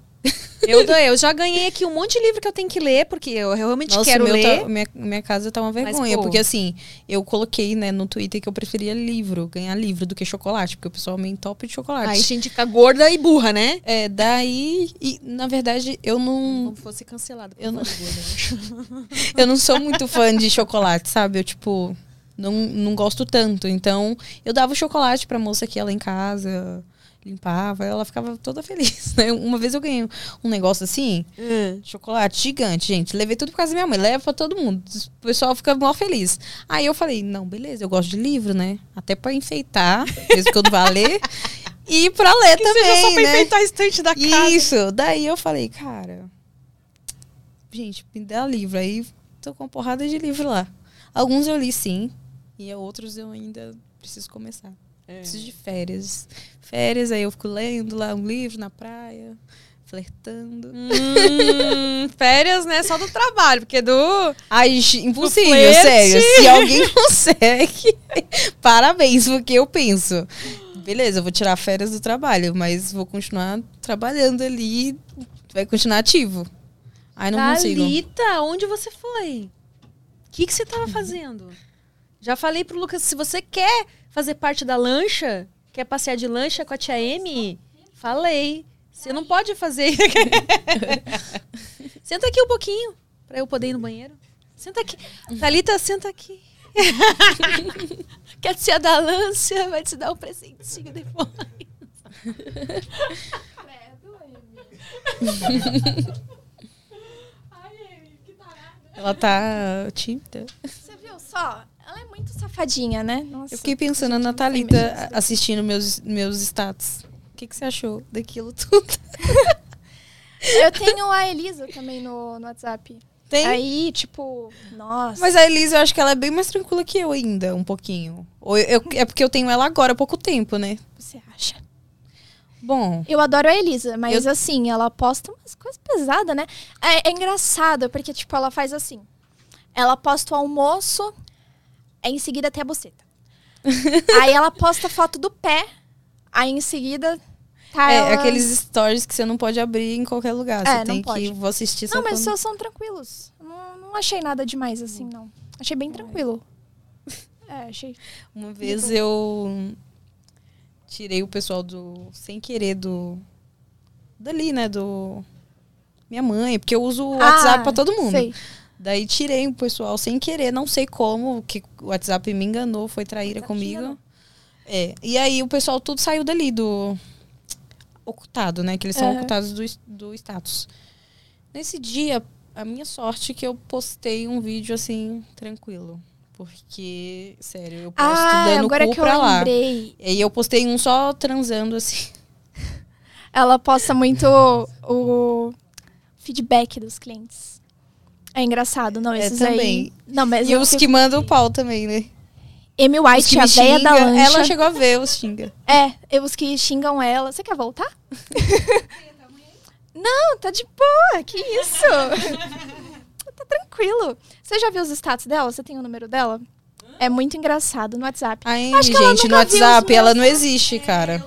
Eu, eu já ganhei aqui um monte de livro que eu tenho que ler, porque eu realmente Nossa, quero ler. tá- minha, minha casa tá uma vergonha. pô. porque assim, eu coloquei, né, no Twitter que eu preferia livro, ganhar livro do que chocolate, porque o pessoal me entope de chocolate. Aí a gente fica gorda e burra, né? É, daí. E, na verdade, eu não. Como fosse cancelado. Eu não- Eu não sou muito fã de chocolate, sabe? Eu, tipo, não, não gosto tanto. Então, eu dava o chocolate pra moça aqui, ela em casa, limpava, ela ficava toda feliz, né? Uma vez eu ganhei um negócio assim, chocolate gigante, gente. Levei tudo por causa da minha mãe, leva pra todo mundo. O pessoal fica mó feliz. Aí eu falei, não, beleza, eu gosto de livro, né? Até pra enfeitar, mesmo que eu não vá ler. E pra ler Que também, seja só pra né? enfeitar a estante da casa. Isso. Daí eu falei, cara, gente, me dá livro. Aí tô com uma porrada de livro lá. Alguns eu li sim, e outros eu ainda preciso começar. É. Preciso de férias. Férias, aí eu fico lendo lá um livro na praia, flertando. Hum, férias, né? Só do trabalho, porque do. Ai, impossível, flerte. sério. Se alguém consegue, parabéns, porque eu penso. Beleza, eu vou tirar férias do trabalho, mas vou continuar trabalhando ali, vai continuar ativo. Ai, não consigo. Thalita, onde você foi? O que, que você tava fazendo? Já falei pro Lucas, se você quer fazer parte da lancha, quer passear de lancha com a tia M, falei. Você não pode fazer. senta aqui um pouquinho, pra eu poder ir no banheiro. Senta aqui. Thalita, senta aqui. Quer tia da lancha, vai te dar um presentinho depois. Ela tá tímida. Você viu só? Ela é muito safadinha, né? Nossa. Eu fiquei pensando na Thalita assistindo meus, meus status. O que, que você achou daquilo tudo? Eu tenho a Elisa também no, no WhatsApp. Tem? Aí, tipo, nossa. Mas a Elisa, eu acho que ela é bem mais tranquila que eu ainda, um pouquinho. Ou eu- é porque eu tenho ela agora há pouco tempo, né? você acha? Bom, Eu adoro a Elisa, mas Eu- assim, ela posta umas coisas pesadas, né? É, é engraçado, porque, tipo, ela faz assim. Ela posta o almoço, aí em seguida tem a buceta. aí ela posta foto do pé, aí em seguida tá é ela... aqueles stories que você não pode abrir em qualquer lugar. É, Você tem pode. que vou assistir Não, mas quando- só são tranquilos. Não, não achei nada demais, assim, não. Achei bem tranquilo. É, achei... Uma vez eu tirei o pessoal do. sem querer do. dali, né? Do. Minha mãe, porque eu uso o WhatsApp Ah, pra todo mundo. Sei. Daí tirei o pessoal sem querer, não sei como, que o WhatsApp me enganou, foi traíra WhatsApp comigo. É. E aí o pessoal tudo saiu dali do ocultado, né? Que eles são Aham. ocultados do, do status. Nesse dia, a minha sorte é que eu postei um vídeo assim, tranquilo. Porque, sério, eu posto Ah, dando agora cu que eu pra lá. lembrei. E eu postei um só transando assim. Ela posta muito o feedback dos clientes. É engraçado, não, É, esses também. aí... Não, mas E eu os fico- que mandam o pau também, né? Amy White, a véia da lancha. ela chegou a ver os xinga. É, eu- os que xingam ela. Você quer voltar? Não, tá de boa. Que isso? tá tranquilo. Você já viu os status dela? Você tem o número dela? É muito engraçado no WhatsApp. A Amy, Acho que ela gente, no WhatsApp, meus. ela não existe, cara.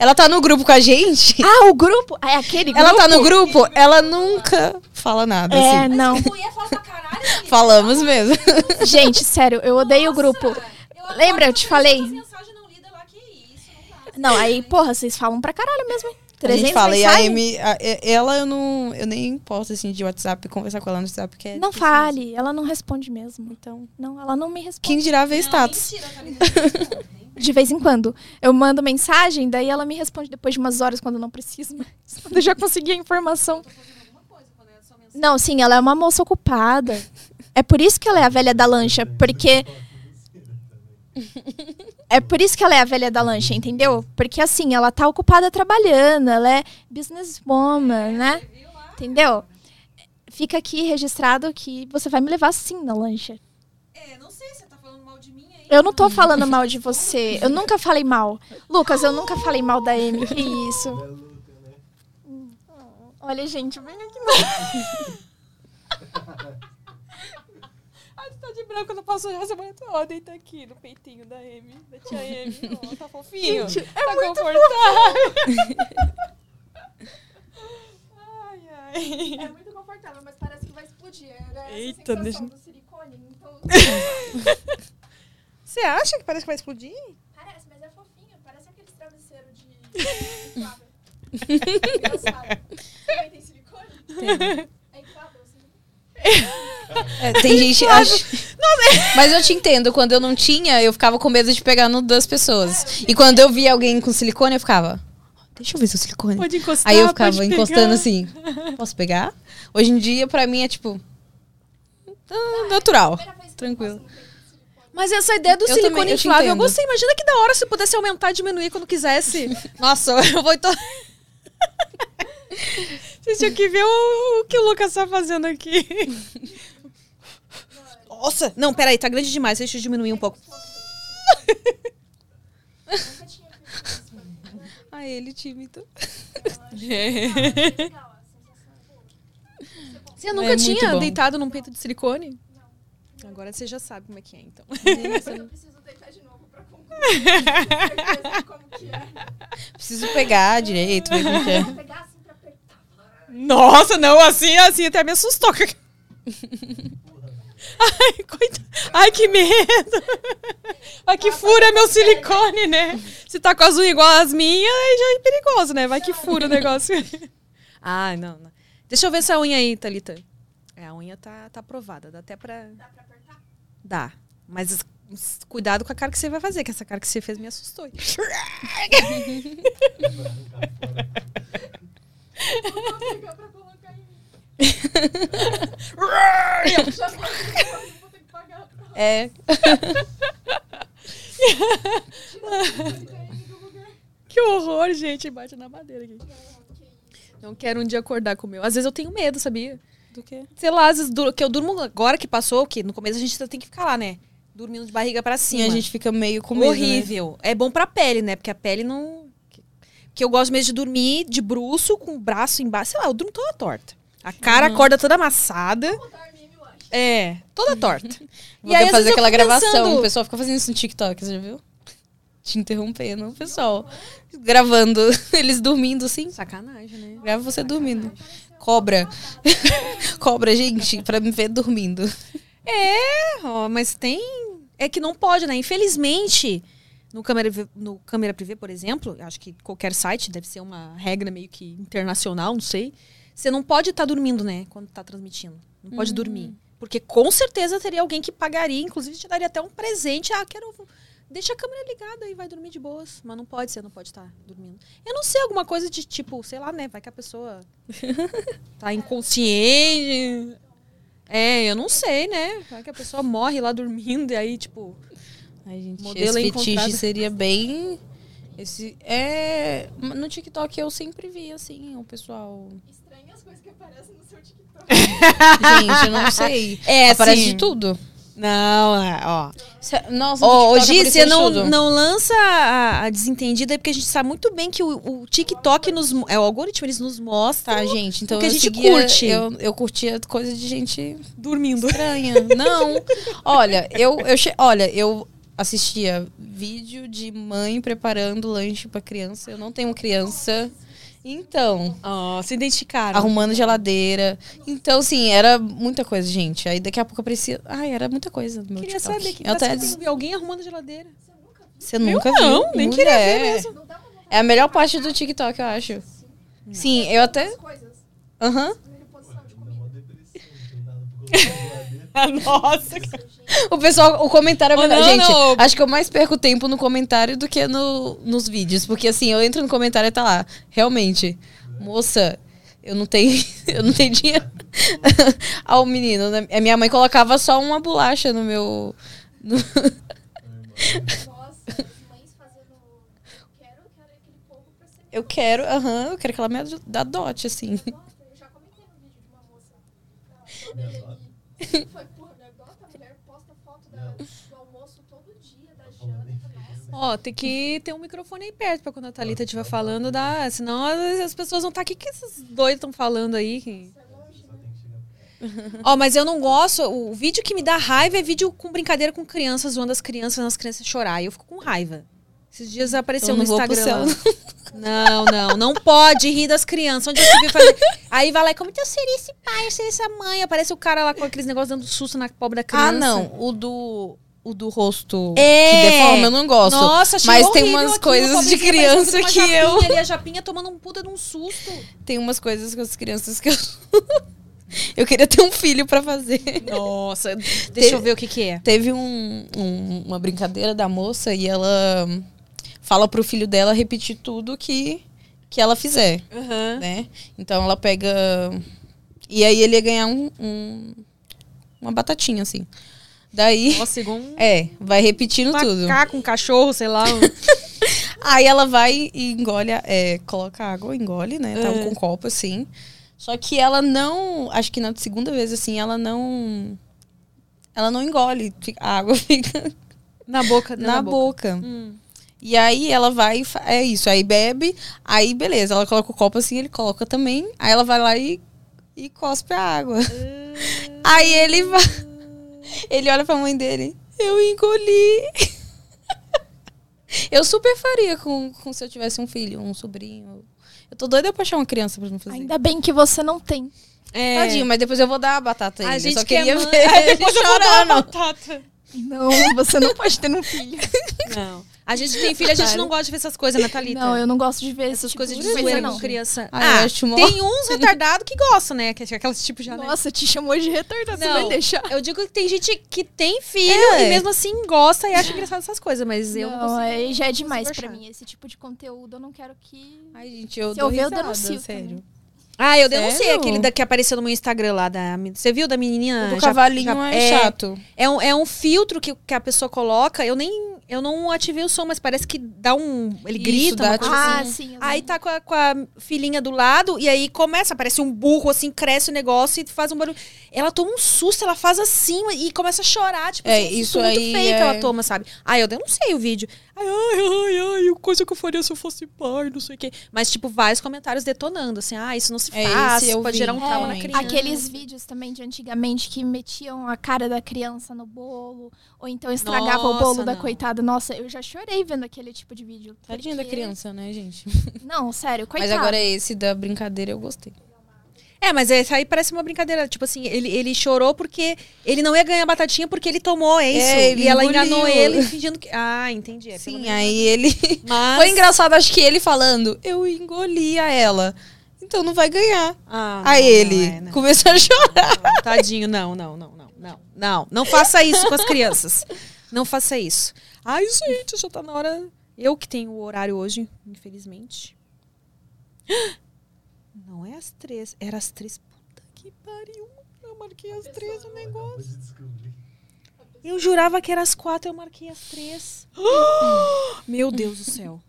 Ela tá no grupo com a gente. Ah, o grupo? É aquele grupo? Ela tá no grupo, ela nunca fala nada, É, assim. não. Mulher fala pra caralho, amiga. Falamos mesmo. Gente, sério, eu odeio o grupo. Eu Lembra, eu te falei? 300 mensagens não lida lá, que isso, não dá. Não, aí, porra, vocês falam pra caralho mesmo. A gente 300 fala, e a? Amy, a- ela eu não, eu nem posso, assim, de WhatsApp, conversar com ela no WhatsApp, porque é Não difícil fale, ela não responde mesmo. Então, Não, ela não me responde. quem dirá ver status. Mentira, Thalita. De vez em quando. Eu mando mensagem, daí ela me responde depois de umas horas quando eu não preciso. Mas quando eu já consegui a informação. Não, sim, ela é uma moça ocupada. É por isso que ela é a velha da lancha, porque. É por isso que ela é a velha da lancha, entendeu? Porque assim, ela tá ocupada trabalhando, ela é businesswoman, né? Entendeu? Fica aqui registrado que você vai me levar sim na lancha. É, não sei, você tá falando mal de mim aí. Eu não tô falando mal de você. Eu nunca falei mal. Lucas, eu nunca falei mal da Amy. Que isso? Hum. Olha, gente, vem aqui. Tá de branco, não posso já semana toda. Deita aqui no peitinho da Amy, da tia Amy. Ó, tá fofinho. tá confortável. ai, ai. É muito confortável, mas parece que vai explodir. Era essa Eita, sensação deixa- do silicone. Então... Você acha que parece que vai explodir? Parece, mas é fofinho. Parece aqueles travesseiros de... Engraçado. Também tem silicone? É assim? É, tem gente. acha- Mas eu te entendo, quando eu não tinha, eu ficava com medo de pegar no das pessoas. E quando eu via alguém com silicone, eu ficava. Deixa eu ver seu silicone. Pode encostar, Aí eu ficava pode encostando pegar. assim. Posso pegar? Hoje em dia, pra mim, é tipo. ah, Natural. Tranquilo. Mas essa ideia do Eu silicone também, eu inflável, eu gostei. Imagina que da hora se pudesse aumentar e diminuir quando quisesse. Nossa, eu vou... Vocês tinham que ver o, o que o Lucas tá fazendo aqui. Nossa! Não, peraí, tá grande demais. Deixa eu diminuir um pouco. Ah, ele tímido. Você nunca É tinha deitado num peito de silicone? Agora você já sabe como é que é, então. Eu preciso deitar de Preciso pegar direito, ver como que é. Pegar assim. Nossa, não, assim, assim até me assustou. Ai, coitado. Ai, que medo. Vai que fura meu silicone, né? Se tá com as unhas igual as minhas, aí já é perigoso, né? Vai que fura o negócio. Ai, não, não. Deixa eu ver essa unha aí, Thalita. É, a unha tá, tá aprovada. Dá até pra... Dá pra apertar? Dá. Mas cuidado com a cara que você vai fazer, que essa cara que você fez me assustou. É. Que horror, gente. Bate na madeira aqui. Não quero um dia acordar com o meu. Às vezes eu tenho medo, sabia? Do quê? Sei lá, às vezes que eu durmo agora que passou, que no começo a gente tem que ficar lá, né? Dormindo de barriga pra Sim, cima. a gente fica meio com medo, né? Horrível. É bom pra pele, né? Porque a pele não. Que eu gosto mesmo de dormir de bruço, com o braço embaixo. Sei lá, eu durmo toda torta. A cara Uhum. acorda toda amassada. É, toda torta. Vou E aí, fazer aquela gravação. pensando- O pessoal fica fazendo isso no TikTok, você já viu? Te interrompendo, o pessoal. Gravando, eles dormindo assim. Sacanagem, né? Grava você dormindo. Cobra. Cobra, gente, pra me ver dormindo. É, ó, mas tem. É que não pode, né? Infelizmente, no câmera, no câmera privê, por exemplo, acho que qualquer site deve ser uma regra meio que internacional, não sei. Você não pode estar dormindo, né? Quando tá transmitindo. Não pode dormir. Porque com certeza teria alguém que pagaria, inclusive te daria até um presente. Ah, quero. Deixa a câmera ligada e vai dormir de boas. Mas não pode, você não pode estar dormindo. Eu não sei, alguma coisa de tipo, sei lá, né? Vai que a pessoa tá inconsciente. É, eu não sei, né? Vai que a pessoa morre lá dormindo e aí, tipo. Ai, gente, Modelo esse encontrado. fetiche seria bem... Esse, é... No TikTok eu sempre vi, assim, o pessoal... Estranha as coisas que aparecem no seu TikTok. Gente, eu não sei. É, Aparece sim. de tudo. Não, é, ó. Cê- TikTok Gi, apareceu você não, não lança a, a desentendida aí, porque a gente sabe muito bem que o, o TikTok nos. É o algoritmo, eles nos mostra Tá, gente, então Porque a eu gente seguia- curte. Eu, eu curtia coisa de gente dormindo. estranha. Não. Olha, eu, eu che- olha, eu assistia vídeo de mãe preparando lanche pra criança. Eu não tenho criança. Então, Ó, se identificaram. arrumando geladeira. Então, assim, era muita coisa, gente. Aí daqui a pouco aparecia. Ai, era muita coisa meu Queria TikTok. saber que eu até des- eu alguém arrumando geladeira. Você nunca viu? não, nem queria ver mesmo. É a melhor parte do TikTok, eu acho. Sim, eu até. Coisas. Aham. Primeira posição de O pessoal, o comentário é Oh, melhor. não, Gente, não. acho que eu mais perco tempo no comentário do que no, nos vídeos. Porque assim, eu entro no comentário e tá lá. Realmente, moça, eu não tenho, eu não tenho dinheiro. Ao menino, né? A minha mãe colocava só uma bolacha no meu. no- Nossa, as mães fazendo. Quero, quero aquele povo pra ser. eu quero, aham, eu quero que ela me dá dote, assim. Nossa, eu já comentei no vídeo de uma moça. da- da dele aqui. Foi, porra, minha gota, a mulher posta foto da- do almoço todo dia, da janta. Nossa. Ó, tem que ter um microfone aí perto pra quando a Thalita estiver falando, dá. Senão as, as pessoas vão estar. O que, que esses dois estão falando aí? Ó, mas eu não gosto. O vídeo que me dá raiva é vídeo com brincadeira com crianças, zoando as crianças, as crianças chorar. E eu fico com raiva. Esses dias apareceu Eu no Instagram. Não, não, não pode rir das crianças. Onde você viu fazer? Aí vai lá e como eu seria esse pai, eu seria essa mãe. Aparece o cara lá com aqueles negócios dando susto na pobre da criança. Ah, não. O do. O do rosto É. que deforma, eu não gosto. Nossa, achei Mas tem umas coisas de criança que eu. Ali, a japinha tomando um puta de um susto. Tem umas coisas com as crianças que eu. eu queria ter um filho pra fazer. Nossa, deixa eu ver o que que é. Teve um- um- uma brincadeira da moça e ela fala pro filho dela repetir tudo que, que ela fizer, né? Então ela pega. E aí ele ia ganhar um, um- uma batatinha, assim. Daí. Nossa, igual um É, vai repetindo tudo. macaco, um cachorro, sei lá. um- Aí ela vai e engole, é, coloca água, engole, né? Tava É. com um copo assim. Só que ela não. Acho que na segunda vez, assim, ela não. Ela não engole. A água fica Na boca, na, boca. Hum. E aí ela vai e É isso, aí bebe, aí beleza, ela coloca o copo assim, ele coloca também. Aí ela vai lá e, e cospe a água. aí ele vai. Ele olha pra mãe dele. Eu engoli. eu super faria com, com se eu tivesse um filho, um sobrinho. Eu tô doida pra achar uma criança pra me fazer. Ainda bem que você não tem. É. Tadinho, mas depois eu vou dar a batata a ele. A eu gente só quer queria mãe- ver Aí depois eu vou dar a batata. Não, você não pode ter um filho. Não. A gente tem filho, a gente não gosta de ver essas coisas, né, Thalita? Não, eu não gosto de ver Essas essas coisas de zoeira não. com criança. Ah, Ah, tem uns retardados que gostam, né? Que é aquelas tipo já, né? Nossa, te chamou de retardado, você Não, vai deixar. Eu digo que tem gente que tem filho É. e mesmo assim gosta e acha engraçado essas coisas, mas eu não não, consigo. aí já é demais achar. mim. Esse tipo de conteúdo eu não quero que. Ai, gente, eu Se dou eu ver, eu denuncio sério. também. Ah, eu denunciei Sério? aquele da, que apareceu no meu Instagram lá. Da, você viu da menininha? O do cavalinho ja- é, chato. É um, é um filtro que, que a pessoa coloca. Eu nem. Eu não ativei o som, mas parece que dá um. Ele Isso, grita. dá uma tipo coisa Ah, assim. sim. Aí tá com a, com a filhinha do lado, e aí começa, parece um burro, assim, cresce o negócio e faz um barulho. Ela toma um susto, ela faz assim e começa a chorar. Tipo, É, assim, um susto isso muito aí feio é- que ela toma, sabe? Aí eu denunciei o vídeo. Ai, ai, ai, ai, coisa que eu faria se eu fosse pai, não sei o quê. Mas, tipo, vários comentários detonando, assim, ah, isso não se É, faz, eu pode vi gerar um trauma na também. criança. Aqueles vídeos também de antigamente que metiam a cara da criança no bolo, ou então estragava o Nossa, bolo da não. coitada. Nossa, eu já chorei vendo aquele tipo de vídeo. Tadinha da porque- criança, né, gente? Não, sério, coitada. Mas agora esse da brincadeira eu gostei. É, mas esse aí parece uma brincadeira. Tipo assim, ele, ele chorou porque ele não ia ganhar batatinha porque ele tomou, é isso? É, ele e ela engoliu. enganou ele fingindo que. Ah, entendi. É, Sim, aí ele. Mas... Foi engraçado, acho que ele falando, eu engoli a ela. Então não vai ganhar. Ah, Aí não, ele não é, não. começou a chorar. Tadinho, não, não, não, não, não, não. Não faça isso com as crianças. Não faça isso. Ai, gente, já tá na hora. Eu que tenho o horário hoje, infelizmente. Não é às três, era às três. Puta que pariu. Eu marquei às três o negócio. Eu jurava que era às quatro, eu marquei às três. Meu Deus do céu.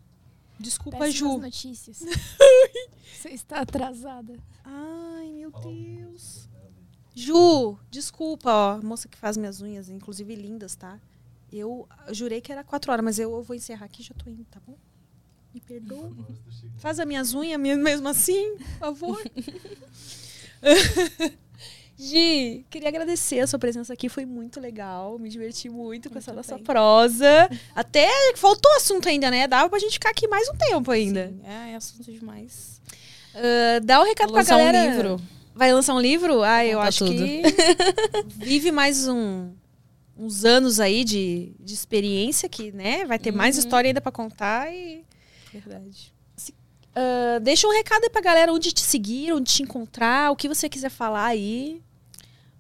Desculpa, Péssimas Ju. notícias. Você está atrasada. Ai, meu Deus. Ju, desculpa, ó. Moça que faz minhas unhas, inclusive lindas, tá? Eu jurei que era quatro horas, mas eu vou encerrar aqui já tô indo, tá bom? Me perdoa. Tá. Faz as minhas unhas me- mesmo assim, por favor. Gi, queria agradecer a sua presença aqui, foi muito legal, me diverti muito com essa nossa bem. prosa. Até faltou assunto ainda, né? Dava pra gente ficar aqui mais um tempo ainda. Sim, é, é assunto demais. Ah, dá o recado Vou pra lançar galera. um livro. Vai lançar um livro? Ah, eu acho tudo. que vive mais um- uns anos aí de, de experiência que, né? Vai ter mais Uhum. história ainda pra contar e Verdade. ah, deixa um recado aí pra galera onde te seguir, onde te encontrar, o que você quiser falar aí.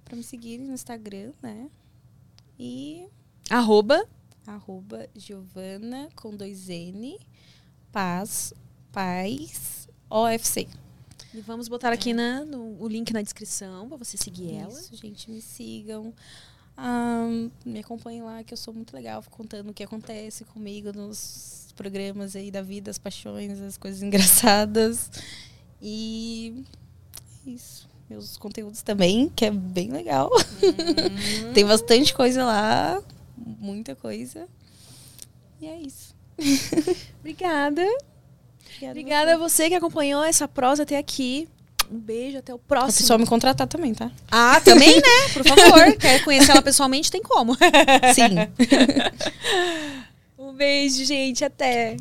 Pra me seguir no Instagram, né? E Arroba. arroba Giovana com dois N, Paz, Paz, OFC. E vamos botar aqui na, no, o link na descrição pra você seguir ela. Isso, gente, me sigam. Ah, me acompanhem lá, que eu sou muito legal, fico contando o que acontece comigo nos programas aí da vida, as paixões, as coisas engraçadas. E é isso. Meus conteúdos também, que é bem legal. Tem bastante coisa lá, muita coisa. E é isso. Obrigada. Obrigada, Obrigada a você que acompanhou essa prosa até aqui. Um beijo, até o próximo. pessoal me contratar também, tá? Ah, também, né? Por favor. Quer conhecer ela pessoalmente? Tem como. Sim. Um beijo, gente. Até.